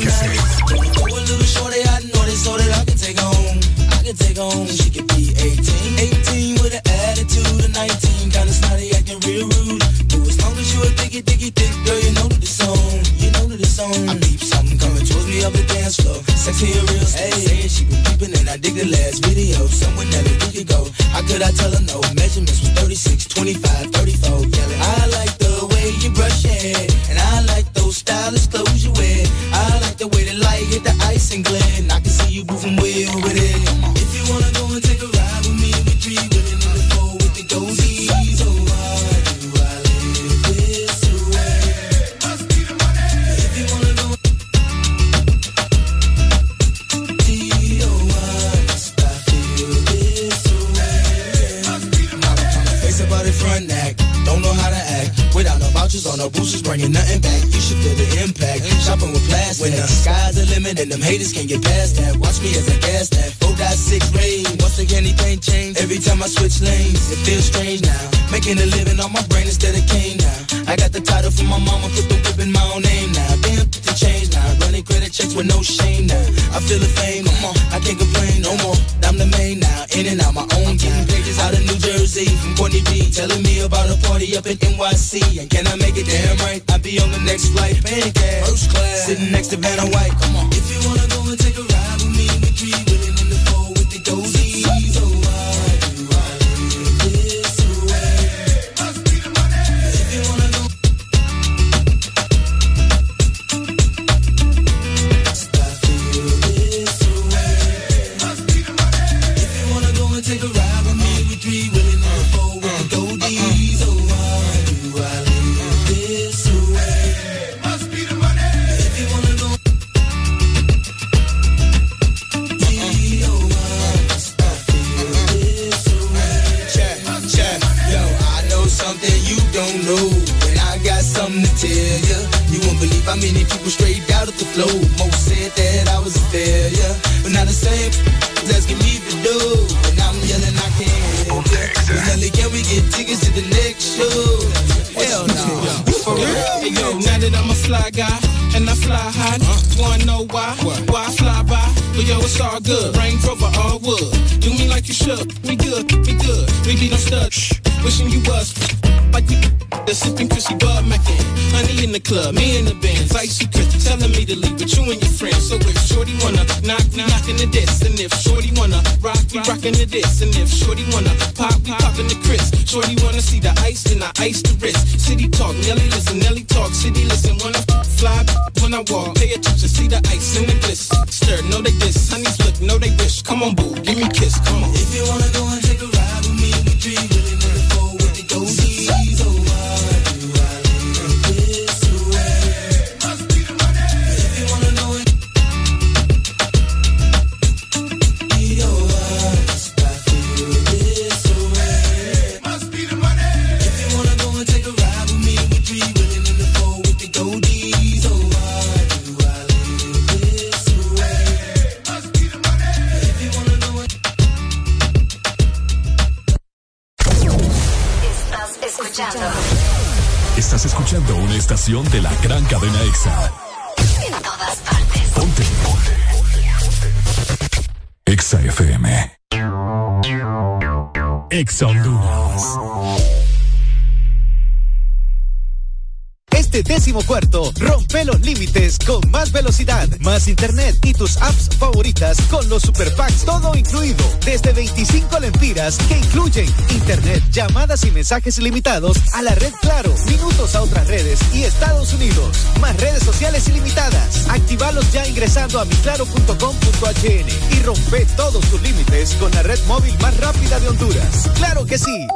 mensajes ilimitados a la red Claro, minutos a otras redes y Estados Unidos. Más redes sociales ilimitadas. Activalos ya ingresando a miclaro.com.hn y rompe todos tus límites con la red móvil más rápida de Honduras. ¡Claro que sí!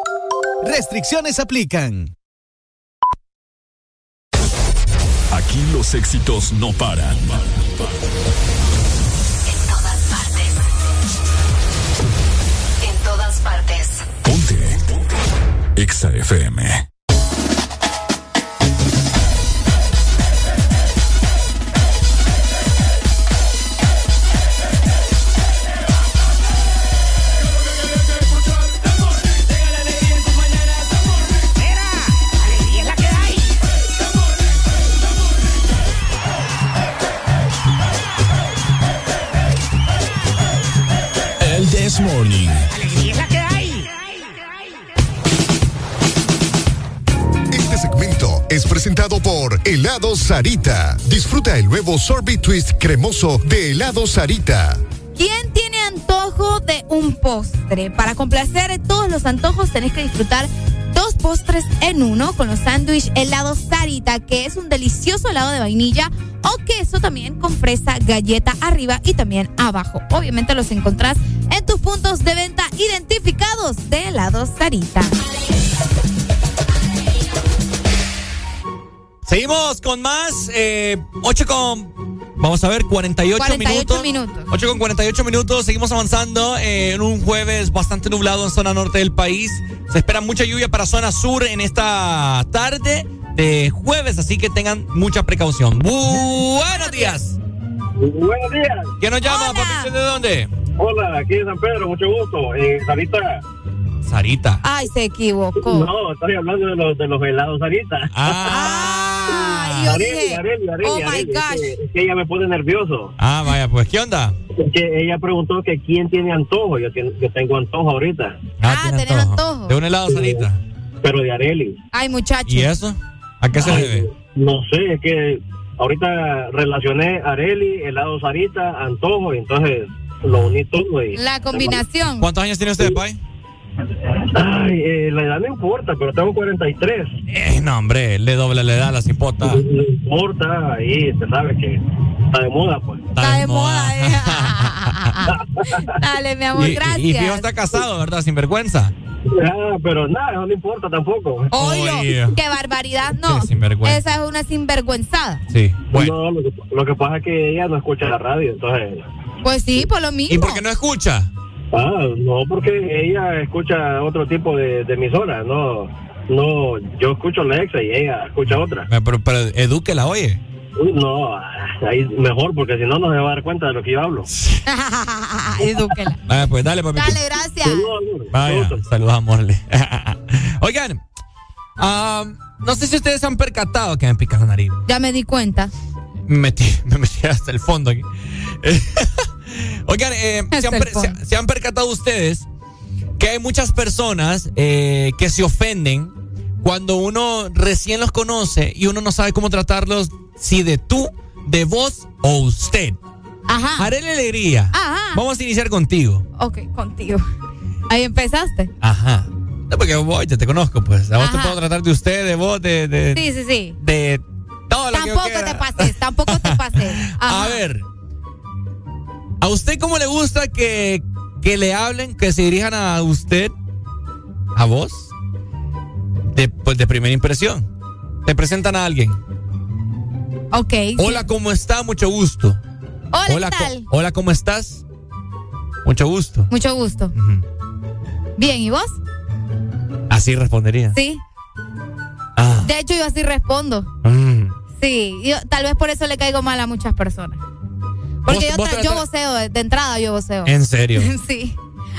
Restricciones aplican. Aquí los éxitos no paran. Feme. Sarita. Disfruta el nuevo sorbet twist cremoso de Helado Sarita. ¿Quién tiene antojo de un postre? Para complacer todos los antojos tenés que disfrutar dos postres en uno con los sándwich helado Sarita, que es un delicioso helado de vainilla o queso también con fresa, galleta arriba y también abajo. Obviamente los encontrás en tus puntos de venta identificados de helado Sarita. Con más. Eh, 8 con. Vamos a ver, 48, 48 minutos. minutos. 8 con 48 minutos. Seguimos avanzando eh, en un jueves bastante nublado en zona norte del país. Se espera mucha lluvia para zona sur en esta tarde de jueves, así que tengan mucha precaución. Buenos días. Buenos días. ¿Quién nos llama? ¿De dónde? Hola, aquí de San Pedro, mucho gusto. Eh, Sarita. Sarita. Ay, se equivocó. No, estoy hablando de los, de los helados Sarita. Ah, yo Areli, dije, Areli, Areli, oh my es gosh. que- Es que ella me pone nervioso. Ah, vaya, pues, ¿qué onda? Es que ella preguntó que quién tiene antojo. Yo, yo tengo antojo ahorita. Ah, tenés antojo. De un helado, Sarita. Pero de Areli. Ay, muchacho. ¿Y eso? ¿A qué se Ay, debe? No sé, es que ahorita relacioné Areli, helado Sarita, antojo, y entonces lo uní todo. Y, La combinación. ¿Cuántos años tiene usted, Pai? Ay, eh, la edad no importa, pero tengo 43. Eh, no, hombre, le doble la edad a la cipota. No importa, ahí se sabe que está de moda, pues. Está de moda, eh. <laughs> Dale, mi amor, Y, gracias. y fijo está casado, ¿verdad? Sin vergüenza. Ah, pero nada, eso no importa tampoco. Oye, qué barbaridad, no. Qué sinvergüenza. Esa es una sinvergüenzada. Sí, No, lo que, lo que pasa es que ella no escucha la radio, entonces... Pues sí, por lo mismo. ¿Y por qué no escucha? Ah, no, porque ella escucha otro tipo de, de emisora, no... No, yo escucho la exa y ella escucha otra. Eh, Pero, pero edúquela, oye. No, ahí mejor, porque si no, no se va a dar cuenta de lo que yo hablo. <laughs> Edúquela. Vaya, pues dale, papito. Dale, gracias. Vaya, saludos, amorle. <laughs> Oigan, ah, no sé si ustedes se han percatado que me pica la nariz. Ya me di cuenta. Me metí, <laughs> me metí hasta el fondo aquí. Oigan, eh, <laughs> ¿se, han per- se- se han percatado ustedes que hay muchas personas eh, que se ofenden cuando uno recién los conoce y uno no sabe cómo tratarlos, si de tú, de vos o usted. Ajá. Haré la alegría. Ajá. Vamos a iniciar contigo. Ok, contigo. Ahí empezaste. Ajá. No, porque vos ya te conozco, pues. A vos te Ajá. puedo tratar de usted, de vos, de. de Sí, sí, sí. de todo lo que yo Tampoco te pases, tampoco te pases. <laughs> Ajá. A ver. ¿A usted cómo le gusta que, que le hablen, que se dirijan a usted? ¿A vos? De, pues de primera impresión. Te presentan a alguien. Ok. Hola, ¿cómo está? Mucho gusto. Hola, ¿qué co- tal? hola, ¿cómo estás? Mucho gusto. Mucho gusto. Bien, ¿y vos? Así respondería. Sí. Ah. De hecho, yo así respondo. Mm. Sí, yo, tal vez por eso le caigo mal a muchas personas. Porque yo, vos yo voceo, de, entrada yo voceo. ¿En serio? <laughs> sí.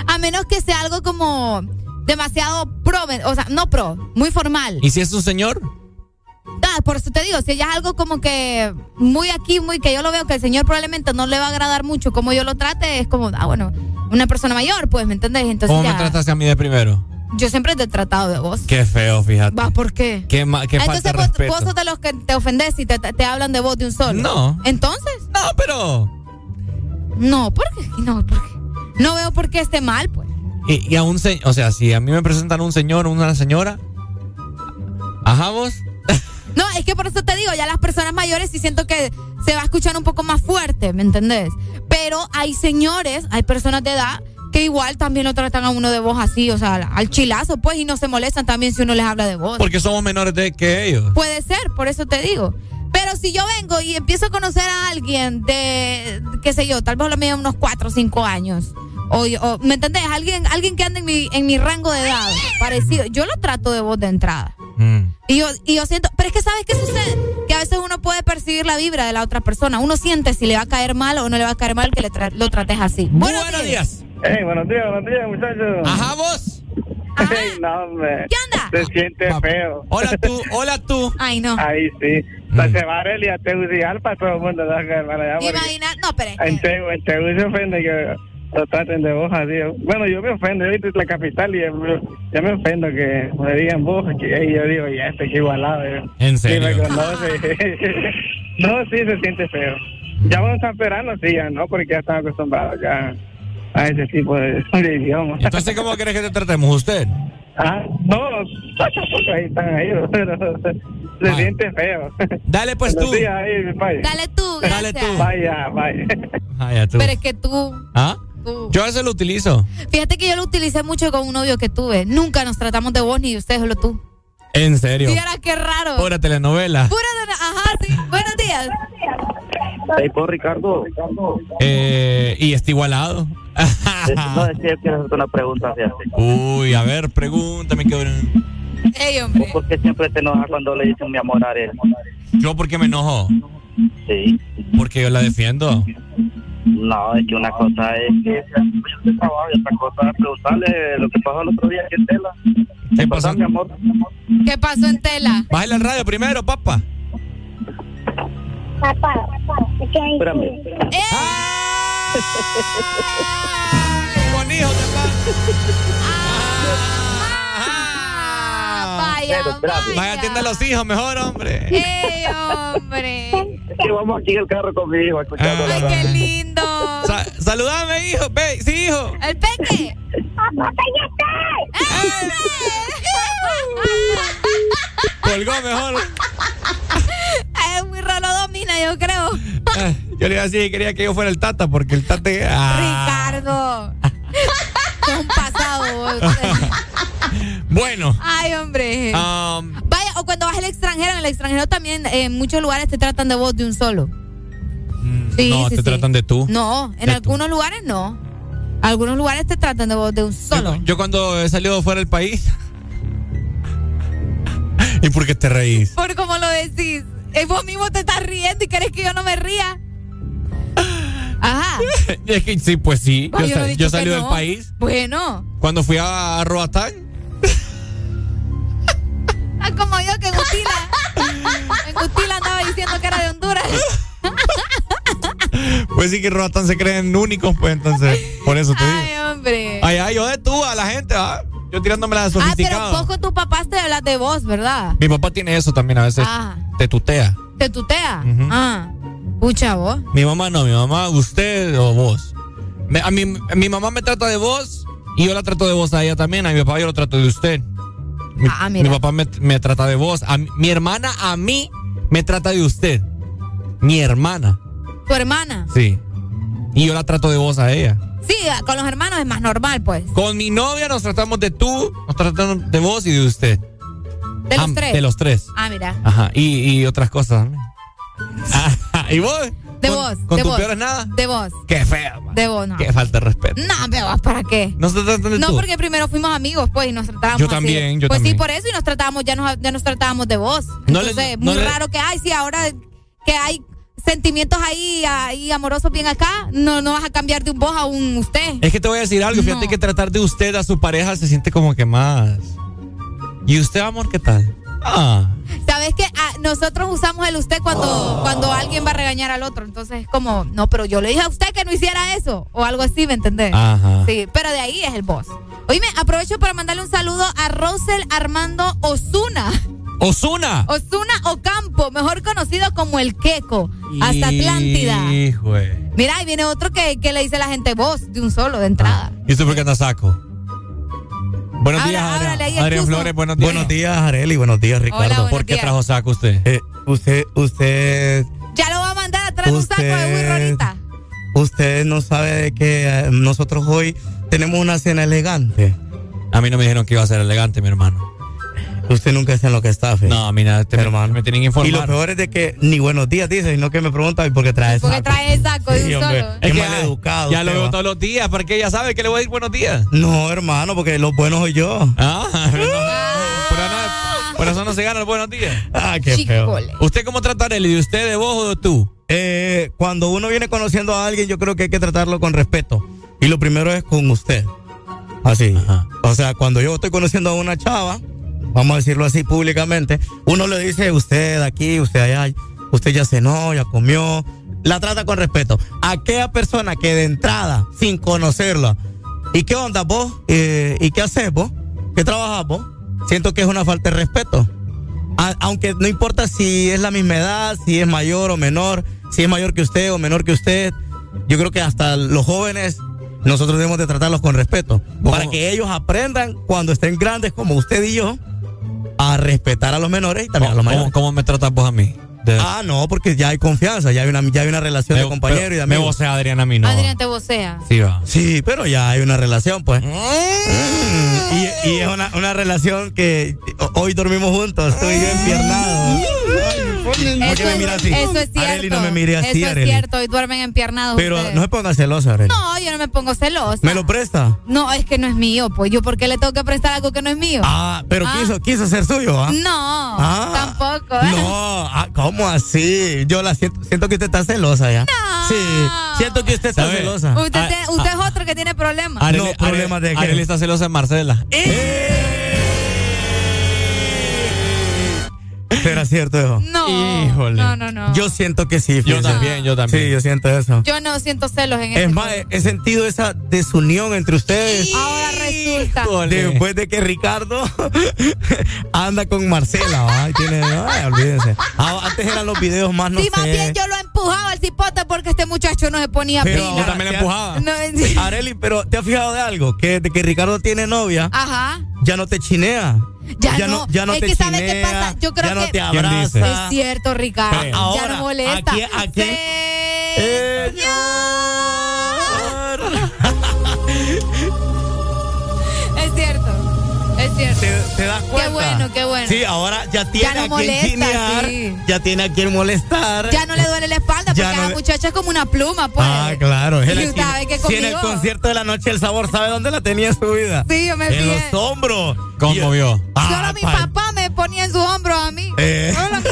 A menos que sea algo como demasiado pro, o sea, no pro, muy formal. ¿Y si es un señor? Ah, por eso te digo, si ya es algo como que muy aquí, muy que yo lo veo que el señor probablemente no le va a agradar mucho como yo lo trate, es como, ah, bueno, una persona mayor, pues, ¿me entendés? Entonces ¿Cómo ya, me trataste a mí de primero? Yo siempre te he tratado de vos. Qué feo, fíjate. Va, ¿por qué? Qué, qué Entonces falta de vos, vos sos de los que te ofendes y te, te- te hablan de vos de un solo. No. Entonces. No, pero. No, ¿por qué? No, ¿por qué? No veo por qué esté mal, pues. Y, y a un señor, o sea, si a mí me presentan un señor o una señora, ajá vos, <laughs> No, es que por eso te digo, ya las personas mayores sí siento que se va a escuchar un poco más fuerte, ¿me entendés? Pero hay señores, hay personas de edad que igual también lo tratan a uno de voz así, o sea, al- chilazo, pues, y no se molestan también si uno les habla de voz. porque somos menores de que ellos. Puede ser, por eso te digo. Pero si yo vengo y empiezo a conocer a alguien de, qué sé yo, tal vez lo mío unos 4 o 5 años. O, o, ¿Me entendés? Alguien, alguien que anda en mi, en mi rango de edad, parecido. Yo lo trato de voz de entrada. Y yo, y yo siento, pero es que ¿sabes qué sucede? Que a veces uno puede percibir la vibra de la otra persona. Uno siente si le va a caer mal o no le va a caer mal que le tra- lo trates así. Buenos, días. Hey, buenos días, buenos días, muchachos. Ajá, vos. Hey, no, hombre. ¿Qué onda? Se siente feo. Hola tú, hola tú. Ay, no. Ahí sí. Pues se va a Tegucigalpa, todo el mundo. Ya, porque Imagina, no, pero es En que- Tegu, en Tegu se ofende que lo traten de vos así. Bueno, yo me ofendo, yo soy de la capital y yo, yo me ofendo que me digan vos, que y yo digo, ya estoy igualado. yo. ¿En Sí, serio? me conoce. no, sí, se siente feo. Ya cuando están esperando, sí, ya no, porque ya están acostumbrados ya a ese tipo de, de idioma. Entonces, ¿cómo querés que te tratemos usted? Ah, no, ahí están ahí, pero se siente feo. Dale pues tú. días, ahí, vaya. Dale tú, gracias. Vaya, vaya. Vaya tú. Pero es que tú, ¿Ah? tú. Yo a veces lo utilizo. Fíjate que yo lo utilicé mucho con un novio que tuve. Nunca nos tratamos de vos ni de usted, solo tú. En serio. Viera qué raro. Pura telenovela. Pura de- Ajá, sí. Buenos días. Hey, por Ricardo. Eh, y está igualado. No, es que quiero hacerte una pregunta hacia ti. Uy, a ver, pregúntame qué. Ey, hombre. ¿Por qué siempre te enojas cuando le dicen mi amor a Ariel? ¿Yo por qué me enojo? Sí. Porque yo la defiendo. No, es que una cosa es que de trabajo y otra cosa es preguntarle lo que pasó el otro día aquí en Tela. ¿Qué pasó? mi amor? ¿Qué pasó en tela? Bájale el radio primero, papá. Papá, Espérame. <laughs> Con hijos, Vaya, Vaya, atiende a los hijos mejor, hombre. ¡Ey, hombre! Que vamos aquí en el carro con mi hijo escuchando la ¡Ay, qué lindo! Sa- saludame, hijo. Ve, sí, hijo. ¡El peque! Colgó mejor. Es muy raro domina, yo creo. Eh, Yo le iba a decir que quería que yo fuera el tata, porque el tata. ah. Ricardo. <laughs> Es un pasado. vos. Bueno. Ay, hombre. um, Vaya, o cuando vas al extranjero, en el extranjero también eh, en muchos lugares te tratan de voz de un solo. Sí, no, sí, te sí. tratan de tú. No, en algunos lugares no. Algunos lugares te tratan de voz de un solo. Yo cuando he salido fuera del país. <laughs> ¿Y por qué te reís? Por cómo lo decís. Eh, vos mismo te estás riendo y querés que yo no me ría. Ajá. <laughs> Es que sí, pues sí. Ay, Yo, yo no he sa- dicho yo salí del país. Bueno. Cuando fui a, Roatán. Ah, como yo que en Gutila. en Gutila andaba diciendo que era de Honduras. Pues sí que Roatán se creen únicos, pues entonces. Por eso te digo. Ay, hombre. Ay, ay, yo de tú a la gente, ¿ah? Yo tirándome la de ah, pero sofisticado. vos con tu papá te hablas de vos, ¿verdad? Mi papá tiene eso también a veces. Ah. Te tutea. ¿Te tutea? Ujú. Ah. Pucha vos. Mi mamá no, mi mamá, usted o vos. Me- a mi, mi mamá me trata de vos y yo la trato de vos a ella también. A mi papá yo lo trato de usted. Mi, Ah, mi papá me, me trata de vos. A mi, hermana a mí me trata de usted. Mi hermana, Tu hermana. sí. Y yo la trato de vos a ella. Sí, con los hermanos es más normal, pues. Con mi novia nos tratamos de tú, nos tratamos de vos y de usted. De los Ah, tres. De los tres. Ah, mira. Ajá. Y, y otras cosas también. ¿Y vos? De ¿Con- vos. ¿Con de tu vos. peor es nada? De vos. Qué feo. man. De vos, no. Qué falta de respeto. No, pero vos, ¿para qué? ¿No se tratan de No, tú? porque primero fuimos amigos, pues, y nos tratábamos Yo así. también, yo pues también. sí, por eso, y nos tratábamos, ya nos, ya nos tratábamos de vos. No le- Entonces, no muy le- raro que hay, sí, ahora que hay sentimientos ahí, ahí amorosos bien acá, no, no vas a cambiar de un vos a un usted. Es que te voy a decir algo. Fíjate que tratar de usted a su pareja se siente como que más. ¿Y usted, amor, qué tal? Ah. ¿Sabes que nosotros usamos el usted cuando, cuando alguien va a regañar al otro? Entonces es como, no, pero yo le dije a usted que no hiciera eso. O algo así, ¿me entendés? Ajá. Sí, pero de ahí es el boss. Oíme, aprovecho para mandarle un saludo a Rosel Armando Osuna. ¡Osuna! Osuna Ocampo, mejor conocido como el Queco, hasta Atlántida. Hijo Mira, ahí viene otro que, que le dice a la gente voz de un solo, de entrada. ¿Y usted por qué anda saco? Buenos días, ahí Adrián. Flores. Buenos días. Buenos días, Areli. Buenos días, Ricardo. Hola, buenos ¿Por qué días. trajo saco usted? Eh, usted, usted, Ya lo va a mandar a traer un saco de burro ahorita. usted no sabe de que eh, nosotros hoy tenemos una cena elegante. A mí no me dijeron que iba a ser elegante, mi hermano. Usted nunca está en lo que está, fe. No, mira, te, hermano. me tienen que Y informar. lo peor es de que ni buenos días dice, sino que me pregunta ¿y por qué traes Porque trae el saco de Sí, un hombre. solo. Es que mal educado. Ya lo veo va. todos los días, porque ella sabe que le voy a decir buenos días. No, hermano, porque los buenos soy yo. Ah, pero no- por, nada- por eso no se gana el buenos días. Ah, qué feo. Chicole. ¿Usted cómo trata a? ¿De usted, de vos o de tú? Eh, cuando uno viene conociendo a alguien, yo creo que hay que tratarlo con respeto. Y lo primero es con usted. Así. Ajá. O sea, cuando yo estoy conociendo a una chava, vamos a decirlo así públicamente, uno le dice usted aquí, usted allá, usted ya cenó, ya comió, la trata con respeto. Aquella persona que de entrada, sin conocerla, ¿y qué onda vos? Eh, ¿Y qué haces vos? ¿Qué trabajas vos? Siento que es una falta de respeto. A- aunque no importa si es la misma edad, si es mayor o menor, si es mayor que usted o menor que usted, yo creo que hasta los jóvenes nosotros debemos de tratarlos con respeto. Para que ellos aprendan cuando estén grandes como usted y yo a respetar a los menores y también a los mayores. ¿Cómo, cómo me tratas vos a mí? De- Ah, no, porque ya hay confianza, ya hay una, ya hay una relación de compañero y de me amigo. vocea Adriana a mí, no. Adrián te vocea. Sí, va. Sí, pero ya hay una relación, pues. Mm, Y, y es una, una relación que ho- hoy dormimos juntos, estoy yo empiernado. ¿Por qué me mira así? Eso es cierto. Areli, no me mire así, Eso es Areli. cierto. Y duermen empiernados Pero ustedes. no se ponga celosa, Areli. No, yo no me pongo celosa. ¿Me lo presta? No, es que no es mío. Pues yo, ¿por qué le tengo que prestar algo que no es mío? Ah, pero Ah. quiso, quiso ser suyo, ¿ah? No, Ah. tampoco. ¿eh? No, ah, ¿cómo así? Yo la siento, siento que usted está celosa ya. Sí, siento que usted está ¿Sabe? celosa. Usted, Ah, usted es otro que tiene problemas. Areli, No, problemas de qué. Areli está celosa de Marcela. ¿Será cierto eso? No. Híjole. No, no, no. Yo siento que sí. Yo también, yo también. Sí, yo siento eso. Yo no siento celos en este Es más, he sentido esa desunión entre ustedes. Ahora resulta. Después de que Ricardo <laughs> anda con Marcela, ay, tiene, ay, olvídense. Ah, antes eran los videos más, no sí, más sé. bien yo lo empujaba al cipote porque este muchacho no se ponía Pero pila. yo también le empujaba. No, sí. Areli, pero ¿te has fijado de algo? Que de que Ricardo tiene novia, Ajá. ya no te chinea. Ya, no, ya no es te que ¿sabe qué chinea, pasa? Yo creo ya no que te abraza. es cierto, Ricardo. Pero ya ahora, no molesta. ¿a quién- a cierto. ¿Te, te das cuenta? Qué bueno, qué bueno. Sí, ahora ya tiene no a quien molesta, chinear, sí. ya tiene a quien molestar. Ya no le duele la espalda Ya porque no la le- muchacha es como una pluma, pues. Ah, claro. es <laughs> Y la usted china. sabe que Si en el conmigo- concierto de la noche el sabor sabe dónde la tenía en su vida. Sí, yo me En fijé. los hombros. ¿Cómo vio? Ah, Solo mi pa- papá me ponía en su hombro a mí. Eh. Solo mi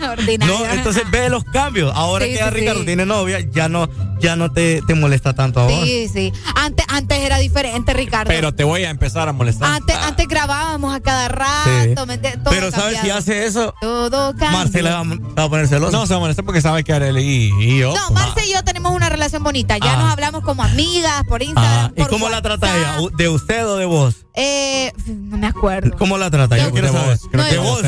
<laughs> no entonces ve los cambios. Ahora Sí, que ya sí, Ricardo sí. tiene novia, ya no, ya no te, te molesta tanto a vos. Sí, sí. Antes, antes era diferente, Ricardo. Pero te voy a empezar a molestar. Antes, antes grabábamos a cada rato. Pero sabes si hace eso, Todo cambia. Marcela va, va a poner celosa. No, se va a molestar porque sabe que Areli y, y yo. No, pues, Marce y yo tenemos una relación bonita. Ya Ah. nos hablamos como amigas por Instagram. Ah, ¿Y por cómo la trata ella? ¿U- ¿De usted o de vos? Eh, no me acuerdo. ¿Cómo la trata? Yo Yo- quiero saber. creo No, que vos.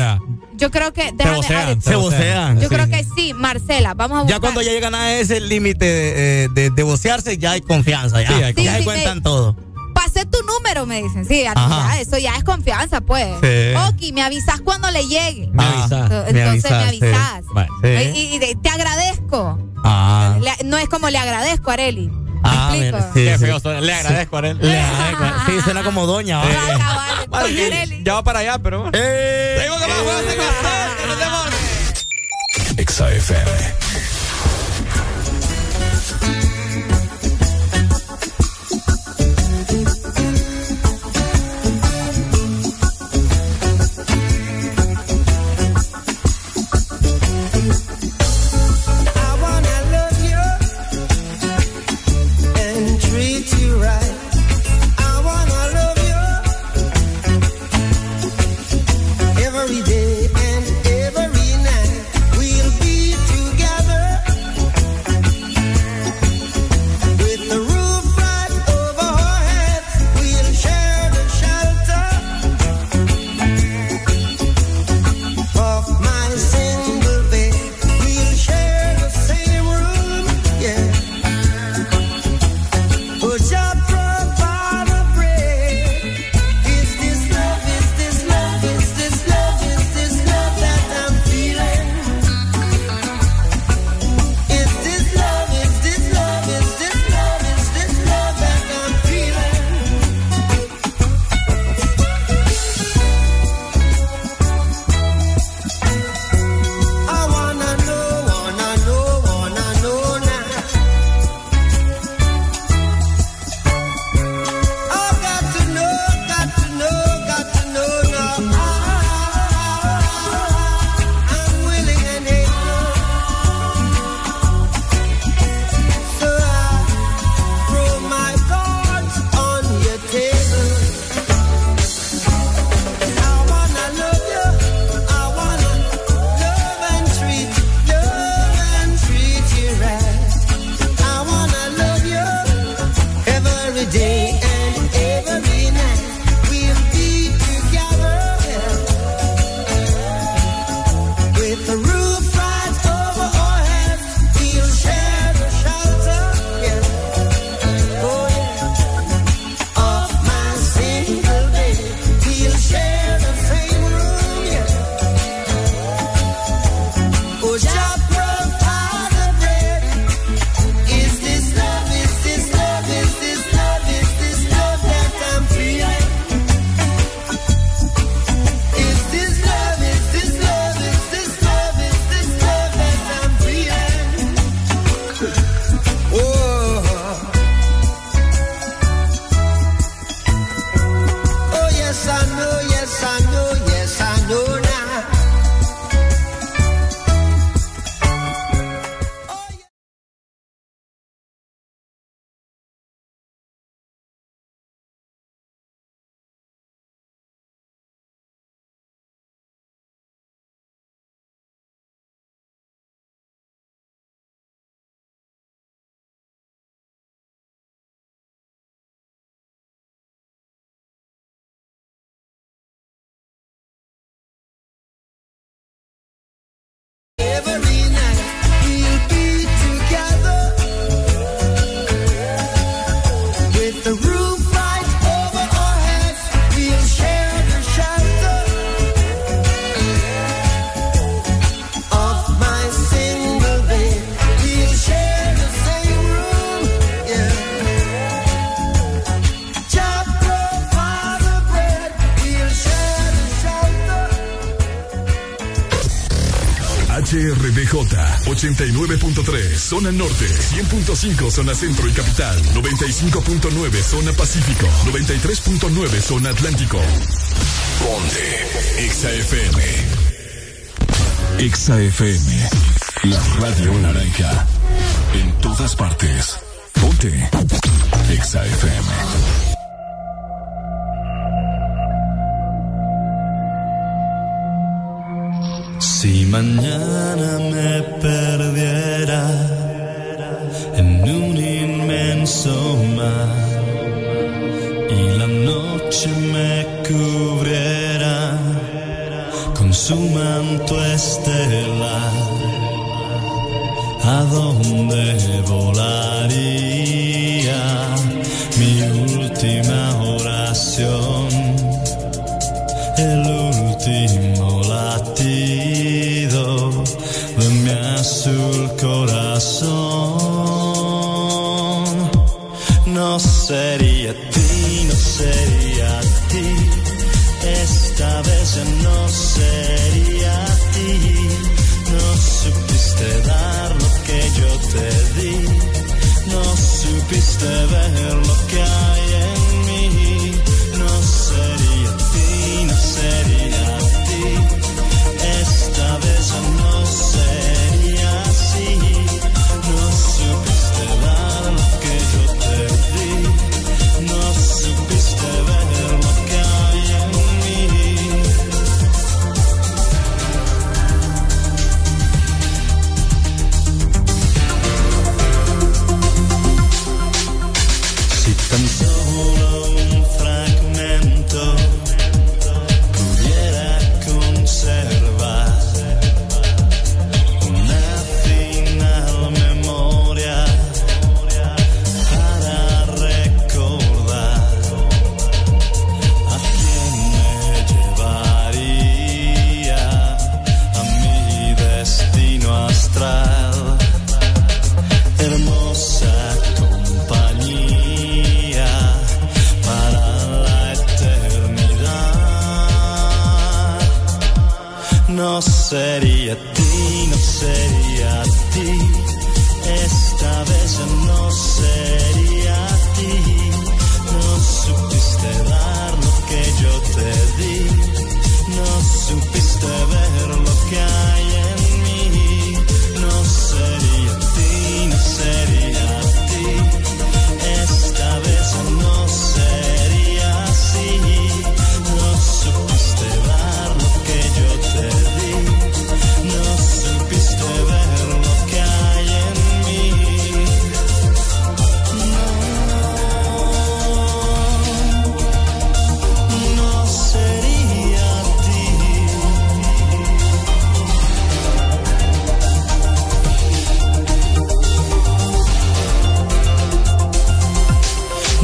Yo creo que. se vocean. Se vocean. Yo sí. creo que sí, Marcela. Vamos a buscar. Ya cuando ya llegan a ese límite de, de, de vocearse, ya hay confianza. Ya, Sí, hay ya se cuentan todo. Pasé tu número, me dicen. Sí, ya, eso ya es confianza, pues. Sí. Ok, me avisas cuando le llegue. Me Ah, avisas. Entonces me avisas. Vale. Y, te agradezco. Ah. Le- no es como le agradezco Areli. ¿Me Ah, mira, sí, Qué sí. feo suena. Le agradezco a Areli. Le agradezco. Sí, suena como doña. Vale, que Areli. Ya va para allá, pero bueno. ¡Eh! Seguimos con más juegos de Costa, que nos vemos. zona norte, 100.5 zona centro y capital, 95.9 zona pacífico, 93.9 zona atlántico. Ponte XAFM. XAFM. La radio naranja. En todas partes. Ponte XAFM. Si mañana me perdiera en un inmenso mar y la noche me cubriera con su manto estelar, ¿a dónde volaría mi última oración? azul corazón. No sería ti, no sería ti. Esta vez ya no sería ti. No supiste dar lo que yo te di. No supiste ver lo que seria ti, não seria.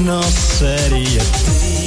no sería ti.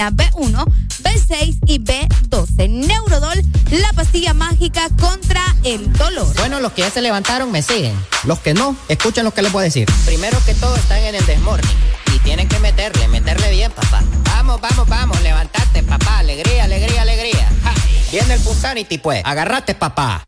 Vitamina B1, B6 y B12. Neurodol, la pastilla mágica contra el dolor. Bueno, los que ya se levantaron me siguen. Los que no, escuchen lo que les voy a decir. Primero que todo están en el desmorning. Y tienen que meterle, meterle bien, papá. Vamos, vamos, vamos, levantate, papá. Alegría, alegría, alegría. Viene el Pusanity, pues. Agarrate, papá.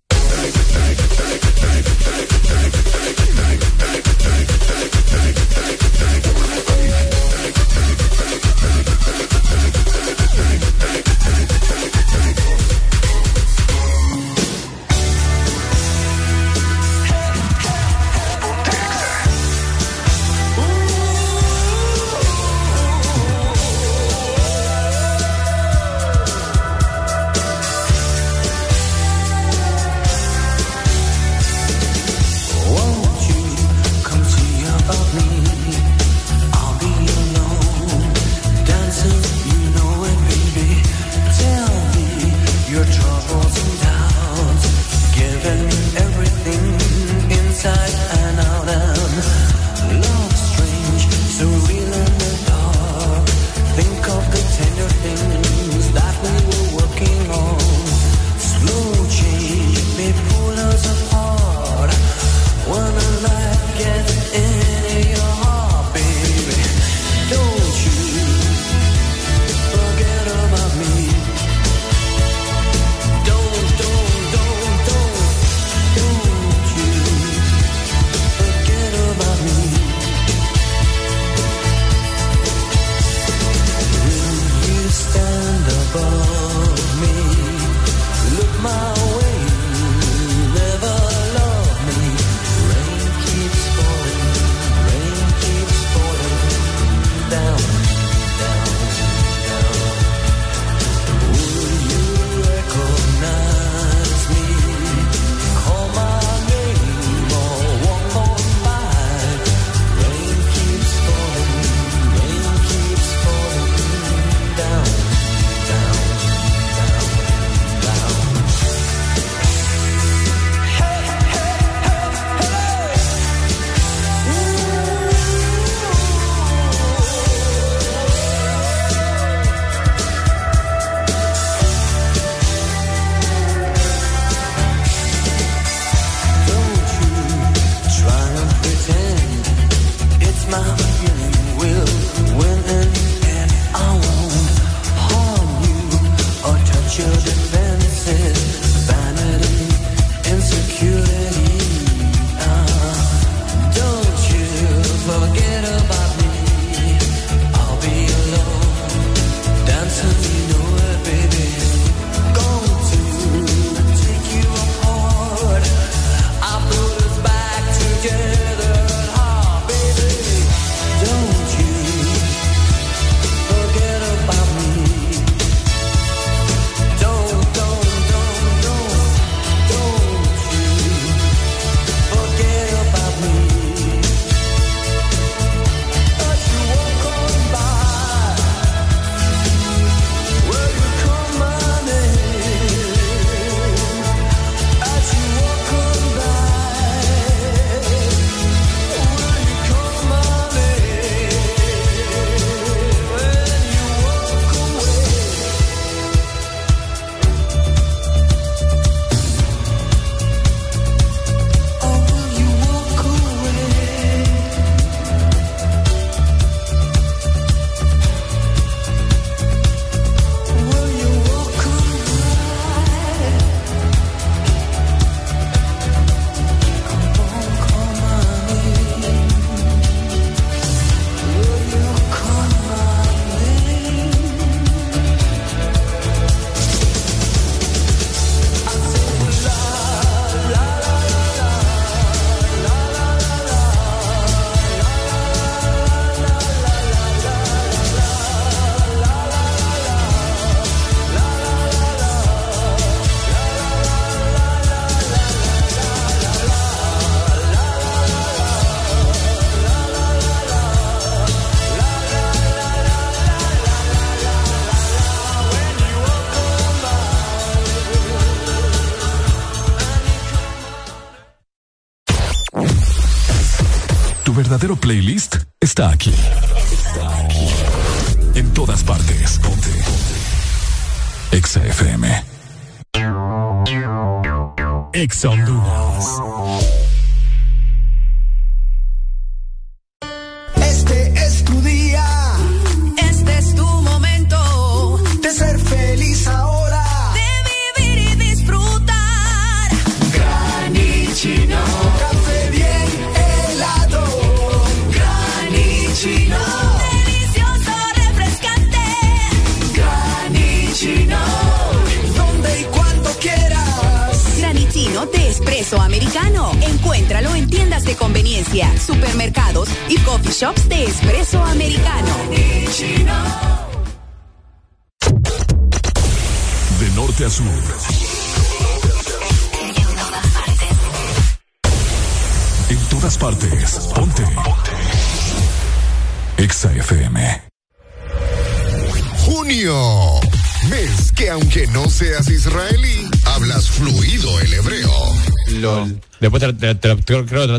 Creo <laughs>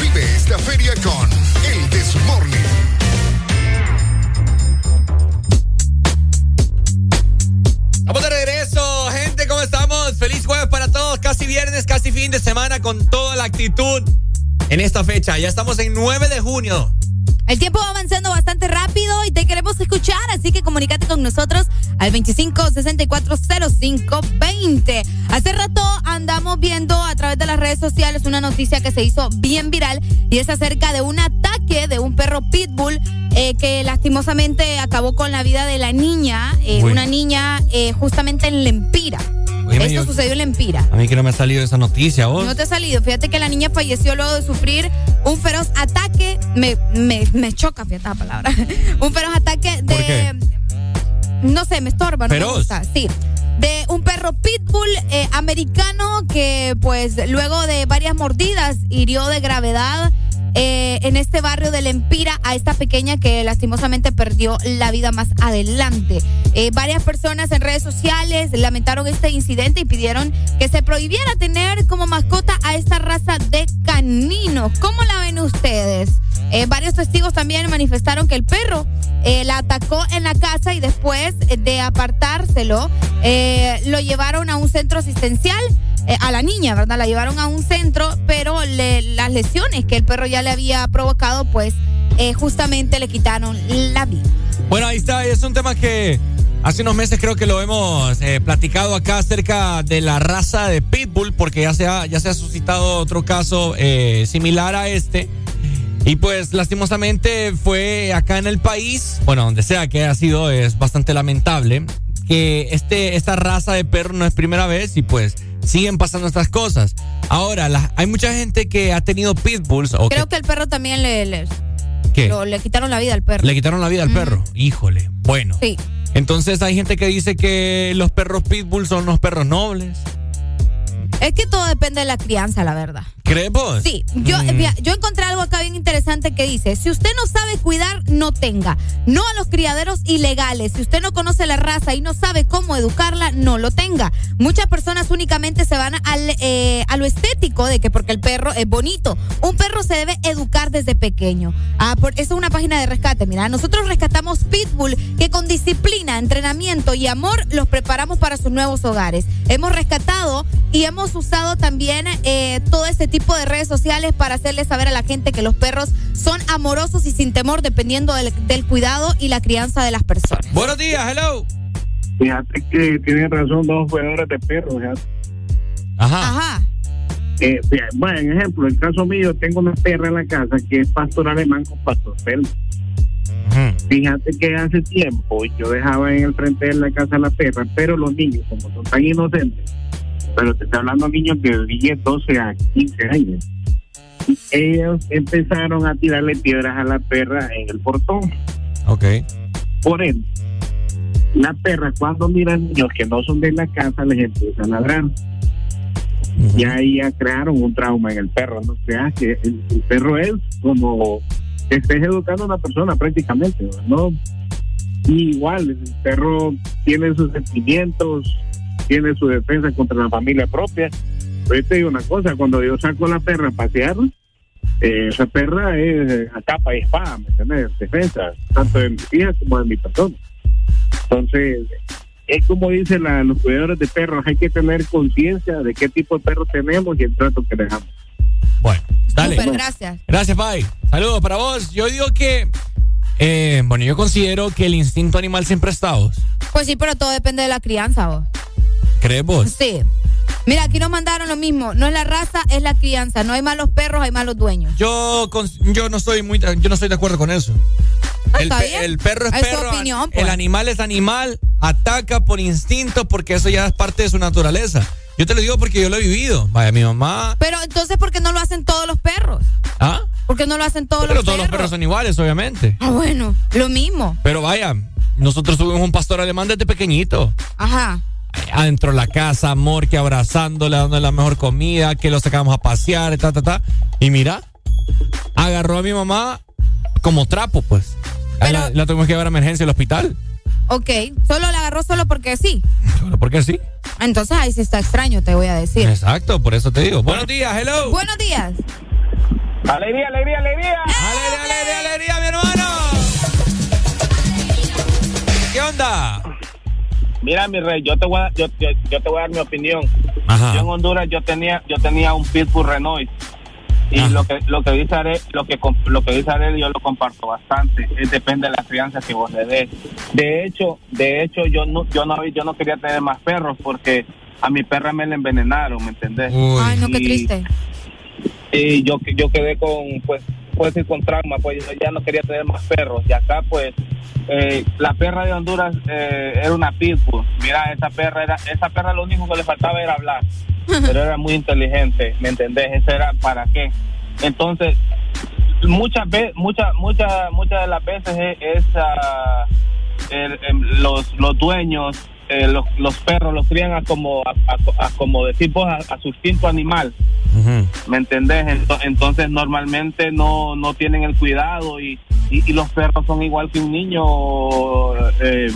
Vive esta feria con El Desmorning. Vamos de regreso, gente, ¿cómo estamos? Feliz jueves para todos, casi viernes, casi fin de semana con toda la actitud en esta fecha. Ya estamos en 9 de junio. El tiempo va avanzando bastante rápido y te queremos escuchar, así que comunícate con nosotros al 25 64 05 20. Hace rato viendo a través de las redes sociales una noticia que se hizo bien viral y es acerca de un ataque de un perro pitbull eh, que lastimosamente acabó con la vida de la niña, eh, una niña eh, justamente en Lempira. Óyeme, Esto yo- sucedió en Lempira. A mí que no me ha salido esa noticia, vos. No te ha salido. Fíjate que la niña falleció luego de sufrir un feroz ataque. Me, me, me choca, fíjate la palabra. <laughs> un feroz ataque de. ¿Por qué? No sé, me estorba, no me Feroz. gusta. Sí. De un perro pitbull eh, americano que, pues, luego de varias mordidas, hirió de gravedad. eh, en este barrio de Lempira a esta pequeña que lastimosamente perdió la vida más adelante. Eh, varias personas en redes sociales lamentaron este incidente y pidieron que se prohibiera tener como mascota a esta raza de caninos. ¿Cómo la ven ustedes? Eh, varios testigos también manifestaron que el perro la atacó en la casa y después de apartárselo, lo llevaron a un centro asistencial. Eh, a la niña, ¿verdad? La llevaron a un centro, pero las lesiones que el perro ya le había provocado, pues eh, justamente le quitaron la vida. Bueno, ahí está, es un tema que hace unos meses creo que lo hemos eh, platicado acá acerca de la raza de Pitbull, porque ya se ha, ya se ha suscitado otro caso similar a este. Y pues lastimosamente fue acá en el país, bueno, donde sea que haya sido, es bastante lamentable que este, esta raza de perro no es primera vez y pues siguen pasando estas cosas. Ahora, la- hay mucha gente que ha tenido pitbulls o Creo que, que el perro también le, le, ¿qué? lo- le quitaron la vida al perro. le quitaron la vida al perro. Híjole, bueno. Sí. Entonces hay gente que dice que los perros pitbull son los perros nobles. Es que todo depende de la crianza, la verdad. ¿Crees vos? Sí, yo, Mm. yo encontré algo acá bien interesante que dice, si usted no sabe cuidar, no tenga. No a los criaderos ilegales. Si usted no conoce la raza y no sabe cómo educarla, no lo tenga. Muchas personas únicamente se van al, eh, a lo estético de que porque el perro es bonito. Un perro se debe educar desde pequeño. Ah, por, eso es una página de rescate. Mira, nosotros rescatamos Pitbull que con disciplina, entrenamiento y amor los preparamos para sus nuevos hogares. Hemos rescatado y hemos usado también eh, todo este tipo de redes sociales para hacerle saber a la gente que los perros son amorosos y sin temor dependiendo del, del cuidado y la crianza de las personas. Buenos días, hello. Fíjate que tienen razón dos jugadores de perros. fíjate. Ajá. Ajá. Eh, fíjate, bueno, en ejemplo, el caso mío, tengo una perra en la casa que es pastor alemán con pastor belga. Fíjate que hace tiempo yo dejaba en el frente de la casa a la perra, pero los niños, como son tan inocentes, pero te estoy hablando de niños de 10, 12 a 15 años, ellos empezaron a tirarle piedras a la perra en el portón. Ok. Por ende, la perra cuando mira niños que no son de la casa les empieza a ladrar. Y ahí ya crearon un trauma en el perro. No creas que el, el perro es como que estés educando a una persona prácticamente, ¿no? Y igual, el perro tiene sus sentimientos, tiene su defensa contra la familia propia. Pero yo te digo una cosa, cuando yo saco a la perra a pasear, eh, esa perra es eh, a capa y espada, ¿me entiendes? Defensa, tanto de mis hijas como de mi persona. Entonces, es como dicen la- los cuidadores de perros, hay que tener conciencia de qué tipo de perros tenemos y el trato que dejamos. Dale. Súper, gracias. Gracias, Pai. Saludos para vos. Yo digo que, eh, bueno, yo considero que el instinto animal siempre ha estado. Pues sí, pero todo depende de la crianza, vos. ¿Crees vos? Sí. Mira, aquí nos mandaron lo mismo. No es la raza, es la crianza. No hay malos perros, hay malos dueños. Yo, con- yo no estoy muy, yo no estoy de acuerdo con eso. Ah, El, pe- el perro es Es perro, opinión, el pues. animal es animal, ataca por instinto porque eso ya es parte de su naturaleza. Yo te lo digo porque yo lo he vivido. Vaya, mi mamá. Pero entonces, ¿por qué no lo hacen todos los perros? ¿Ah? ¿Por qué no lo hacen todos Pero los todos los perros? perros son iguales, obviamente. Ah, bueno, lo mismo. Pero vaya, nosotros tuvimos un pastor alemán desde pequeñito. Ajá. Adentro de la casa, amor, que abrazándole, dándole la mejor comida, que lo sacábamos a pasear, ta, ta, ta. Y mira, agarró a mi mamá como trapo, pues. La, la tuvimos que llevar a emergencia al hospital. Ok, solo la agarró solo porque sí. Solo porque sí. Entonces ahí sí está extraño, te voy a decir. Exacto, por eso te digo. Buenos días, hello. Buenos días. Alegría, alegría, alegría. Alegría, alegría, alegría, mi hermano. ¿Qué onda? Mira, mi rey, yo te voy a, yo, yo, yo te voy a dar mi opinión. Yo en Honduras yo tenía yo tenía un Pitbull Renault y lo que lo que dice Arel, lo que lo que dice Arel yo lo comparto bastante. Es depende de la crianza que vos le des. De hecho, de hecho yo no yo no yo no quería tener más perros porque a mi perra me la envenenaron, ¿me entendés? Ay, no, qué Y- triste. y yo yo quedé con pues puede decir con trauma pues yo ya no quería tener más perros. Y acá pues eh, la perra de Honduras eh, era una pitbull. Mira esa perra era esa perra lo único que le faltaba era hablar. <laughs> Pero era muy inteligente me entendés eso era para qué entonces muchas veces muchas muchas muchas de las veces es, es, ah, el- em, los los dueños eh, los, los perros los crían a como a, a- a como decir vos a, su instinto animal ¿me entendés? Ento- Entonces normalmente no, no tienen el cuidado y, y, y los perros son igual que un niño, eh,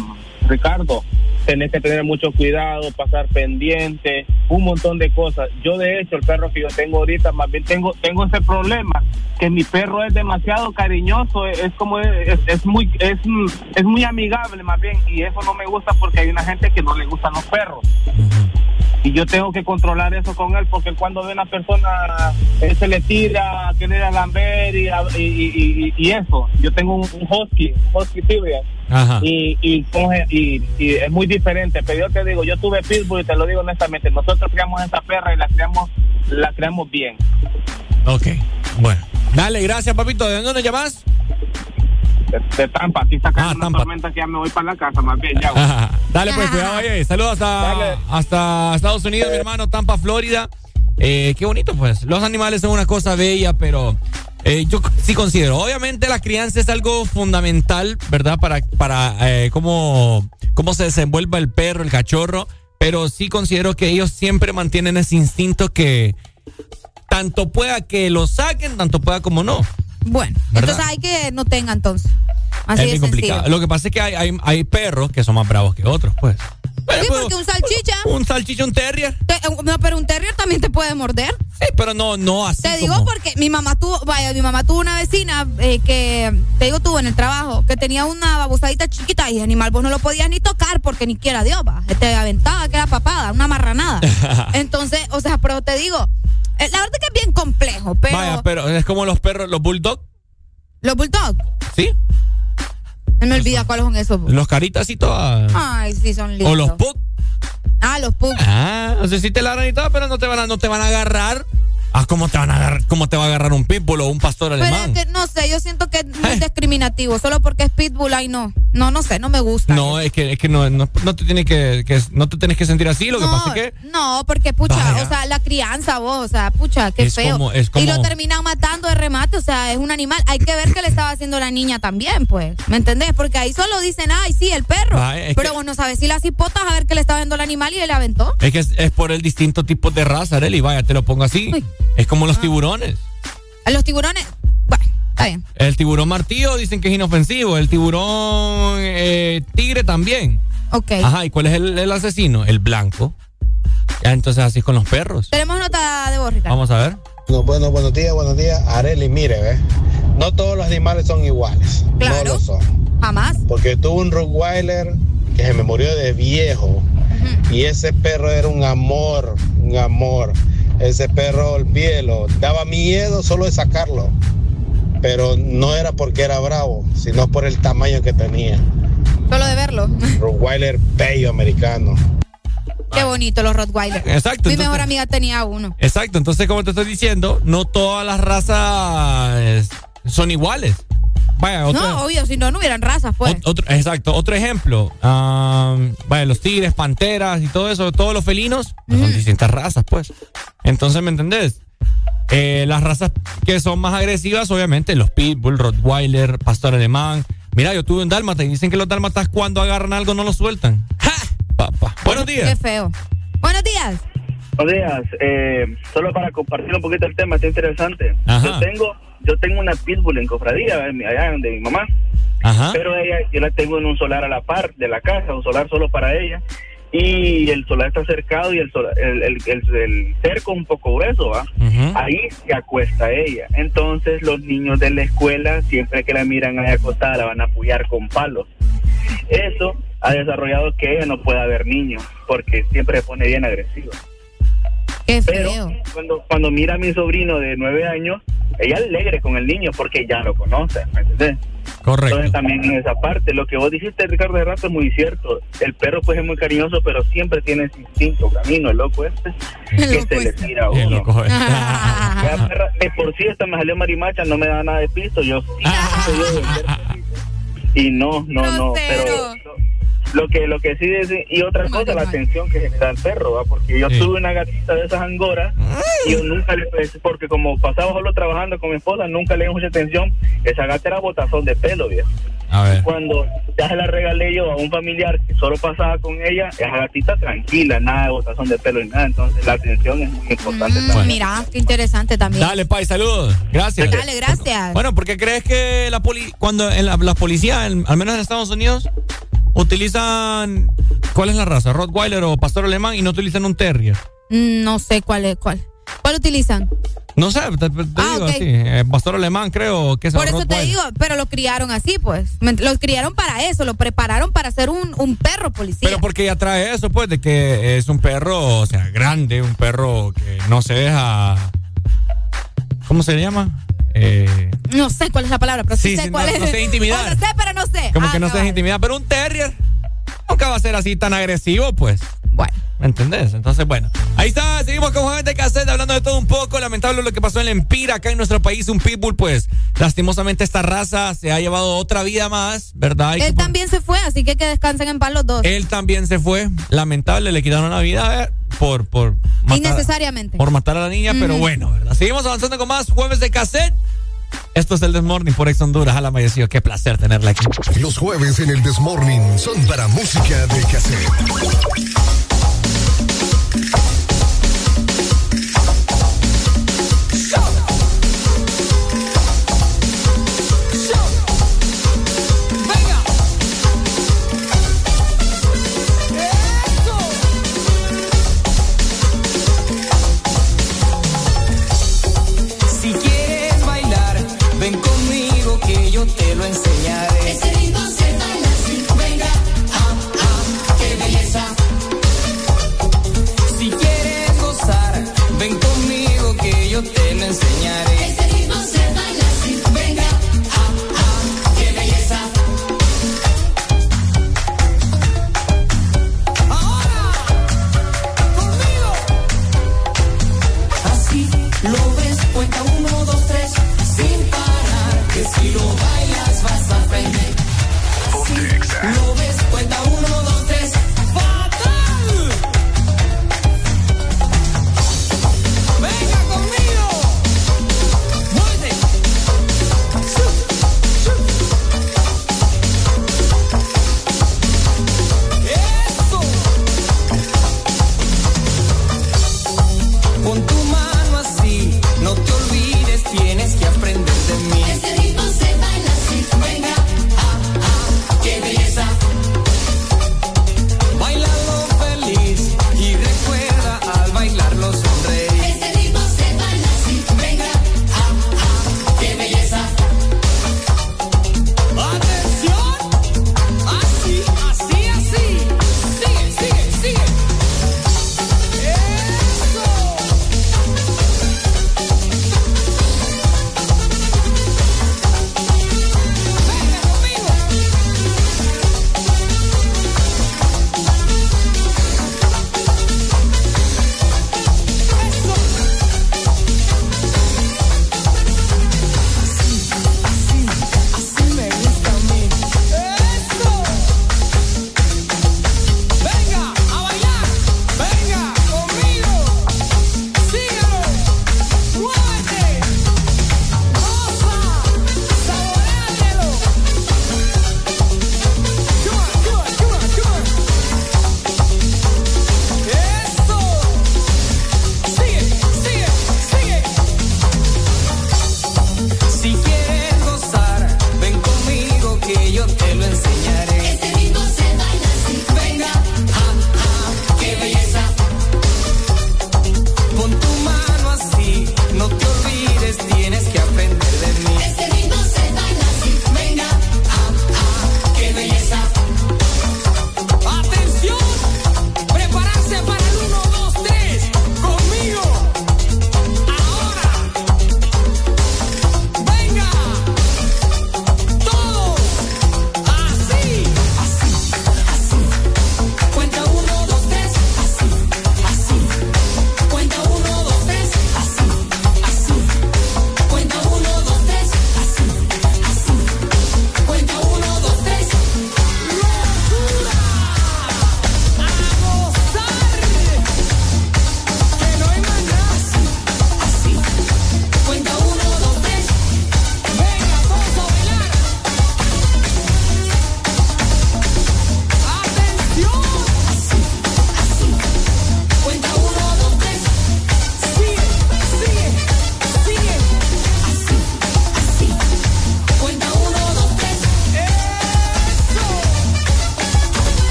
Ricardo. Tenés que tener mucho cuidado, pasar pendiente, un montón de cosas. Yo de hecho el perro que yo tengo ahorita, más bien tengo tengo ese problema que mi perro es demasiado cariñoso, es, como es, es muy es, es muy amigable más bien y eso no me gusta porque hay una gente que no le gustan los perros y yo tengo que controlar eso con él porque cuando ve a una persona él se le tira a querer a lamber y, a- y, y- y- y eso yo tengo un, un husky un husky Ajá. y, y, coge- y, y es muy diferente pero yo te digo yo tuve pitbull y te lo digo honestamente nosotros criamos esa perra y la criamos la criamos bien Ok, bueno. Dale, gracias, papito. ¿De dónde nos llamas? De, de Tampa aquí está cayendo una tormenta que ya me voy para la casa más bien ya Ajá. <laughs> Dale, pues, cuidado ahí. Saludos hasta, hasta Estados Unidos, mi hermano, Tampa, Florida. Eh, qué bonito, pues. Los animales son una cosa bella, pero eh, yo <laughs> sí considero. Obviamente, la crianza es algo fundamental, ¿verdad? Para, para eh, cómo, cómo se desenvuelva el perro, el cachorro. Pero sí considero que ellos siempre mantienen ese instinto que tanto pueda que lo saquen, tanto pueda como no. Bueno, ¿Verdad? entonces hay que no tenga entonces. Así es bien complicado. sencillo. Lo que pasa es que hay, hay, hay perros que son más bravos que otros, pues. Sí, porque un salchicha. Un salchicha, un terrier. te- eh, no, pero un terrier también te puede morder. Sí, pero no, no así Te digo como- porque mi mamá tuvo, vaya, mi mamá tuvo una vecina eh, que, te digo tuvo en el trabajo, que tenía una babosadita chiquita y animal vos no lo podías ni tocar porque ni quiera Dios, va. Te aventaba que era papada, una marranada. <laughs> Entonces, o sea, pero te digo, la verdad que es bien complejo, pero Vaya, pero es como los perros, los bulldog, los bulldog, ¿sí? no me olvida cuáles son esos. Los caritas y todas. Ay, sí, son lindos. o los pug. Ah, los pug. Ah, o sea, sí te ladran y todo, pero no te van a, no te van a agarrar. Ah, ¿cómo te van a agarrar? ¿Cómo te va a agarrar un pitbull o un pastor Pero alemán? es que no sé, yo siento que es muy discriminativo, solo porque es pitbull, ay no. No, no sé, no me gusta. No, es que, es que no, no, no te tienes que, que- no te tienes que sentir así. Lo que no, pasa es que no, porque pucha, Vaya. o sea, la crianza vos, o sea, pucha, qué Es feo. como- es Y lo como- terminan matando de remate, o sea, es un animal. Hay que ver qué le estaba haciendo la niña también, pues. ¿Me entendés? Porque ahí solo dicen, ay, sí, el perro. Vaya, es Pero que- vos no sabes si las hipotas a ver qué le estaba viendo el animal y le aventó. es que es, es por el distinto tipo de raza, Arely. Vaya, te lo pongo así. Es como Ah. los tiburones. A los tiburones, bueno, está bien. El tiburón martillo dicen que es inofensivo. El tiburón eh, tigre también. Ok. Ajá, ¿y cuál es el, el asesino? El blanco. Ya, entonces así es con los perros. Tenemos nota de vos, Ricardo. Vamos a ver. No, bueno, buenos días, buenos días. Areli, mire, ¿ve? No todos los animales son iguales. No lo son. Jamás. Porque tuve un Rottweiler que se me murió de viejo. Y ese perro era un amor, un amor. Ese perro, olvídelo. Daba miedo solo de sacarlo. Pero no era porque era bravo, sino por el tamaño que tenía. Solo de verlo. Rottweiler bello americano. Qué bonito los Rottweiler. Exacto, Mi entonces- mejor amiga tenía uno. Exacto, entonces como te estoy diciendo, no todas las razas son iguales. Vaya, otro, No, obvio, si no, no hubieran razas, pues. otro- exacto, otro ejemplo. am, vaya, los tigres, panteras y todo eso, todos los felinos pues, son distintas razas, pues. Entonces, ¿me entendés? Eh, las razas que son más agresivas, obviamente, los pitbull, rottweiler, pastor alemán. Mira, yo tuve un dálmata y dicen que los dálmatas cuando agarran algo no lo sueltan. ¡Ja! Papá. Buenos Qué días. feo. Buenos días. Buenos días. Eh, solo para compartir un poquito el tema, está interesante. Ajá. Yo tengo yo tengo una pitbull en cofradía, allá de mi mamá. Ajá. Pero ella, yo la tengo en un solar a la par de la casa, un solar solo para ella. Y el solar está cercado y el, solar- el, el, el- el cerco un poco grueso, ¿va? Ahí se acuesta ella. Entonces los niños de la escuela, siempre que la miran ahí acostada, la van a apoyar con palos. Eso ha desarrollado que ella no pueda ver niños, porque siempre se pone bien agresiva. Qué Pero feo. cuando, cuando mira a mi sobrino de nueve años, ella es alegre con el niño porque ya lo conoce, ¿me entendés? Correcto. Entonces también en esa parte, lo que vos dijiste, Ricardo, de rato es muy cierto. El perro pues es muy cariñoso, pero siempre tiene ese instinto camino, el loco este, que se le tira a uno. <laughs> Perra, de por sí esta me salió marimacha, no me da nada de piso, yo de <laughs> y no, no, no, pero lo, que lo que sí es, y otra cosa, la atención que genera el perro, ¿va? porque yo Sí. tuve una gatita de esas angoras y yo nunca le porque como pasaba solo trabajando con mi esposa, nunca le di mucha atención, esa gata era botazón de pelo, viejo. A ver. Cuando ya se la regalé yo a un familiar que solo pasaba con ella, esa gatita tranquila, nada de botazón de pelo y nada, entonces la atención es muy importante también. Mira, qué interesante también. Dale, Pai, saludos. Gracias. Dale, gracias. Bueno, ¿por qué crees que la poli cuando en la, las policías, en- al menos en Estados Unidos, utilizan ¿cuál es la raza? Rottweiler o pastor alemán y no utilizan un terrier? Mm, No sé cuál es cuál. ¿Cuál utilizan? No sé, te, te Ah, digo así, eh, pastor alemán creo que es Por eso te digo, pero lo criaron así, pues. Me- Lo criaron para eso, lo prepararon para ser un, un perro policía. Pero porque ya trae eso, pues, de que es un perro, o sea, grande, un perro que no se deja. ¿Cómo se llama? Eh, No sé cuál es la palabra, pero sí, Sí, sé cuál no- es. no sé. O sé, pero no sé. como Ah, que no se cabal. deja intimidar, pero un terrier nunca va a ser así tan agresivo, pues. Bueno. ¿Me entendés? Entonces, bueno. Ahí está, seguimos con Juan de Cassette hablando de todo un poco. Lamentable lo que pasó en la Empira, acá en nuestro país, un pitbull, pues, lastimosamente esta raza se ha llevado otra vida más, ¿verdad? Hay Él también se fue, así que que descansen en paz los dos. Él también se fue, lamentable, le quitaron la vida eh, por, por matar, Innecesariamente. por matar a la niña, pero bueno, ¿verdad? Seguimos avanzando con más jueves de cassette. Esto es el Desmorning por Ex Honduras. A la Mayesío, qué placer tenerla aquí. Los jueves en el Desmorning son para música de cassette.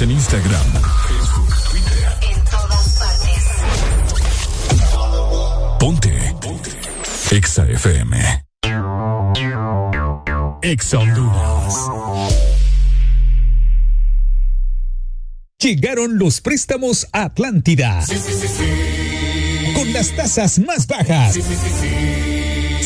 En Instagram, Facebook, Twitter. En todas partes. Ponte. Ponte. Exa FM. Exa Honduras. Llegaron los préstamos Atlántida. Con las tasas más bajas.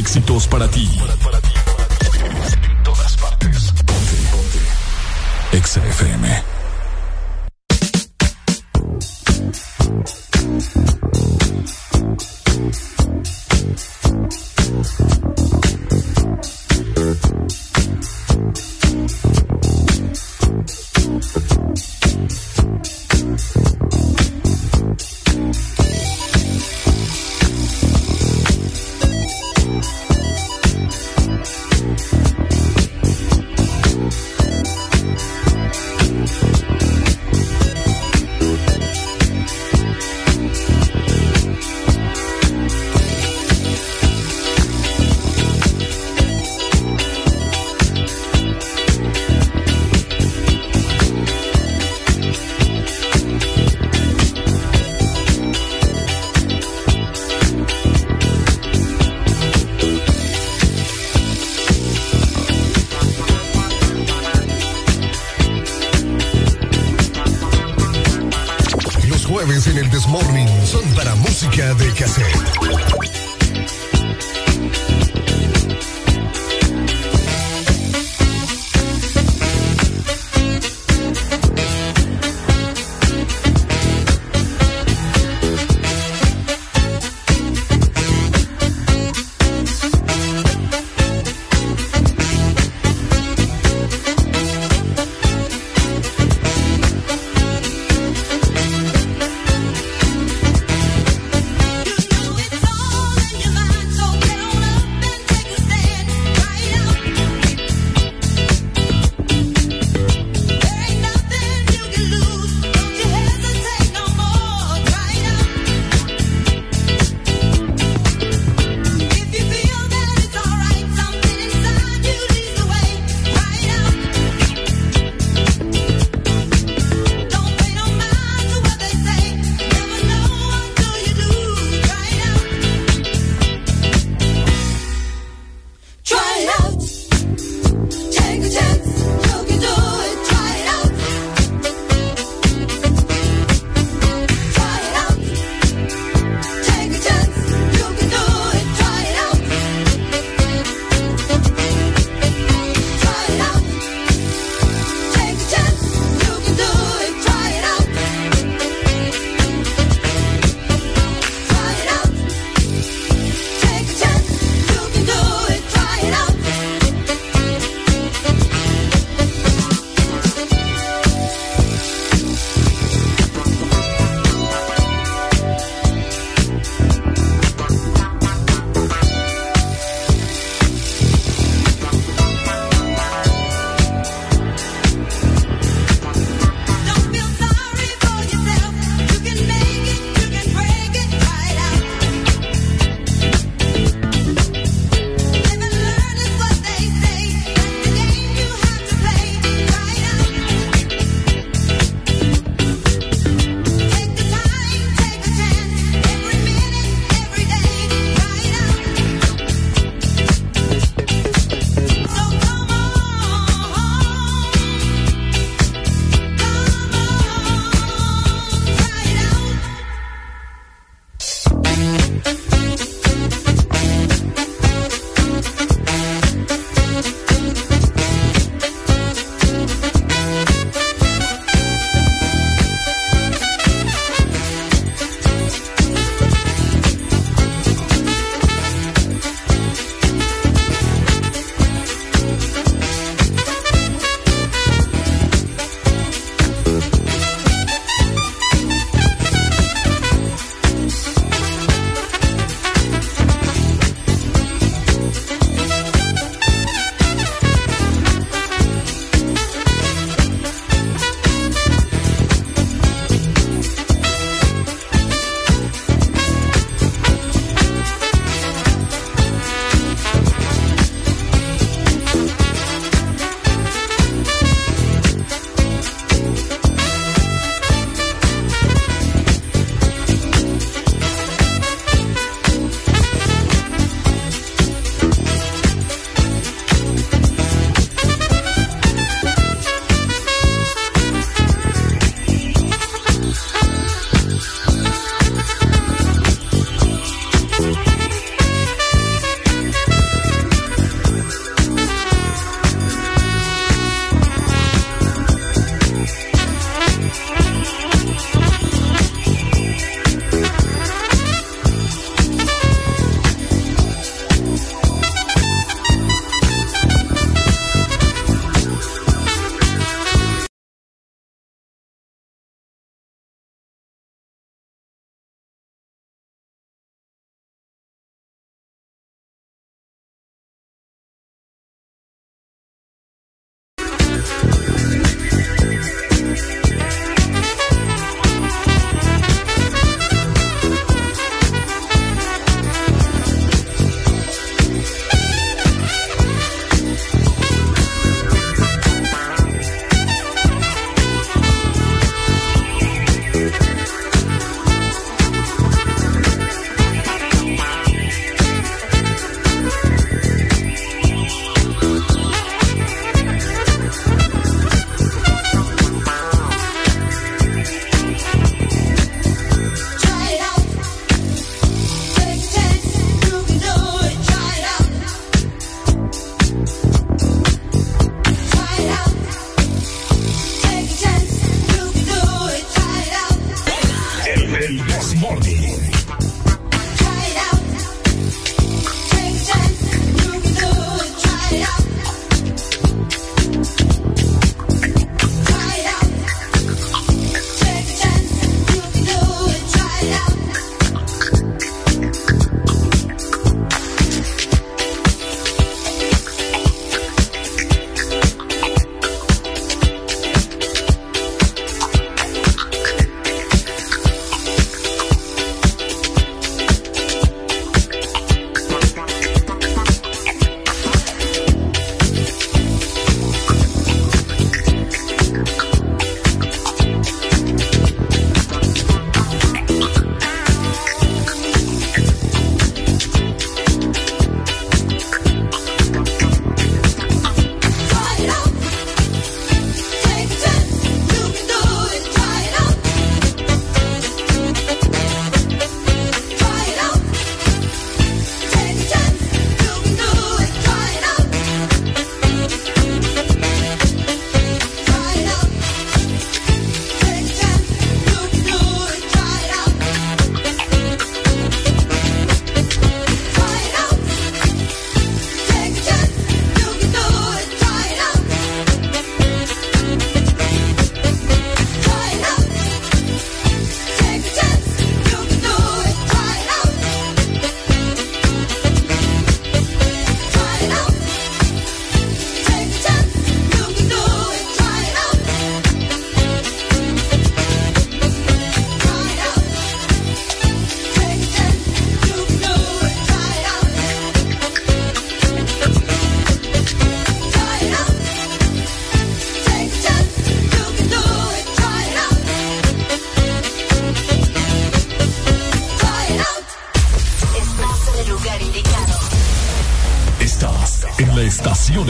Éxitos para ti. En todas partes. Ponte. Ponte. Exa FM.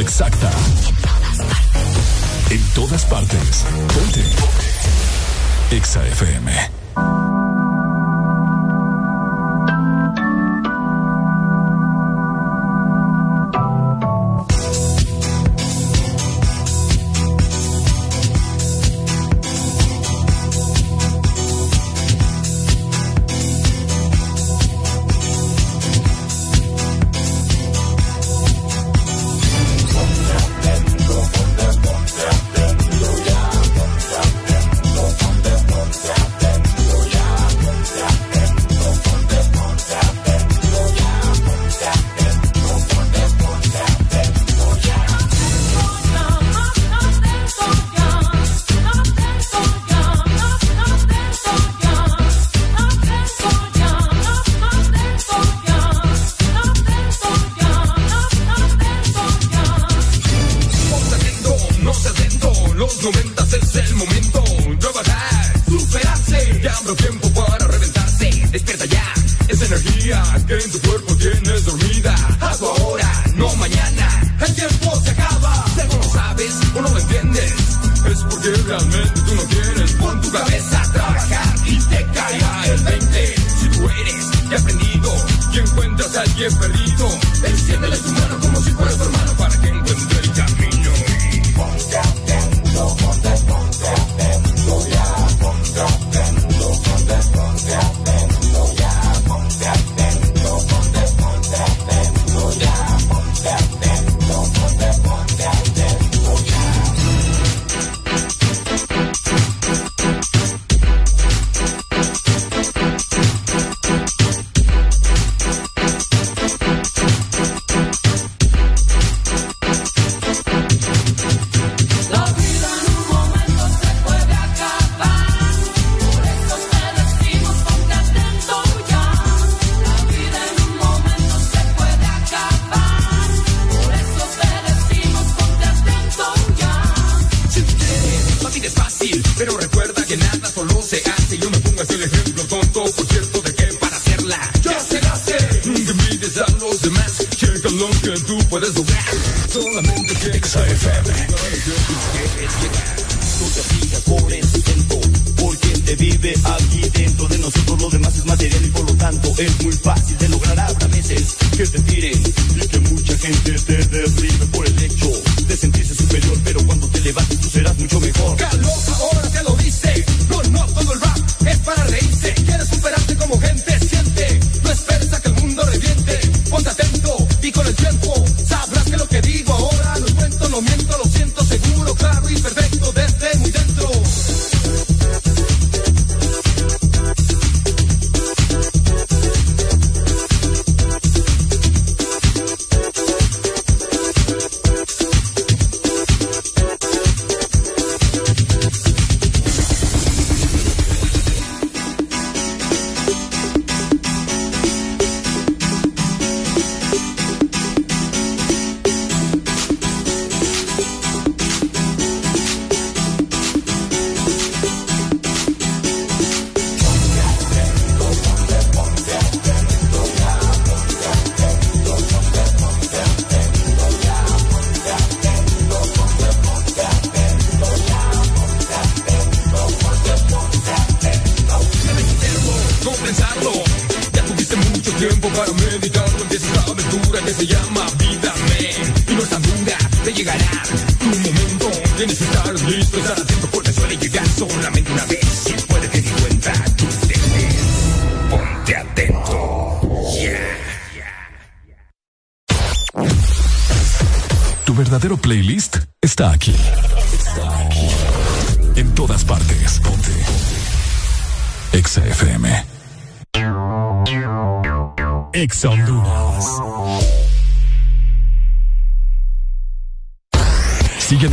Estación exacta.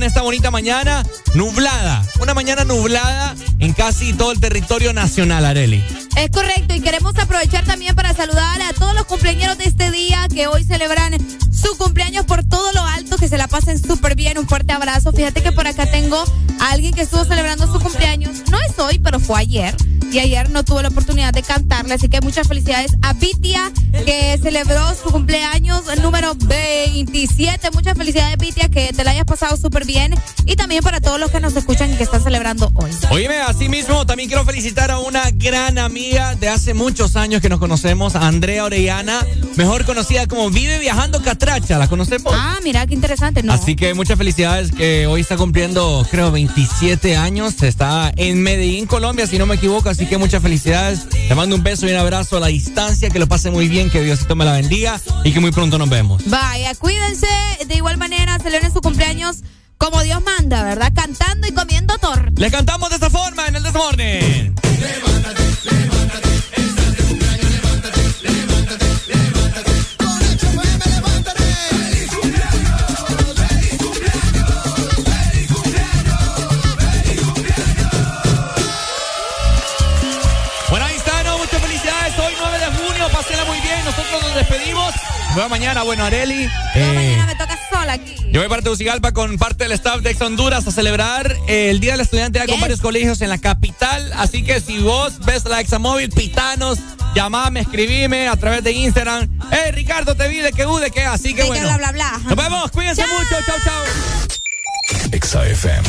En esta bonita mañana nublada. Una mañana nublada en casi todo el territorio nacional, Areli. Es correcto, y queremos aprovechar también para saludar a todos los cumpleaños de este día que hoy celebran su cumpleaños por todo lo alto, que se la pasen súper bien. Un fuerte abrazo. Fíjate que por acá tengo a alguien que estuvo celebrando su cumpleaños. No es hoy, pero fue ayer. Y ayer no tuve la oportunidad de cantarle, así que muchas felicidades a Vitia, que celebró su cumpleaños número 27. Muchas felicidades, Vitia, que te la hayas pasado súper bien. Y también para todos los que nos escuchan y que están celebrando hoy. Oíme, así mismo también quiero felicitar a una gran amiga de hace muchos años que nos conocemos, Andrea Orellana, mejor conocida como Vive Viajando Catracha. ¿La conocemos? Ah, mira, qué interesante, ¿no? Así que muchas felicidades que hoy está cumpliendo, creo, 27 años. Está en Medellín, Colombia, si no me equivoco. Así que muchas felicidades. Te mando un beso y un abrazo a la distancia. Que lo pase muy bien, que Diosito me la bendiga y que muy pronto nos vemos. Vaya, cuídense. De igual manera, celebren su cumpleaños como Dios manda, ¿verdad? Cantando y comiendo tor. Le cantamos de esta forma en el Desmorning. Bueno, Areli. eh, Mañana me toca sola aquí. yo voy para Tegucigalpa con parte del staff de Ex Honduras a celebrar eh, el Día del Estudiante ya con varios colegios en la capital. Así que si vos ves la Examóvil, pitanos, llamame, escribime a través de Instagram. Hey, Ricardo, te vi de que U, de que Así que De que bueno. bla, bla, bla. Nos vemos, cuídense mucho. Chau, chau. Exa FM.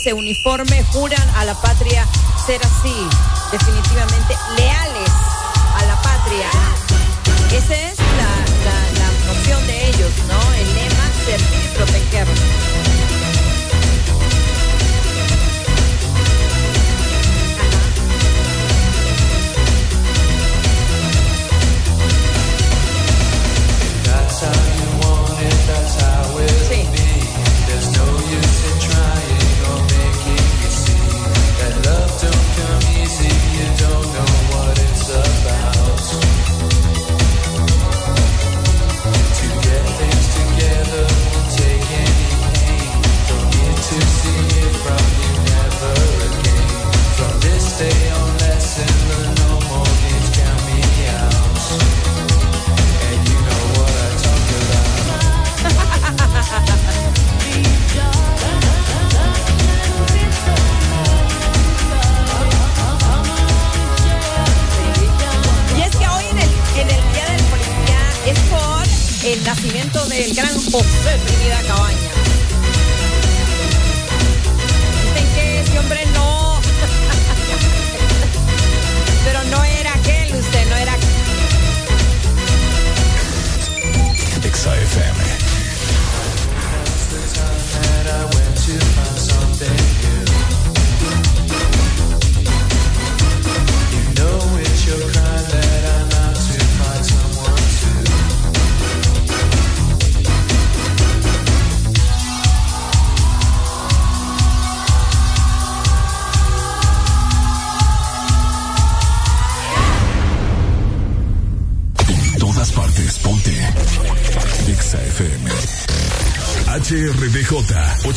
ese uniforme, juran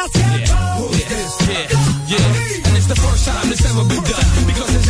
and yeah. Yeah. yeah. And it's the first time this ever been done. Because it's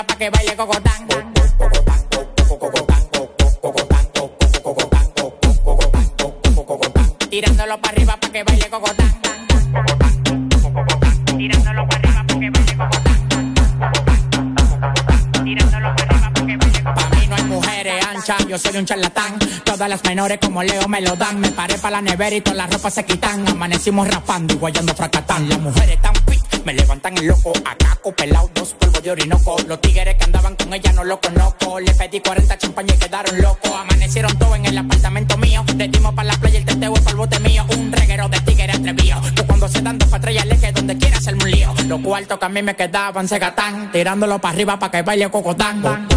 salsa pa' que baile cocotán. Tirándolo para arriba pa' que baile cocotán. Tirándolo para arriba pa' que baile cocotán. Tirándolo para arriba pa' que baile cocotán. Pa' mí no hay mujeres anchas, yo soy un charlatán. Todas las menores como Leo me lo dan. Me paré para la nevera y todas las ropas se quitan. Amanecimos rapando y guayando fracatán. Las mujeres tan fit, me levantan el loco acá Orinoco. Los tigres que andaban con ella no lo conozco. Le pedí 40 champañas y quedaron locos. Amanecieron todos en el apartamento mío. Le dimos para la playa el teteo para el bote mío. Un reguero de tigres atrevido. Que cuando se dan dos patrullas le que donde quiera hacerme un lío. Los cuartos que a mí me quedaban se gatan. Tirándolo para arriba para que baile cocotán.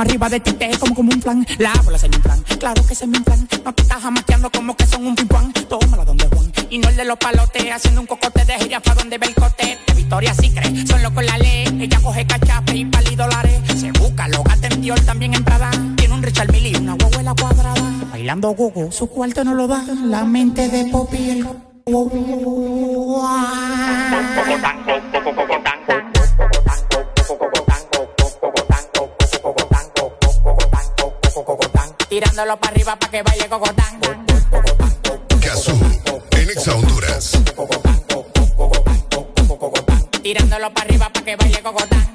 Arriba de ti, te como como un flan, la bola se me inflan, claro que se me inflan, no te estás como que son un pimpán, tómala donde Juan, y no el de los palotes, haciendo un cocote de jirafa donde ve el cote, de Victoria sí cree, son locos la ley, ella coge cachape y pali dólares, se busca, lo gata en Dior, también en Prada, tiene un Richard Mille y una guaguela cuadrada, bailando gogo, su cuarto no lo da, la mente de el que baile cocotán. Gazú, en Exa Honduras. Tirándolo para arriba para que baile cocotán.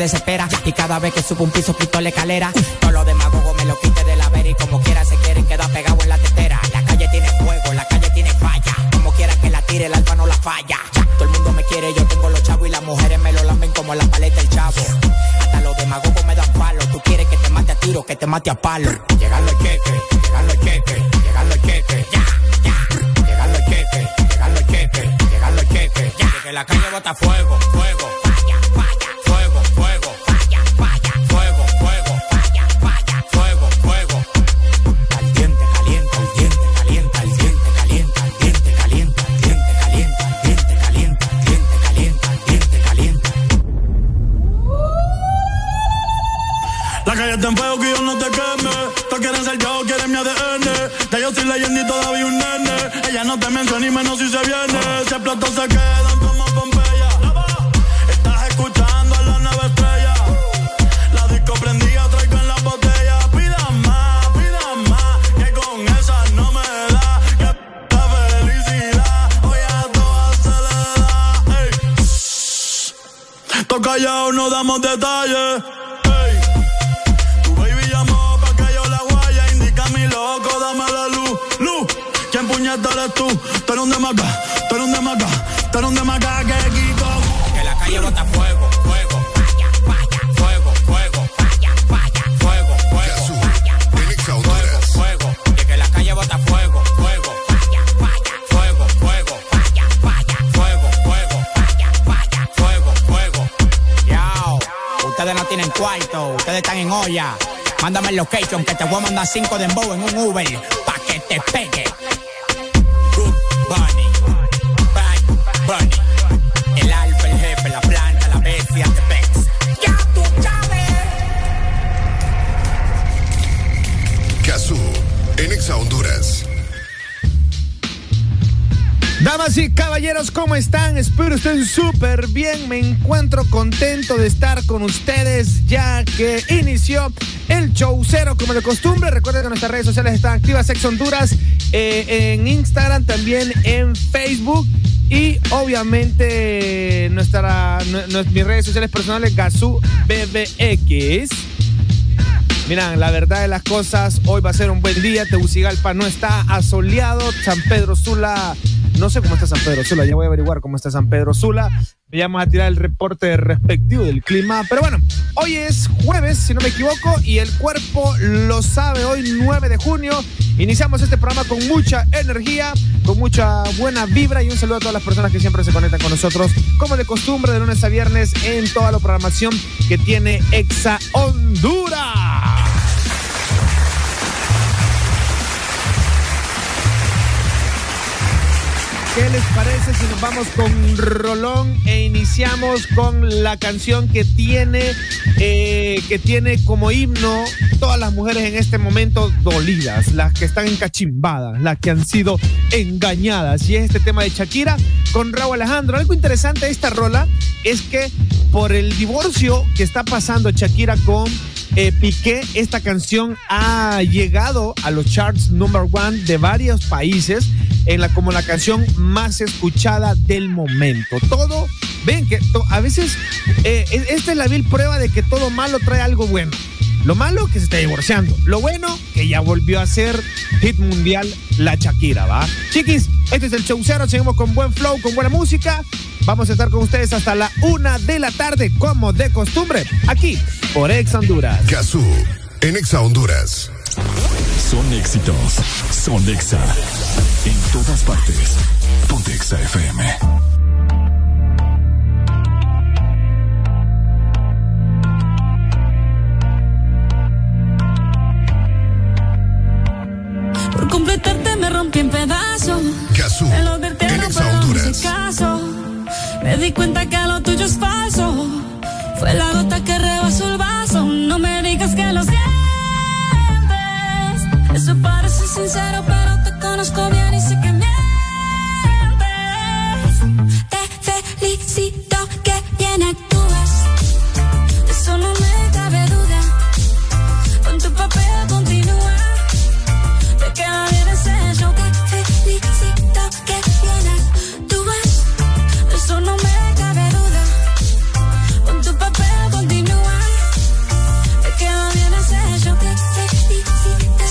Arriba y cada vez que subo un piso quito la escalera. Todos los demagogos me lo quite de la vera y como quiera se quieren quedar pegados en la tetera. La calle tiene fuego, la calle tiene falla. Como quiera que la tire, el alfa no la falla. Todo el mundo me quiere, yo tengo los chavos y las mujeres me lo lamben como la paleta del chavo. Hasta los demagogos me dan palo. Tú quieres que te mate a tiro, que te mate a palo. Como de costumbre. Recuerden que nuestras redes sociales están activas, Ex Honduras, eh, en Instagram, también en Facebook y obviamente nuestra, nu- nu- mis redes sociales personales, Gazú BBX. Miran, la verdad de las cosas, hoy va a ser un buen día. Tegucigalpa no está asoleado. San Pedro Sula No sé cómo está San Pedro Sula, ya voy a averiguar cómo está San Pedro Sula. Vamos a tirar el reporte respectivo del clima. Pero bueno, hoy es jueves, si no me equivoco, y el cuerpo lo sabe. Hoy, 9 de junio, iniciamos este programa con mucha energía, con mucha buena vibra y un saludo a todas las personas que siempre se conectan con nosotros, como de costumbre, de lunes a viernes, en toda la programación que tiene Exa Honduras. ¿Qué les parece si nos vamos con Rolón e iniciamos con la canción que tiene, eh, que tiene como himno todas las mujeres en este momento dolidas, las que están encachimbadas, las que han sido engañadas? Y es este tema de Shakira con Raúl Alejandro. Algo interesante de esta rola es que por el divorcio que está pasando Shakira con eh, Piqué, esta canción ha llegado a los charts number one de varios países en la, como la canción más escuchada del momento. Todo, ven que a veces eh, es- esta es la vil prueba de que todo malo trae algo bueno. Lo malo que se está divorciando. Lo bueno que ya volvió a ser hit mundial la Shakira, ¿va? Chiquis, este es el show cero. Seguimos con buen flow, con buena música. Vamos a estar con ustedes hasta la una de la tarde, como de costumbre, aquí por Ex Honduras. Gazú, en Exa Honduras. Son éxitos. Son Exa. En todas partes. Ponte Exa FM. Rompí en pedazos. Gazú, Me lo advirtieron, en pero no hice caso. Me di cuenta que lo tuyo es falso. Fue la gota que rebasó el vaso. No me digas que lo sientes. Eso parece sincero, pero te conozco bien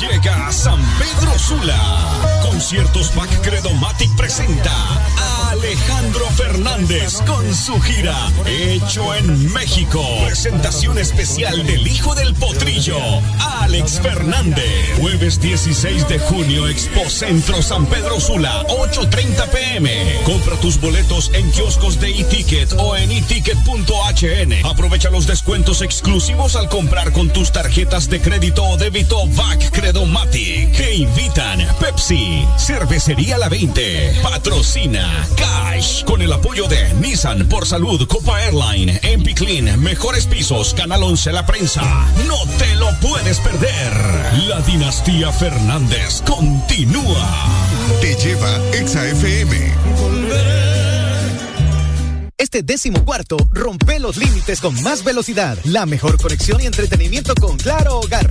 Llega a San Pedro Sula. Conciertos Back Credomatic presenta a Alejandro Fernández con su gira Hecho en México. Presentación especial del hijo del potrillo, Alex Fernández. Jueves 16 de junio, Expo Centro San Pedro Sula, 8.30 pm. Compra tus boletos en kioscos de e-ticket o en eticket.hn. Aprovecha los descuentos exclusivos al comprar con tus tarjetas de crédito o débito VAC Credomatic. Que invitan Pepsi, Cervecería La 20, Patrocina Cash con el apoyo de Nissan por Salud, Copa Airline, MP Clean, Mejores Pisos, Canal 11 La Prensa. No te lo puedes perder. La dinastía Fernández continúa. Te lleva Exa FM. Este décimo cuarto rompe los límites con más velocidad, la mejor conexión y entretenimiento con Claro Hogar.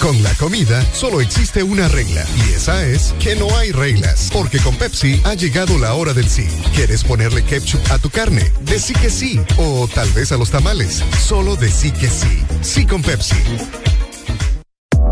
Con la comida solo existe una regla y esa es que no hay reglas, porque con Pepsi ha llegado la hora del sí. ¿Quieres ponerle ketchup a tu carne? De sí que sí, o tal vez a los tamales. Solo de sí que sí. Sí con Pepsi.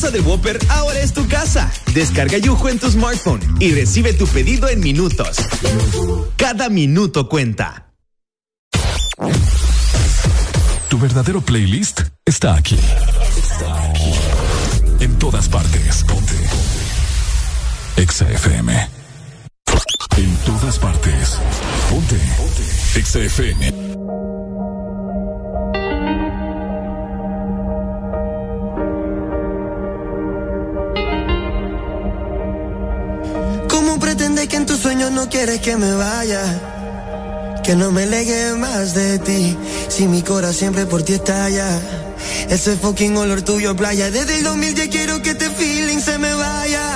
casa de Whopper ahora es tu casa. Descarga Yujo en tu smartphone y recibe tu pedido en minutos. Cada minuto cuenta. Tu verdadero playlist está aquí. Está aquí. En todas partes. Ponte. Exa FM. En todas partes. Ponte. Exa FM. En tus sueños no quieres que me vaya? Que no me legue más de ti. Si mi corazón siempre por ti estalla. Ese fucking olor tuyo, playa. Desde el 2000 ya quiero que este feeling se me vaya.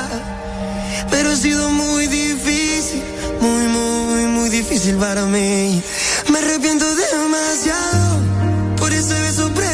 Pero ha sido muy difícil. Muy, muy, muy difícil para mí. Me arrepiento demasiado. Por ese beso apresurado.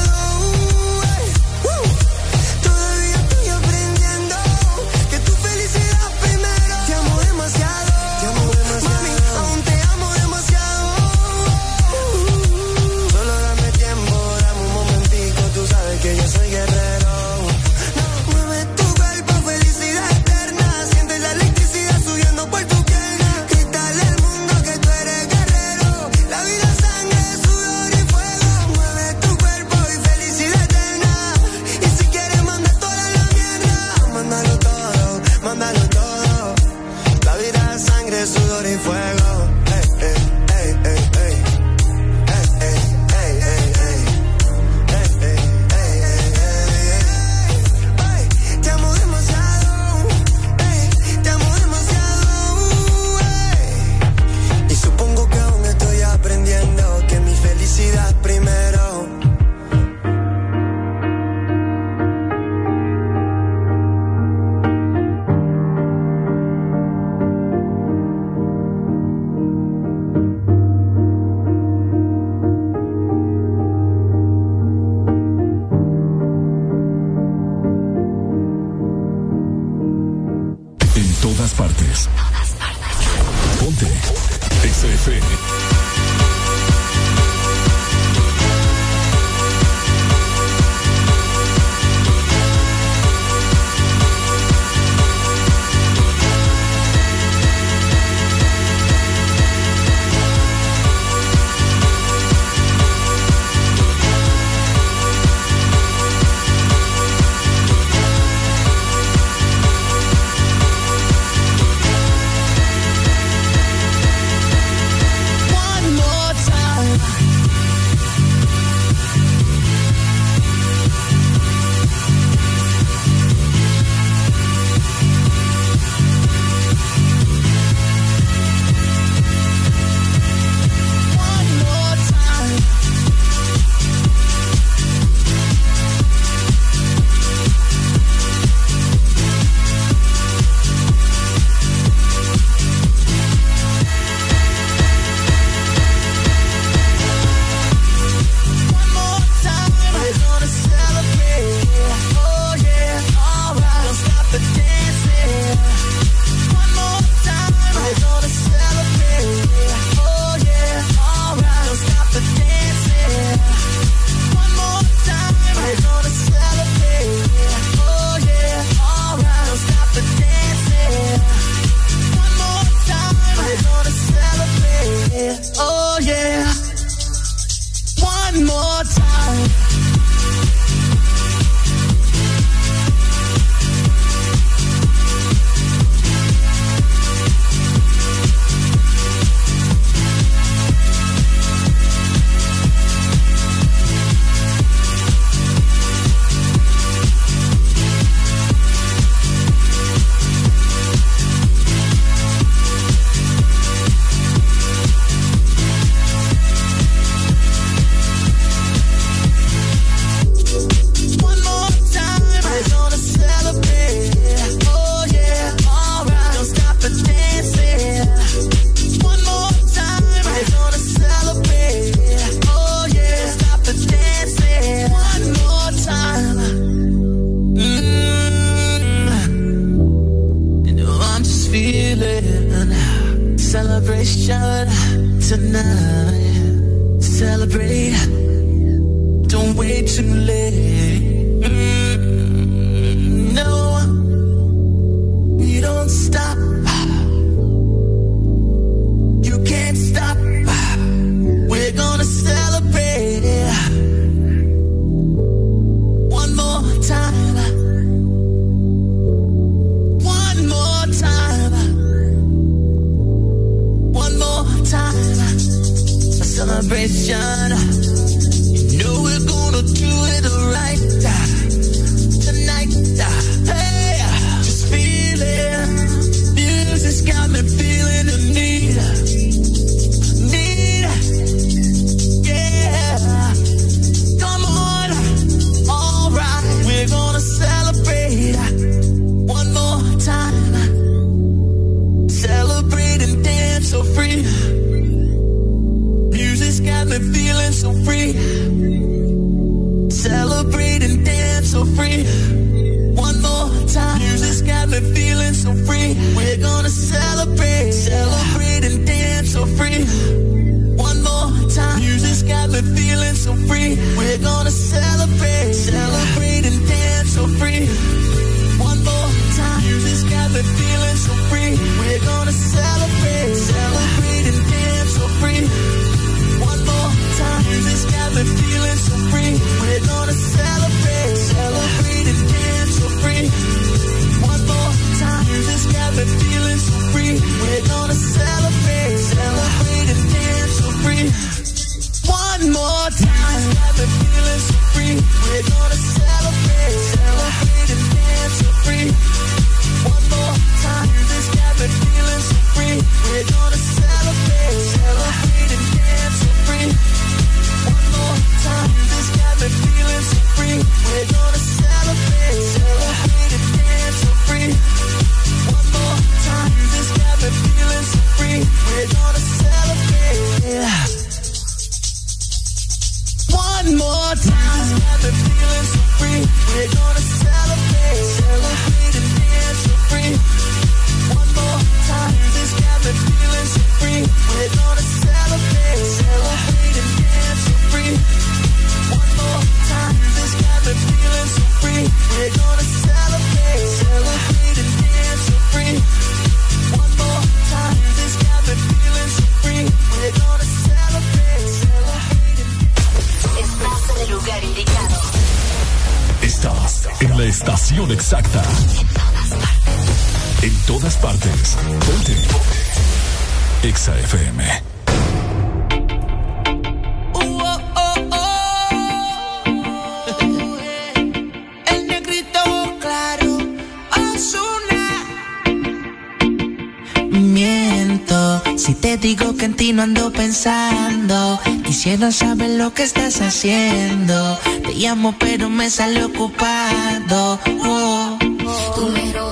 pensando, diciendo sabes lo que estás haciendo. Te llamo pero me sale ocupado. Oh. oh.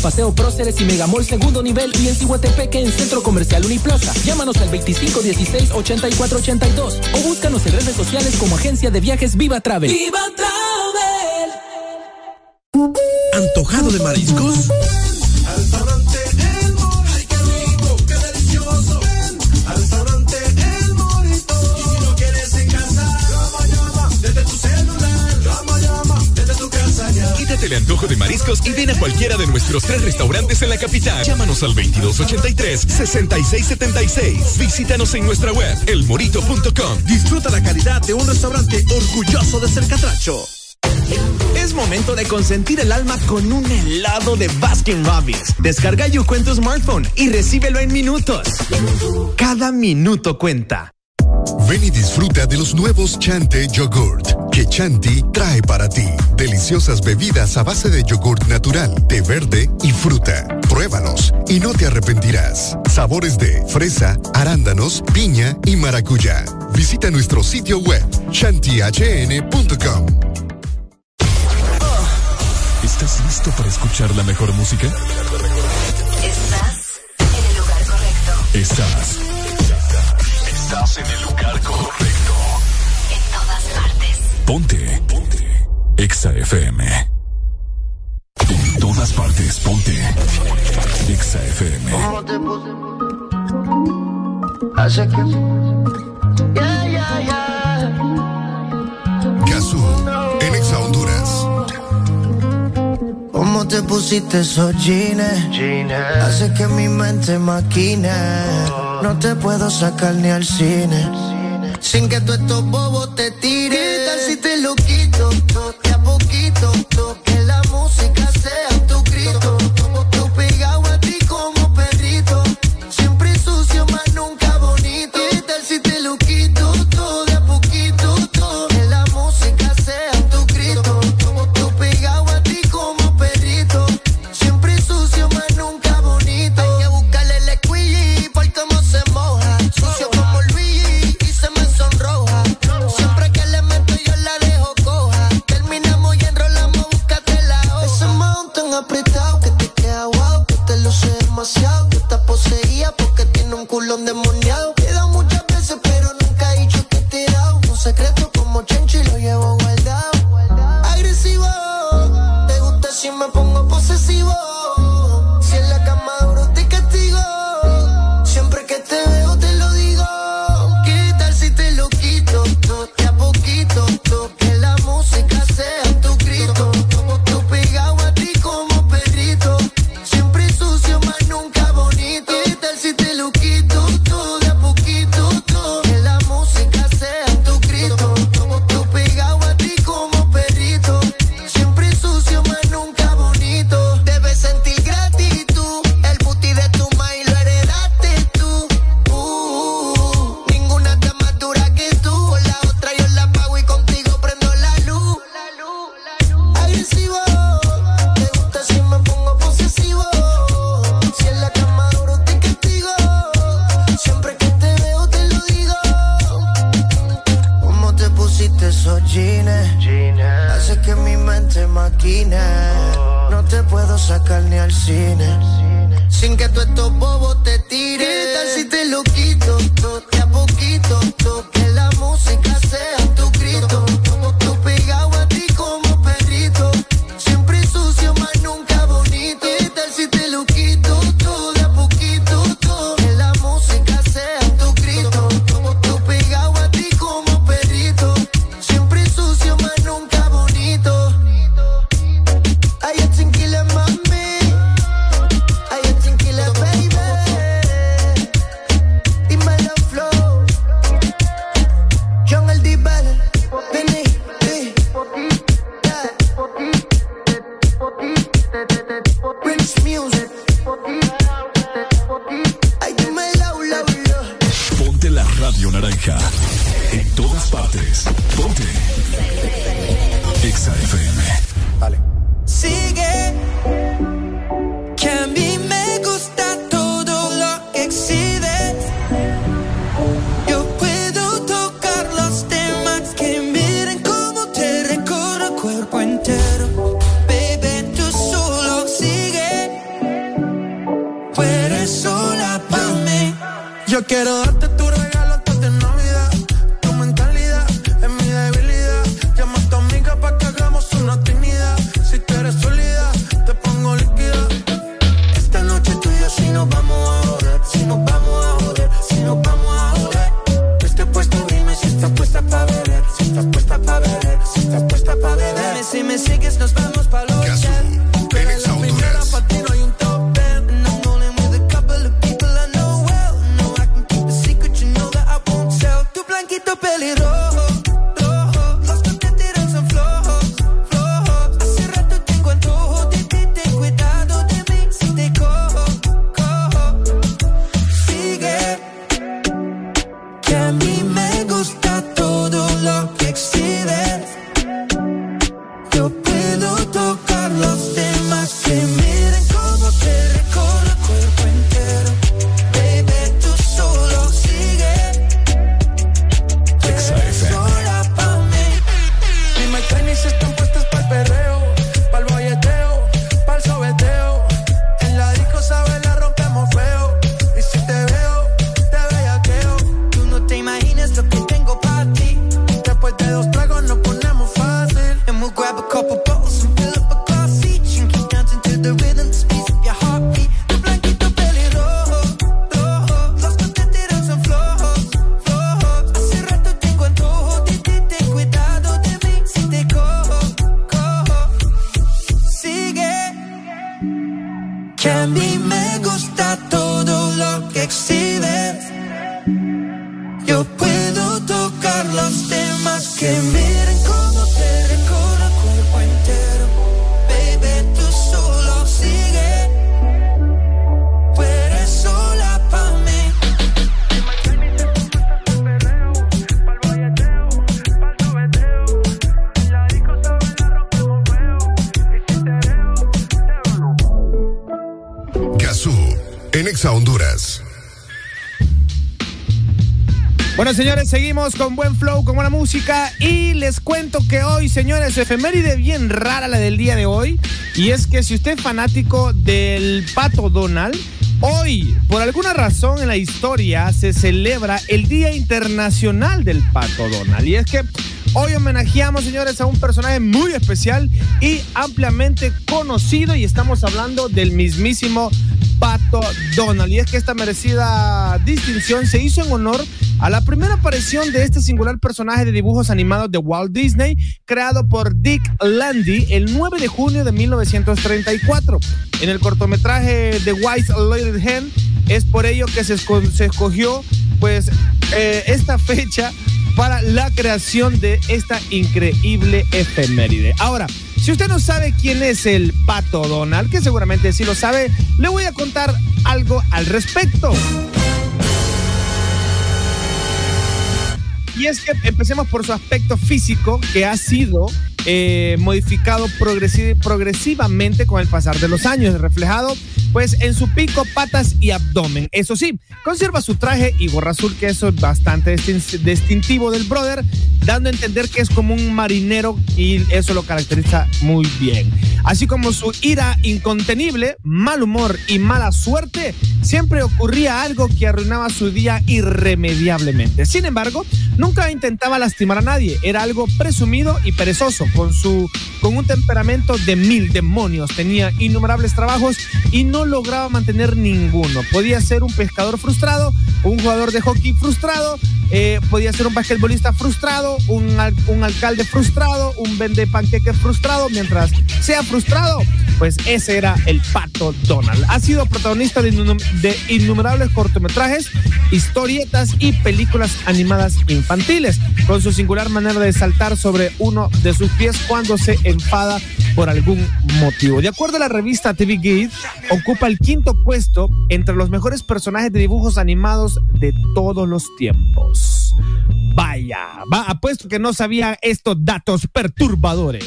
Paseo Próceres y Megamol segundo nivel y en Cihuatepec en Centro Comercial Uniplaza. Llámanos al 2516-8482 o búscanos en redes sociales como Agencia de Viajes Viva Travel. ¡Viva Travel! nuestros tres restaurantes en la capital. Llámanos al 2283-6676. Visítanos en nuestra web, elmorito.com. Disfruta la calidad de un restaurante orgulloso de ser catracho. Es momento de consentir el alma con un helado de Baskin Robbins. Descarga Yuko en tu smartphone y recíbelo en minutos. Cada minuto cuenta. Ven y disfruta de los nuevos Chante Yogurt Chanti trae para ti. Deliciosas bebidas a base de yogurt natural, té verde y fruta. Pruébalos y no te arrepentirás. Sabores de fresa, arándanos, piña y maracuyá. Visita nuestro sitio web chantihn.com. ¿Estás listo para escuchar la mejor música? Estás en el lugar correcto. Estás. Estás en el lugar correcto. Exa FM. En todas partes, ponte. Exa FM. Hace que. Yeah, yeah, yeah. Casu, en Exa Honduras. ¿Cómo te pusiste esos jeans? Hace que mi mente maquine. No te puedo sacar ni al cine. Sin que tú estos bobos te tiren Quiero darte tu regalo con buen flow, con buena música. Y les cuento que hoy, señores, efeméride bien rara la del día de hoy. Y es que si usted es fanático del pato Donald, hoy, por alguna razón en la historia, se celebra el Día Internacional del Pato Donald. Y es que Hoy homenajeamos, señores, a un personaje muy especial y ampliamente conocido y estamos hablando del mismísimo Pato Donald. Y es que esta merecida distinción se hizo en honor a la primera aparición de este singular personaje de dibujos animados de Walt Disney, creado por Dick Landy el 9 de junio de 1934. En el cortometraje The Wise Little Hen es por ello que se, esco- se escogió pues eh, esta fecha para la creación de esta increíble efeméride. Ahora, si usted no sabe quién es el Pato Donald, que seguramente sí lo sabe, le voy a contar algo al respecto. Y es que empecemos por su aspecto físico, que ha sido eh, modificado progresi- progresivamente con el pasar de los años, reflejado pues en su pico, patas y abdomen. Eso sí, conserva su traje y gorra azul, que eso es bastante distin- distintivo del brother, dando a entender que es como un marinero y eso lo caracteriza muy bien. Así como su ira incontenible, mal humor y mala suerte, siempre ocurría algo que arruinaba su día irremediablemente. Sin embargo, nunca intentaba lastimar a nadie, era algo presumido y perezoso, con, su, con un temperamento de mil demonios, tenía innumerables trabajos y no lograba mantener ninguno. Podía ser un pescador frustrado, un jugador de hockey frustrado, eh, podía ser un basquetbolista frustrado, un, un alcalde frustrado, un vende panqueques frustrado, mientras sea frustrado, pues ese era el pato Donald. Ha sido protagonista de, de innumerables cortometrajes, historietas y películas animadas infantiles, con su singular manera de saltar sobre uno de sus pies cuando se enfada por algún motivo. De acuerdo a la revista TV Guide, ocupa el quinto puesto entre los mejores personajes de dibujos animados de todos los tiempos. Vaya, va, apuesto que no sabía estos datos perturbadores.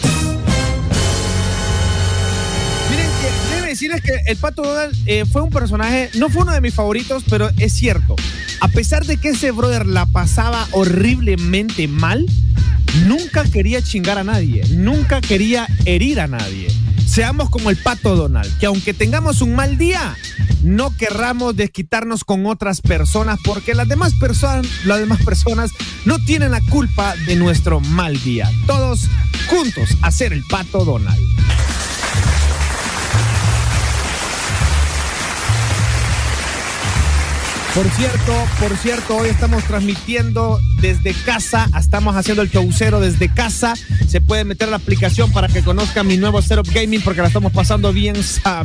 Decirles que el Pato Donald eh, fue un personaje, no fue uno de mis favoritos, pero es cierto. A pesar de que ese brother la pasaba horriblemente mal, nunca quería chingar a nadie, nunca quería herir a nadie. Seamos como el Pato Donald, que aunque tengamos un mal día, no querramos desquitarnos con otras personas porque las demás las demás personas no tienen la culpa de nuestro mal día. Todos juntos a ser el Pato Donald. Por cierto, por cierto, hoy estamos transmitiendo desde casa, estamos haciendo el showcero desde casa. Se puede meter la aplicación para que conozcan mi nuevo setup gaming porque la estamos pasando bien,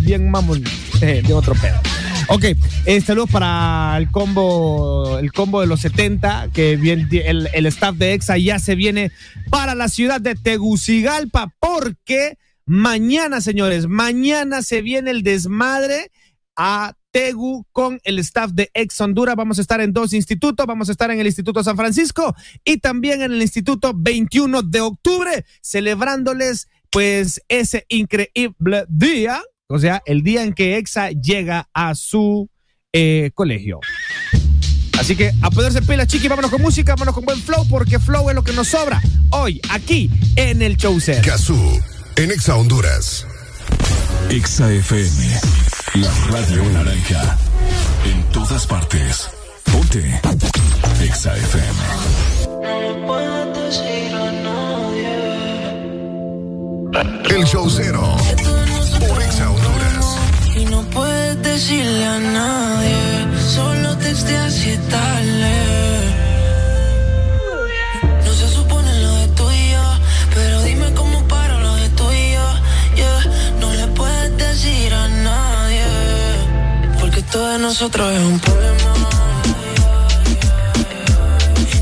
bien mamón, <laughs> eh, de otro pedo. Ok, eh, saludos para el combo, el combo de los 70, que el, el staff de EXA ya se viene para la ciudad de Tegucigalpa porque mañana, señores, mañana se viene el desmadre a Tegu con el staff de Ex Honduras. Vamos a estar en dos institutos. Vamos a estar en el Instituto San Francisco y también en el Instituto 21 de octubre, celebrándoles pues ese increíble día, o sea, el día en que EXA llega a su eh, colegio. Así que a poderse pila, chiqui, vámonos con música, vámonos con buen flow, porque flow es lo que nos sobra hoy, aquí en el show set. En Exa Honduras. Exa FM, la radio naranja. En todas partes. Ponte. Exa FM. El show cero. Por Exa Honduras. Y no puedes decirle a nadie, solo texteas y es todo de nosotros es un problema.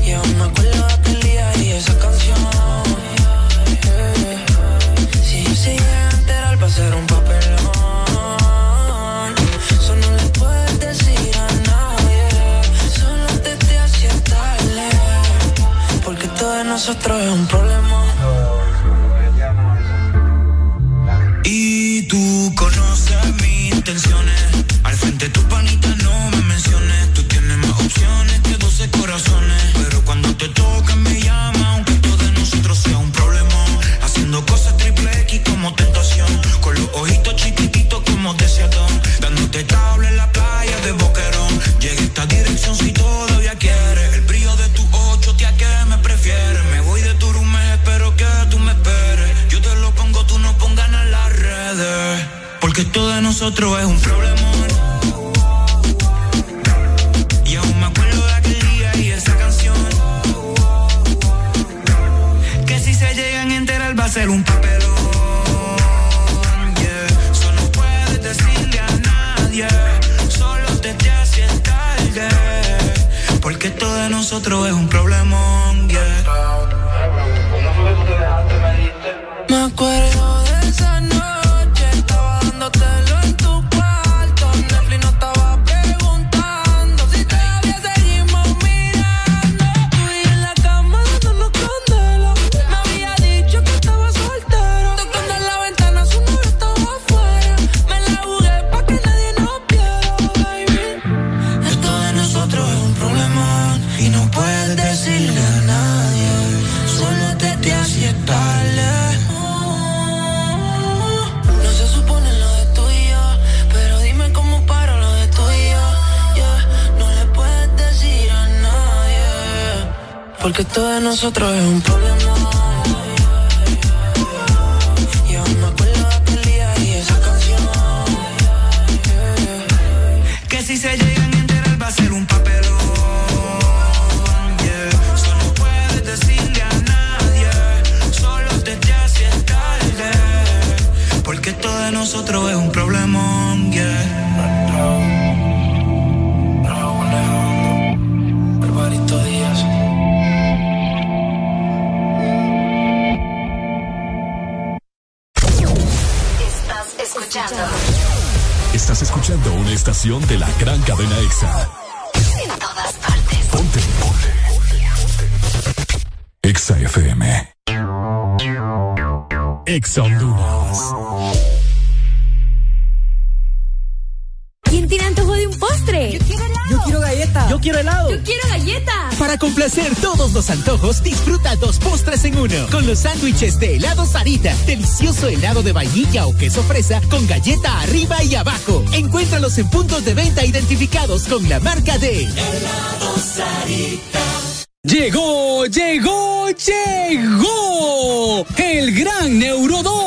Y aún me acuerdo de aquel día y esa canción. Si yo llega a enterar va un papelón Eso no le puedes decir a nadie Solo te hacía tarde Porque todo de nosotros es un problema Y tú conoces mis intenciones. Nosotros es un problema. Y aún me acuerdo de aquel día y esa canción. Que si se llegan a enterar va a ser un papelón. Yeah. Solo puedes decirle a nadie. Solo te te hace tarde. Porque todo de nosotros es un problemón. Me acuerdo porque todo de nosotros es un problema. Si se llegan a enterar va a ser un papelón. Yeah. Solo puedes decirle a nadie. Solo te hace tarde. Porque todo de nosotros es un problemón. Estás escuchando una estación de la gran cadena EXA. en todas partes. Ponte. Ponte. Exa FM. Exa Honduras. ¿Quién tiene antojo de un postre? Yo quiero galleta. Yo quiero helado. Yo quiero galleta. Para complacer todos los antojos, disfruta dos postres en uno. Con los sándwiches de helado Sarita. Delicioso helado de vainilla o queso fresa con galleta arriba y abajo. Encuéntralos en puntos de venta identificados con la marca de Helado Sarita. Llegó, llegó, llegó el gran Neurodol.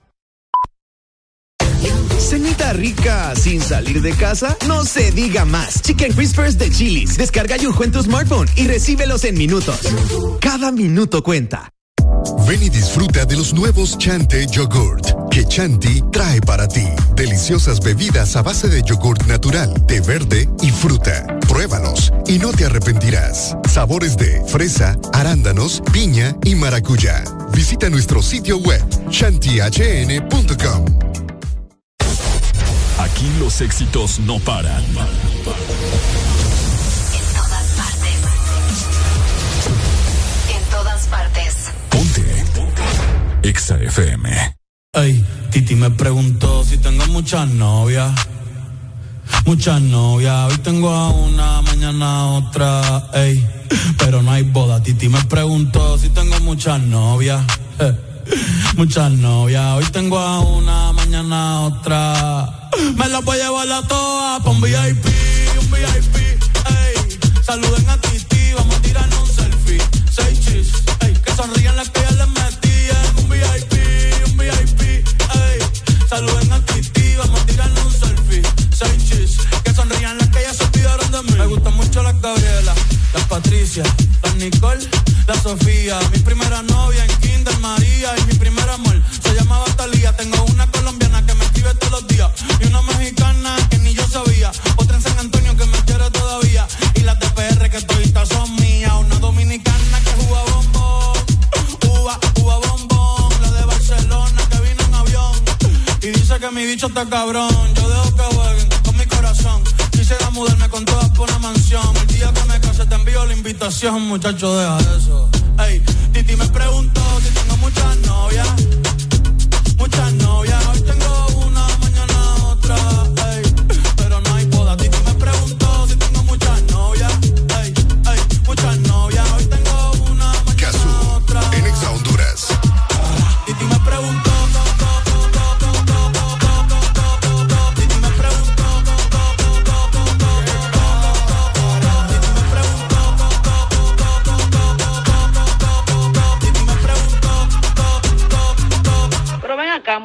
Cenita rica sin salir de casa, no se diga más. Chicken Crispers de Chili's. Descarga Yujo en tu smartphone y recíbelos en minutos. Cada minuto cuenta. Ven y disfruta de los nuevos Chante Yogurt que Chanti trae para ti. Deliciosas bebidas a base de yogurt natural, té verde y fruta. Pruébalos y no te arrepentirás. Sabores de fresa, arándanos, piña y maracuyá. Visita nuestro sitio web chantihn.com. Aquí los éxitos no paran. En todas partes. En todas partes. Exa FM. Ey, Titi me preguntó si tengo muchas novias. Muchas novias, hoy tengo a una, mañana a otra, ey. Pero no hay boda. Titi me preguntó si tengo muchas novias. eh. Muchas novias, hoy tengo a una, mañana a otra. Me las voy a llevar a todas pa' un VIP, un VIP, ey. Saluden a Titi, vamos a tirarnos un selfie. Seis chis, ey. Que sonrían las que ya les metí en un VIP, un VIP. Saluden a Titi, vamos a tirarnos un selfie. Seis chis, que sonrían las que ya se olvidaron de mí. Me gustan mucho las Gabriela, las Patricia, las Nicole, la Sofía. Mi primera novia en Kinder María y mi primer amor se llamaba Talía. Tengo una colombiana que me escribe todos los días y una mexicana que ni yo sabía. Otra en San Antonio que me quiere todavía y las de PR que toditas son y dice que mi bicho está cabrón. Yo dejo que jueguen con mi corazón. Quisiera mudarme con todas por una mansión. El día que me case te envío la invitación, muchacho, deja eso. Ey, Titi me preguntó si tengo muchas novias. Muchas novias, hoy tengo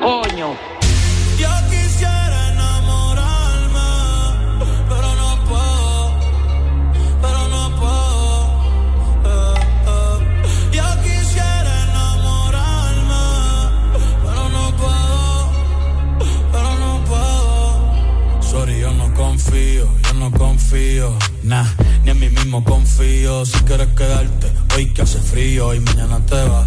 Coño. Yo quisiera enamorarme, pero no puedo, pero no puedo. eh, eh. Yo quisiera enamorarme, pero no puedo, pero no puedo. Sorry, yo no confío, yo no confío, nah, ni en mí mismo confío. Si quieres quedarte, hoy que hace frío y mañana te vas.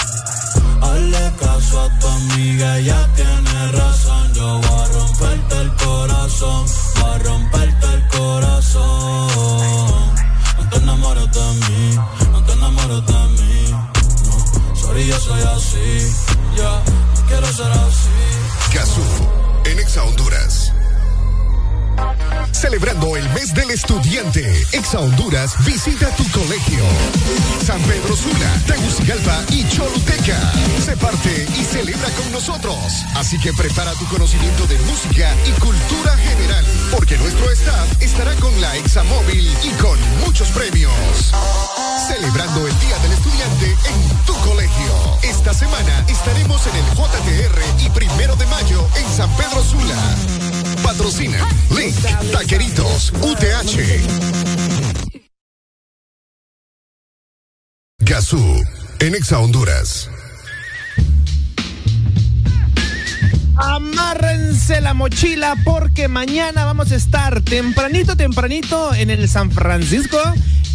caso a tu amiga, ella tiene razón. Yo voy a romperte el corazón, voy a romperte el corazón. No te enamores de mí, no te enamores de mí. No, sorry, yo soy así, ya, yeah, no quiero ser así. Casu, en Exa Honduras. Celebrando el mes del estudiante, Exa Honduras visita tu colegio. San Pedro Sula, Tegucigalpa y Choluteca. Se parte y celebra con nosotros. Así que prepara tu conocimiento de música y cultura general, porque nuestro staff estará con la Exa Móvil y con muchos premios. Celebrando el Día del Estudiante en tu colegio. Esta semana estaremos en el JTR y primero de mayo en San Pedro Sula. Patrocina Link, Taqueritos, UTH. Gazú, en Exa Honduras. Amárrense la mochila porque mañana vamos a estar tempranito, tempranito en el San Francisco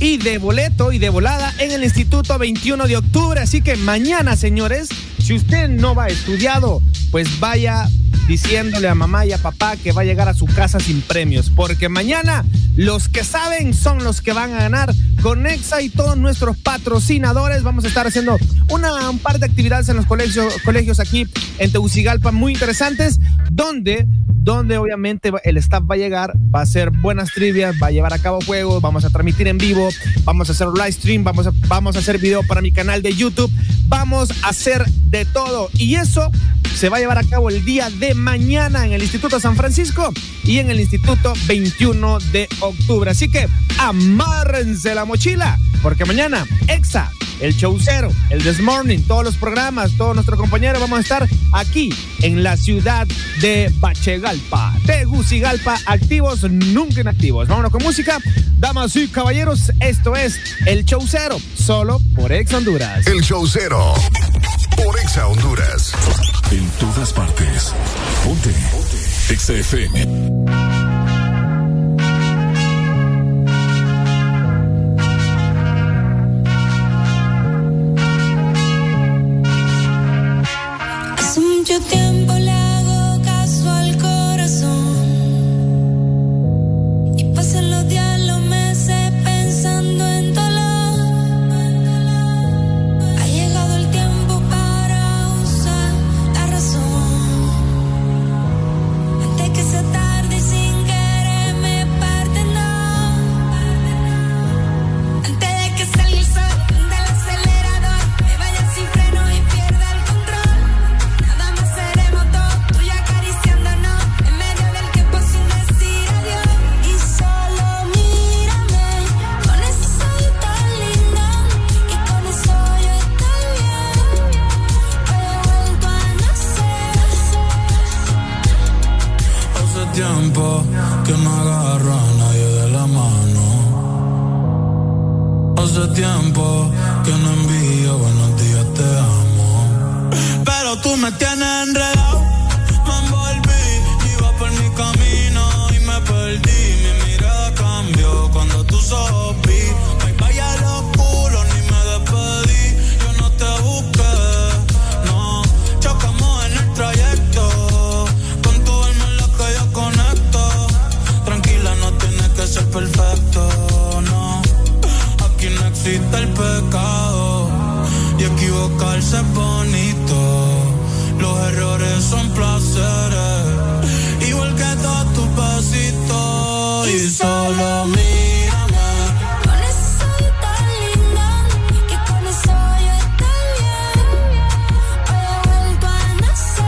y de boleto y de volada en el Instituto 21 de octubre. Así que mañana, señores, si usted no va estudiado, pues vaya diciéndole a mamá y a papá que va a llegar a su casa sin premios, porque mañana los que saben son los que van a ganar. Con Exa y todos nuestros patrocinadores vamos a estar haciendo una, un par de actividades en los colegios, colegios aquí en Tegucigalpa muy interesantes, donde donde obviamente el staff va a llegar, va a hacer buenas trivias, va a llevar a cabo juegos, vamos a transmitir en vivo, vamos a hacer live stream, vamos a, vamos a hacer video para mi canal de YouTube, vamos a hacer de todo. Y eso se va a llevar a cabo el día de mañana en el Instituto San Francisco y en el Instituto 21 de octubre. Así que amárrense la mochila, porque mañana, EXA el Showcero, el This Morning, todos los programas, todos nuestros compañeros vamos a estar aquí en la ciudad de Bachegalpa, Tegucigalpa, activos, nunca inactivos. Vámonos con música. Damas y caballeros, esto es el Showcero, solo por Ex Honduras. El Showcero, por Exa Honduras. En todas partes. Ponte. Exa FM.